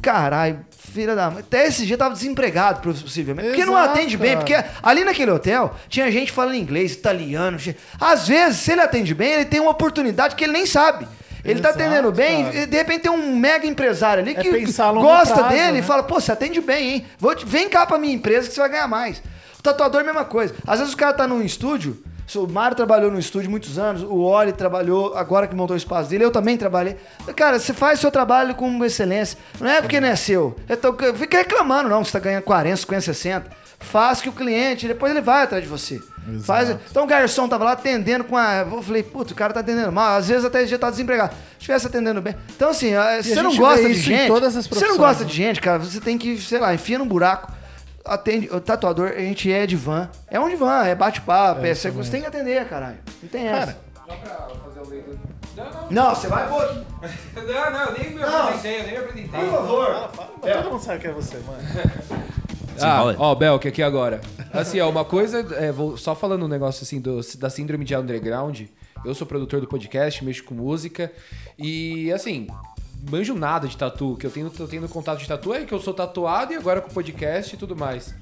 caralho, filha da mãe. Até esse dia eu tava desempregado, possivelmente. Porque não Exato, atende bem, porque ali naquele hotel tinha gente falando inglês, italiano. Às vezes, se ele atende bem, ele tem uma oportunidade que ele nem sabe. Ele tá Exato, atendendo bem, cara. de repente tem um mega empresário ali É que a longo gosta prazo, dele né? e fala, pô, você atende bem, hein? Vou te- vem cá pra minha empresa que você vai ganhar mais. O tatuador, mesma coisa. Às vezes o cara tá num estúdio, o Mário trabalhou no estúdio muitos anos, o Oli trabalhou, agora que montou o espaço dele, eu também trabalhei. Cara, você faz seu trabalho com excelência. Não é porque não é seu. Eu tô, fica reclamando, não, você tá ganhando 40, 50, 60. Faz que o cliente, depois ele vai atrás de você. Faz, então o garçom tava lá atendendo com a. Eu falei, puto, o cara tá atendendo mal. Às vezes até já tá desempregado. Se estivesse atendendo bem. Então, assim, eh, a você não gosta de gente. todas as Você não gosta né? de gente, cara, você tem que, sei lá, enfia num buraco. Atende, o tatuador, a gente é de van. É um de van, é bate-papo, é, você, você tem que atender, caralho. Não tem essa. Não, você vai pôr aqui. Não, não, eu nem me Não. apresentei, eu nem me apresentei. Por favor. Todo mundo sabe que é você, mano. Ah, ó, Belk, aqui agora. Assim, ó, uma coisa, é, vou só falando um negócio assim do, da síndrome de underground. Eu sou produtor do podcast, mexo com música e assim, manjo nada de tatu, que eu tenho, eu tenho contato de tatu é que eu sou tatuado e agora com podcast e tudo mais.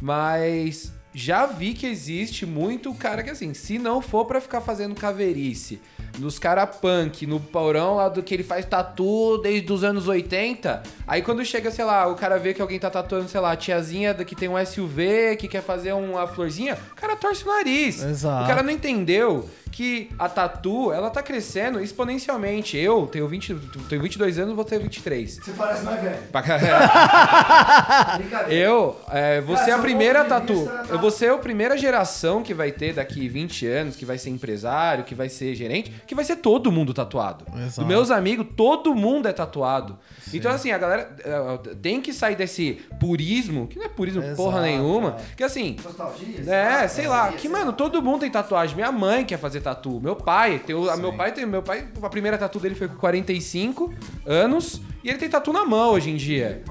Mas já vi que existe muito cara que assim, se não for pra ficar fazendo caveirice, nos cara punk, no porão lá do que ele faz tatu desde os anos 80, aí quando chega, sei lá, o cara vê que alguém tá tatuando, sei lá, a tiazinha da- que tem um SUV, que quer fazer uma florzinha, o cara torce o nariz. Exato. O cara não entendeu que a tatu, ela tá crescendo exponencialmente. Eu tenho 20, tenho 22 anos, vou ter 23. Você parece mais velho. Pra caralho. Brincadeira. Eu, é, Cara, ser a primeira tatu. Eu vou ser a primeira geração que vai ter daqui 20 anos, que vai ser empresário, que vai ser gerente, que vai ser todo mundo tatuado. Exato. Dos meus amigos, todo mundo é tatuado. Então, assim, a galera é, tem que sair desse purismo, que não é purismo porra Exato, nenhuma, que assim. Nostalgia, É, sei lá, que mano, todo mundo tem tatuagem. Minha mãe quer fazer tatu, meu pai, tem o, a meu pai tem, meu pai, a primeira tatu dele foi com 45 anos e ele tem tatu na mão hoje em dia.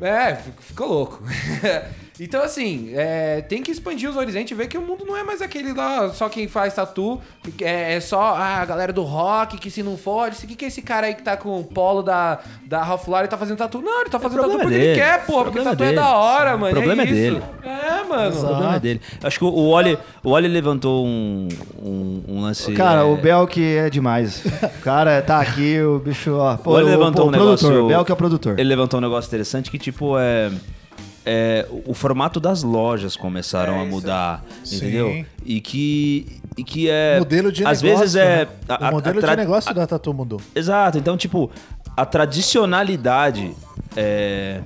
É, ficou louco. Então, assim, é, tem que expandir os horizontes e ver que o mundo não é mais aquele lá, só quem faz tatu, é, é só ah, a galera do rock, que se não for, o que, que é esse cara aí que tá com o polo da, da Ralph Lauren tá fazendo tatu? Não, ele tá fazendo tatu porque é ele dele. quer, porra, porque tatu é dele. da hora, mano. O problema é isso. dele. É, mano. O problema é dele. Acho que o Oli, o Oli levantou um, um, um lance. Cara, é, o Belk é demais. O cara tá aqui, o bicho, ó. Pô, o, levantou pô, um o produtor, negócio- o Belk é o produtor. Ele levantou um negócio interessante que, tipo, é. É, o formato das lojas começaram a mudar, entendeu? Sim. E que, e que é. O modelo de às negócio. vezes é. né? a- a- o modelo a tra- de negócio da Tatu mudou. Exato, então, tipo, a tradicionalidade. É...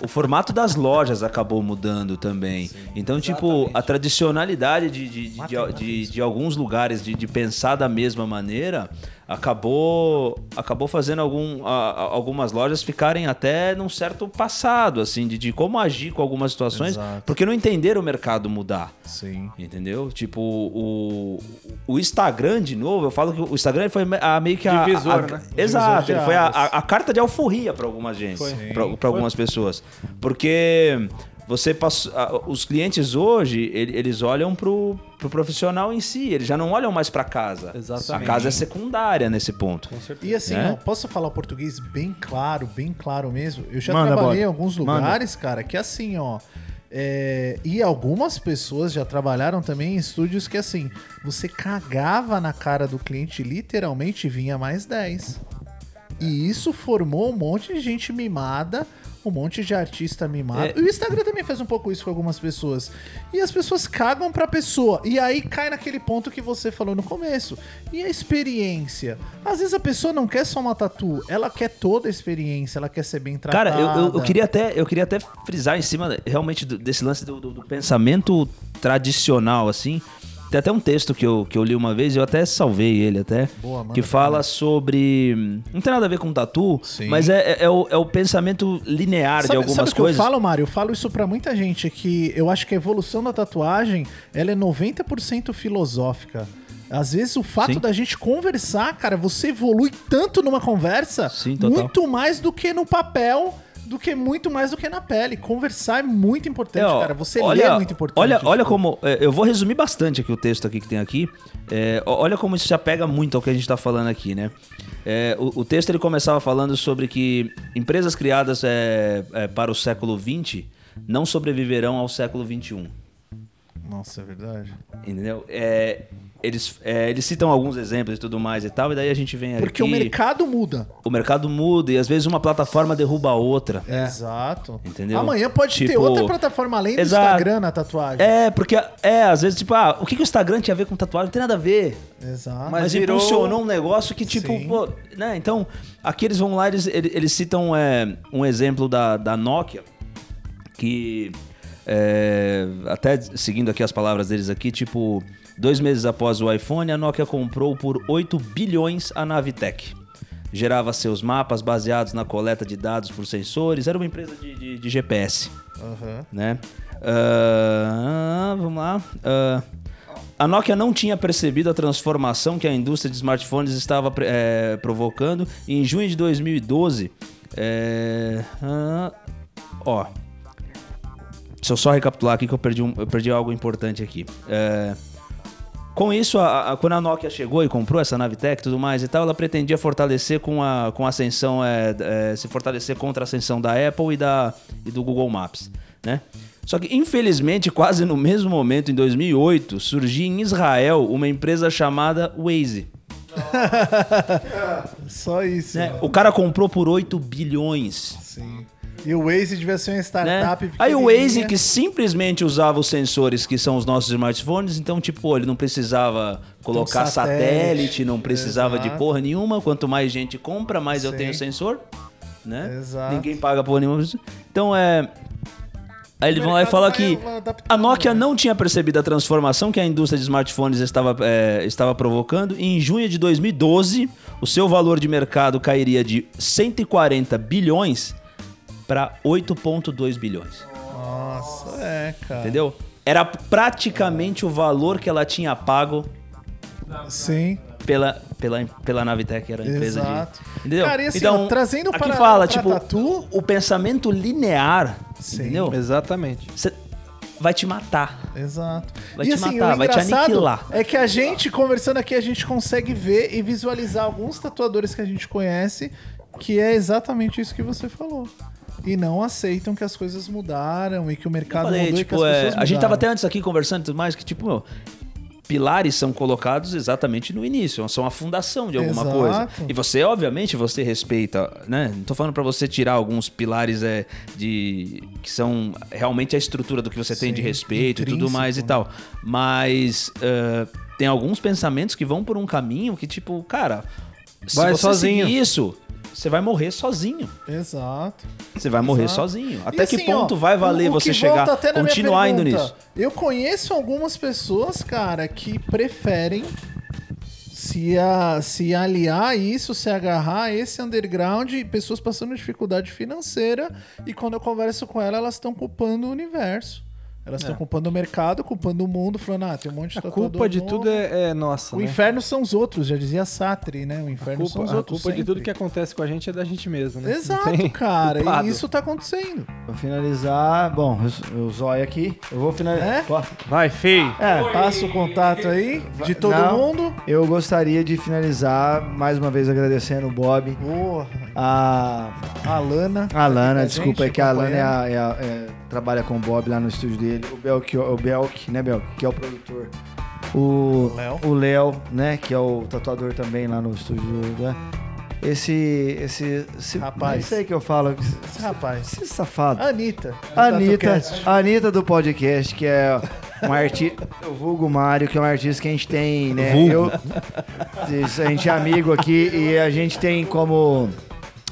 O formato das lojas acabou mudando também. então, tipo, a tradicionalidade de, de, de, de, de- de alguns lugares de, de pensar da mesma maneira acabou acabou fazendo algum, a- a- algumas lojas ficarem até num certo passado, assim, de, de como agir com algumas situações, Exato. porque não entenderam o mercado mudar. Sim. Entendeu? Tipo, o, o Instagram, de novo, eu falo que o Instagram foi a, meio que a. Divisor, a- né? Exato, de ele foi a, a- a carta de alforria para algumas gente, Foi. para algumas pessoas. Porque você passou, os clientes hoje, ele- eles olham pro, pro profissional em si, eles já não olham mais para casa. Exatamente. A casa é secundária nesse ponto. E assim, Né? ó, posso falar o português bem claro, bem claro mesmo? Eu já Manda, trabalhei em bora. alguns Manda. lugares, cara, que assim, ó. é, e algumas pessoas já trabalharam também em estúdios que assim, você cagava na cara do cliente, literalmente vinha mais 10. E isso formou um monte de gente mimada, um monte de artista mimado. É. E o Instagram também faz um pouco isso com algumas pessoas. E as pessoas cagam pra pessoa. E aí cai naquele ponto que você falou no começo. E a experiência? Às vezes a pessoa não quer só uma tatu, ela quer toda a experiência, ela quer ser bem tratada. Cara, eu, eu, eu queria até, eu queria até frisar em cima realmente do- desse lance do, do- do pensamento tradicional, assim. Tem até um texto que eu, que eu li uma vez, eu até salvei ele até, Boa, manda que fala sobre... Não tem nada a ver com tatu, Sim. mas é, é, é o, é o pensamento linear de Sabe, algumas sabe o que coisas. eu falo, Mário? Eu falo isso pra muita gente, que eu acho que a evolução da tatuagem, ela é 90% filosófica. Às vezes o fato Sim. da gente conversar, cara, você evolui tanto numa conversa, Sim, muito mais do que no papel, do que muito mais do que na pele. Conversar é muito importante, É, cara. Você olha, lê é muito importante. Olha, olha tipo, como. é, Eu vou resumir bastante aqui o texto aqui que tem aqui. É, olha como isso se apega muito ao que a gente tá falando aqui, né? É, o, o texto ele começava falando sobre que empresas criadas é, é, para o século XX não sobreviverão ao século XXI. Nossa, é verdade. Entendeu? É, eles, é, eles citam alguns exemplos e tudo mais e tal, e daí a gente vem Porque aqui. o mercado muda. o mercado muda e às vezes uma plataforma derruba a outra. Exato. Entendeu? Amanhã pode ter Tipo, outra plataforma além do exato. Instagram na tatuagem. É, porque, é, às vezes, tipo, ah, o que, que o Instagram tinha a ver com tatuagem? Não tem nada a ver. Exato. Mas, Mas virou- impulsionou um negócio que, tipo, pô, né? Então, aqui eles vão lá, eles, eles, eles citam é, um exemplo da, da Nokia, que, é, até seguindo aqui as palavras deles aqui, tipo, dois meses após o iPhone, a Nokia comprou por 8 bilhões a Navitec. Gerava seus mapas baseados na coleta de dados por sensores, era uma empresa de, de- de GPS Aham. né? Ah, vamos lá. Ah, a Nokia não tinha percebido a transformação que a indústria de smartphones estava eh, provocando. E em junho de 2012, eh, ah, ó, deixa eu só recapitular aqui que eu perdi, um- eu perdi algo importante aqui. Eh, com isso, a- a- quando a Nokia chegou e comprou essa Navitec e tudo mais e tal, ela pretendia fortalecer com a, com a ascensão, é, é, se fortalecer contra a ascensão da Apple e, da, e do Google Maps, né? Só que, infelizmente, quase no mesmo momento, em 2008, surgia em Israel uma empresa chamada Waze. Só isso. né? O cara comprou por 8 bilhões. Sim. E o Waze devia ser uma Né? startup. Aí o. Waze que simplesmente usava os sensores que são os nossos smartphones, então tipo, ele não precisava colocar Então, satélite, satélite, não precisava de exato. porra nenhuma, quanto mais gente compra, mais eu Sim. tenho sensor, né? Exato. Ninguém paga porra nenhuma. Então é Aí eles vão lá e falam que adaptando, a Nokia né? não tinha percebido a transformação que a indústria de smartphones estava, é, estava provocando e em junho de 2012 o seu valor de mercado cairia de 140 bilhões para 8,2 bilhões. Nossa, é, cara. Entendeu? Era praticamente o valor que ela tinha pago Sim. pela, pela, pela Navitec, era a empresa Exato. de. Entendeu? Cara, e assim, então, ó, trazendo aqui para- fala, pra tipo, tatu- o, o pensamento linear, Sim. entendeu? Exatamente. Cê vai te matar. Exato. Vai e te assim, matar, o vai te aniquilar. É que a gente, conversando aqui, a gente consegue ver e visualizar alguns tatuadores que a gente conhece que é exatamente isso que você falou. E não aceitam que as coisas mudaram e que o mercado falei, mudou tipo, e que as é, pessoas a gente tava mudaram. até antes aqui conversando e tudo mais, que tipo, meu, pilares são colocados exatamente no início, são a fundação de alguma Exato. coisa. E você, obviamente, você respeita, né? Não tô falando pra você tirar alguns pilares é, de que são realmente a estrutura do que você tem de Sim, respeito e tudo mais e tal. Mas eh, tem alguns pensamentos que vão por um caminho que, tipo, cara, se Vai você sozinho. isso, você vai morrer sozinho. Exato. Você vai morrer Exato. sozinho. E Até que assim, ponto ó, vai valer você chegar, continuar indo nisso? Eu conheço algumas pessoas, cara, que preferem se, a, se aliar a isso, se agarrar a esse underground pessoas passando dificuldade financeira. E quando eu converso com elas, elas estão culpando o universo. Elas estão culpando o mercado, culpando o mundo, falando, ah, tem um monte de A culpa de novo. tudo é, é nossa, O né? inferno são os outros, já dizia Sartre, né? O A inferno são os culpa, a outros. culpa de tudo sempre. que acontece com a gente é da gente mesmo, né? Exato, cara. culpado. E isso tá acontecendo. Pra finalizar, bom, o Zóio aqui. Eu vou finalizar. É? Vai, feio. É, Passa o contato aí de todo Não. mundo. eu gostaria de finalizar mais uma vez agradecendo o Bob, Boa. A A Lana. A Lana, A desculpa, gente é que a Lana é a- é a- é- trabalha com o Bob lá no estúdio dele. O Belk, o Belk, né, Belk, que é o produtor. O Léo. o Léo, né, que é o tatuador também lá no estúdio. Né? Esse, esse, esse Rapaz. Isso aí que eu falo. Esse rapaz. Esse safado. Anitta. do Anitta. Anitta do podcast, que é um artista, o Vulgo Mário, que é um artista que a gente tem, né? Eu, Isso, a gente é amigo aqui e a gente tem como,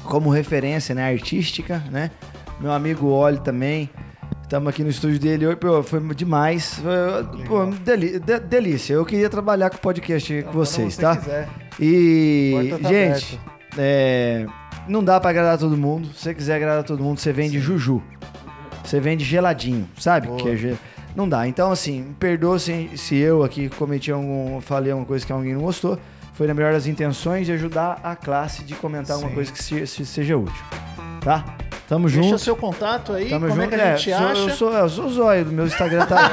como referência, né, artística, né? Meu amigo Oli também. Estamos aqui no estúdio dele hoje, pô, foi demais. Foi, Pô, deli- de- delícia. Eu queria trabalhar com o podcast com vocês, você tá? quiser. E, tá gente, é, não dá pra agradar todo mundo. Se você quiser agradar todo mundo, você vende Juju. Você vende geladinho, sabe? Boa. Que é Não dá. Então, assim, perdoa se, se eu aqui cometi algum. falei alguma coisa que alguém não gostou. Foi na melhor das intenções de ajudar a classe de comentar alguma Sim. coisa que se- se- seja útil. Tá? Tamo Deixa junto. o seu contato aí, Tamo como junto. é que a gente sou, acha? Eu sou, eu sou o zóio, meu Instagram tá.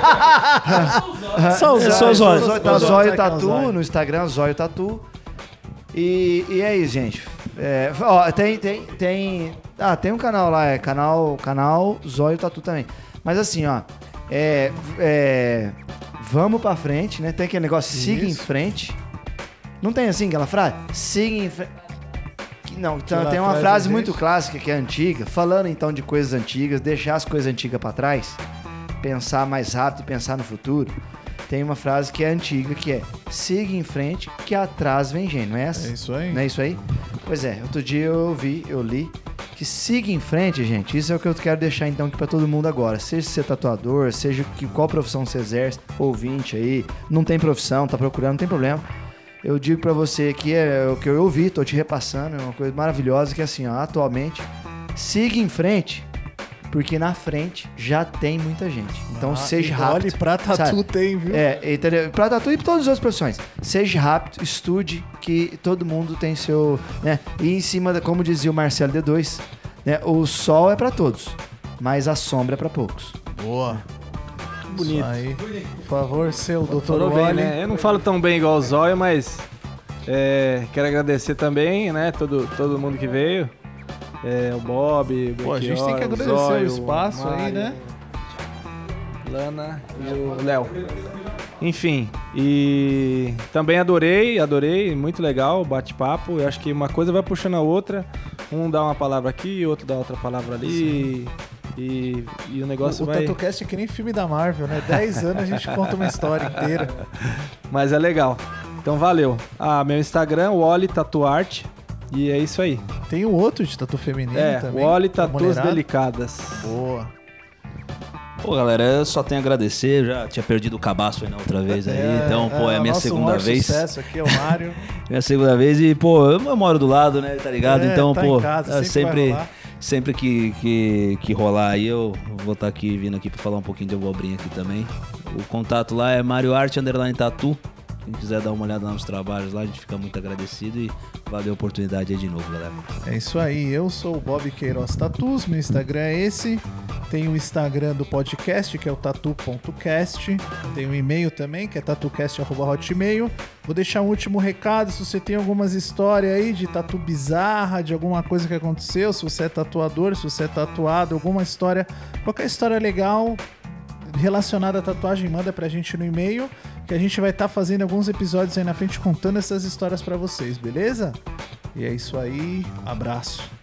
É, olhos. sou Só os Zóio, tá olhos. Zóio Aqui é o Tatu Zóio. no Instagram, Zóio Tatu. E, e é isso, gente. É, ó, tem, tem, tem. Ah, tem um canal lá, é canal, canal Zóio Tatu também. Mas assim, ó. É, é, vamos pra frente, né? Tem aquele negócio, siga em Isso. frente. Não tem assim aquela frase? Siga em frente. Não, então, tem uma frase muito clássica que é antiga. Falando então de coisas antigas, deixar as coisas antigas pra trás, pensar mais rápido e pensar no futuro. Tem uma frase que é antiga que é: siga em frente, que atrás vem gente, não é essa? É isso aí. Não é isso aí? Pois é, outro dia eu vi, eu li que siga em frente, gente. Isso é o que eu quero deixar então aqui pra todo mundo agora. Seja ser tatuador, seja que qual profissão você exerce, ouvinte aí, não tem profissão, tá procurando, não tem problema. Eu digo pra você que é o que eu ouvi, tô te repassando, é uma coisa maravilhosa que é assim, ó, atualmente, siga em frente, porque na frente já tem muita gente. Então Ah, seja rápido. Olha, pra tatu sabe? tem, viu? É, entendeu? Pra tatu e pra todas as outras profissões. Seja rápido, estude, que todo mundo tem seu. Né? E em cima, da, como dizia o Marcelo D2, né? o sol é pra todos, mas a sombra é pra poucos. Boa. Bonito. Aí. Por favor, seu doutor Falou bem, né? Eu não falo tão bem igual o Zóio, mas é, quero agradecer também, né? Todo, todo mundo que veio. É, o Bob, o Pô, a gente tem que agradecer Zóio, o espaço aí, Mário, né? Lana e o Léo. Enfim, e também adorei, adorei, muito legal o bate-papo. Eu acho que uma coisa vai puxando a outra. Um dá uma palavra aqui, outro dá outra palavra ali. E, e o negócio O, o vai. TatuCast é que nem filme da Marvel, né? 10 anos a gente conta uma história inteira. Mas é legal. Então valeu. Ah, meu Instagram, Wally Tatuarte. E é isso aí. Tem o outro de tatu feminino É, também. Wally Tatus mulherada. Delicadas. Boa. Pô, galera, eu só tenho a agradecer. Já tinha perdido o cabaço aí na outra vez aí. então, pô, é a minha nosso segunda maior vez. sucesso aqui é o Mário. Minha segunda vez e, pô, eu, moro do lado, né? Tá ligado? É, então, tá pô, em casa, é, sempre vai sempre, rolar. Sempre que, que, que rolar aí, eu vou estar aqui vindo aqui pra falar um pouquinho de abobrinha aqui também. O contato lá é Mario Art Underline Tatu. Quem quiser dar uma olhada nos trabalhos lá, a gente fica muito agradecido e valeu a oportunidade aí de novo, galera. É isso aí, eu sou o Bob Queiroz Tatus, meu Instagram é esse. Tem o Instagram do podcast, que é o tatu.cast. Tem o e-mail também, que é tatucast.hotmail. Vou deixar um último recado, se você tem algumas histórias aí de tatu bizarra, de alguma coisa que aconteceu, se você é tatuador, se você é tatuado, alguma história, qualquer história legal, relacionada à tatuagem, manda pra gente no e-mail, que a gente vai estar fazendo alguns episódios aí na frente contando essas histórias pra vocês, beleza? E é isso aí, abraço.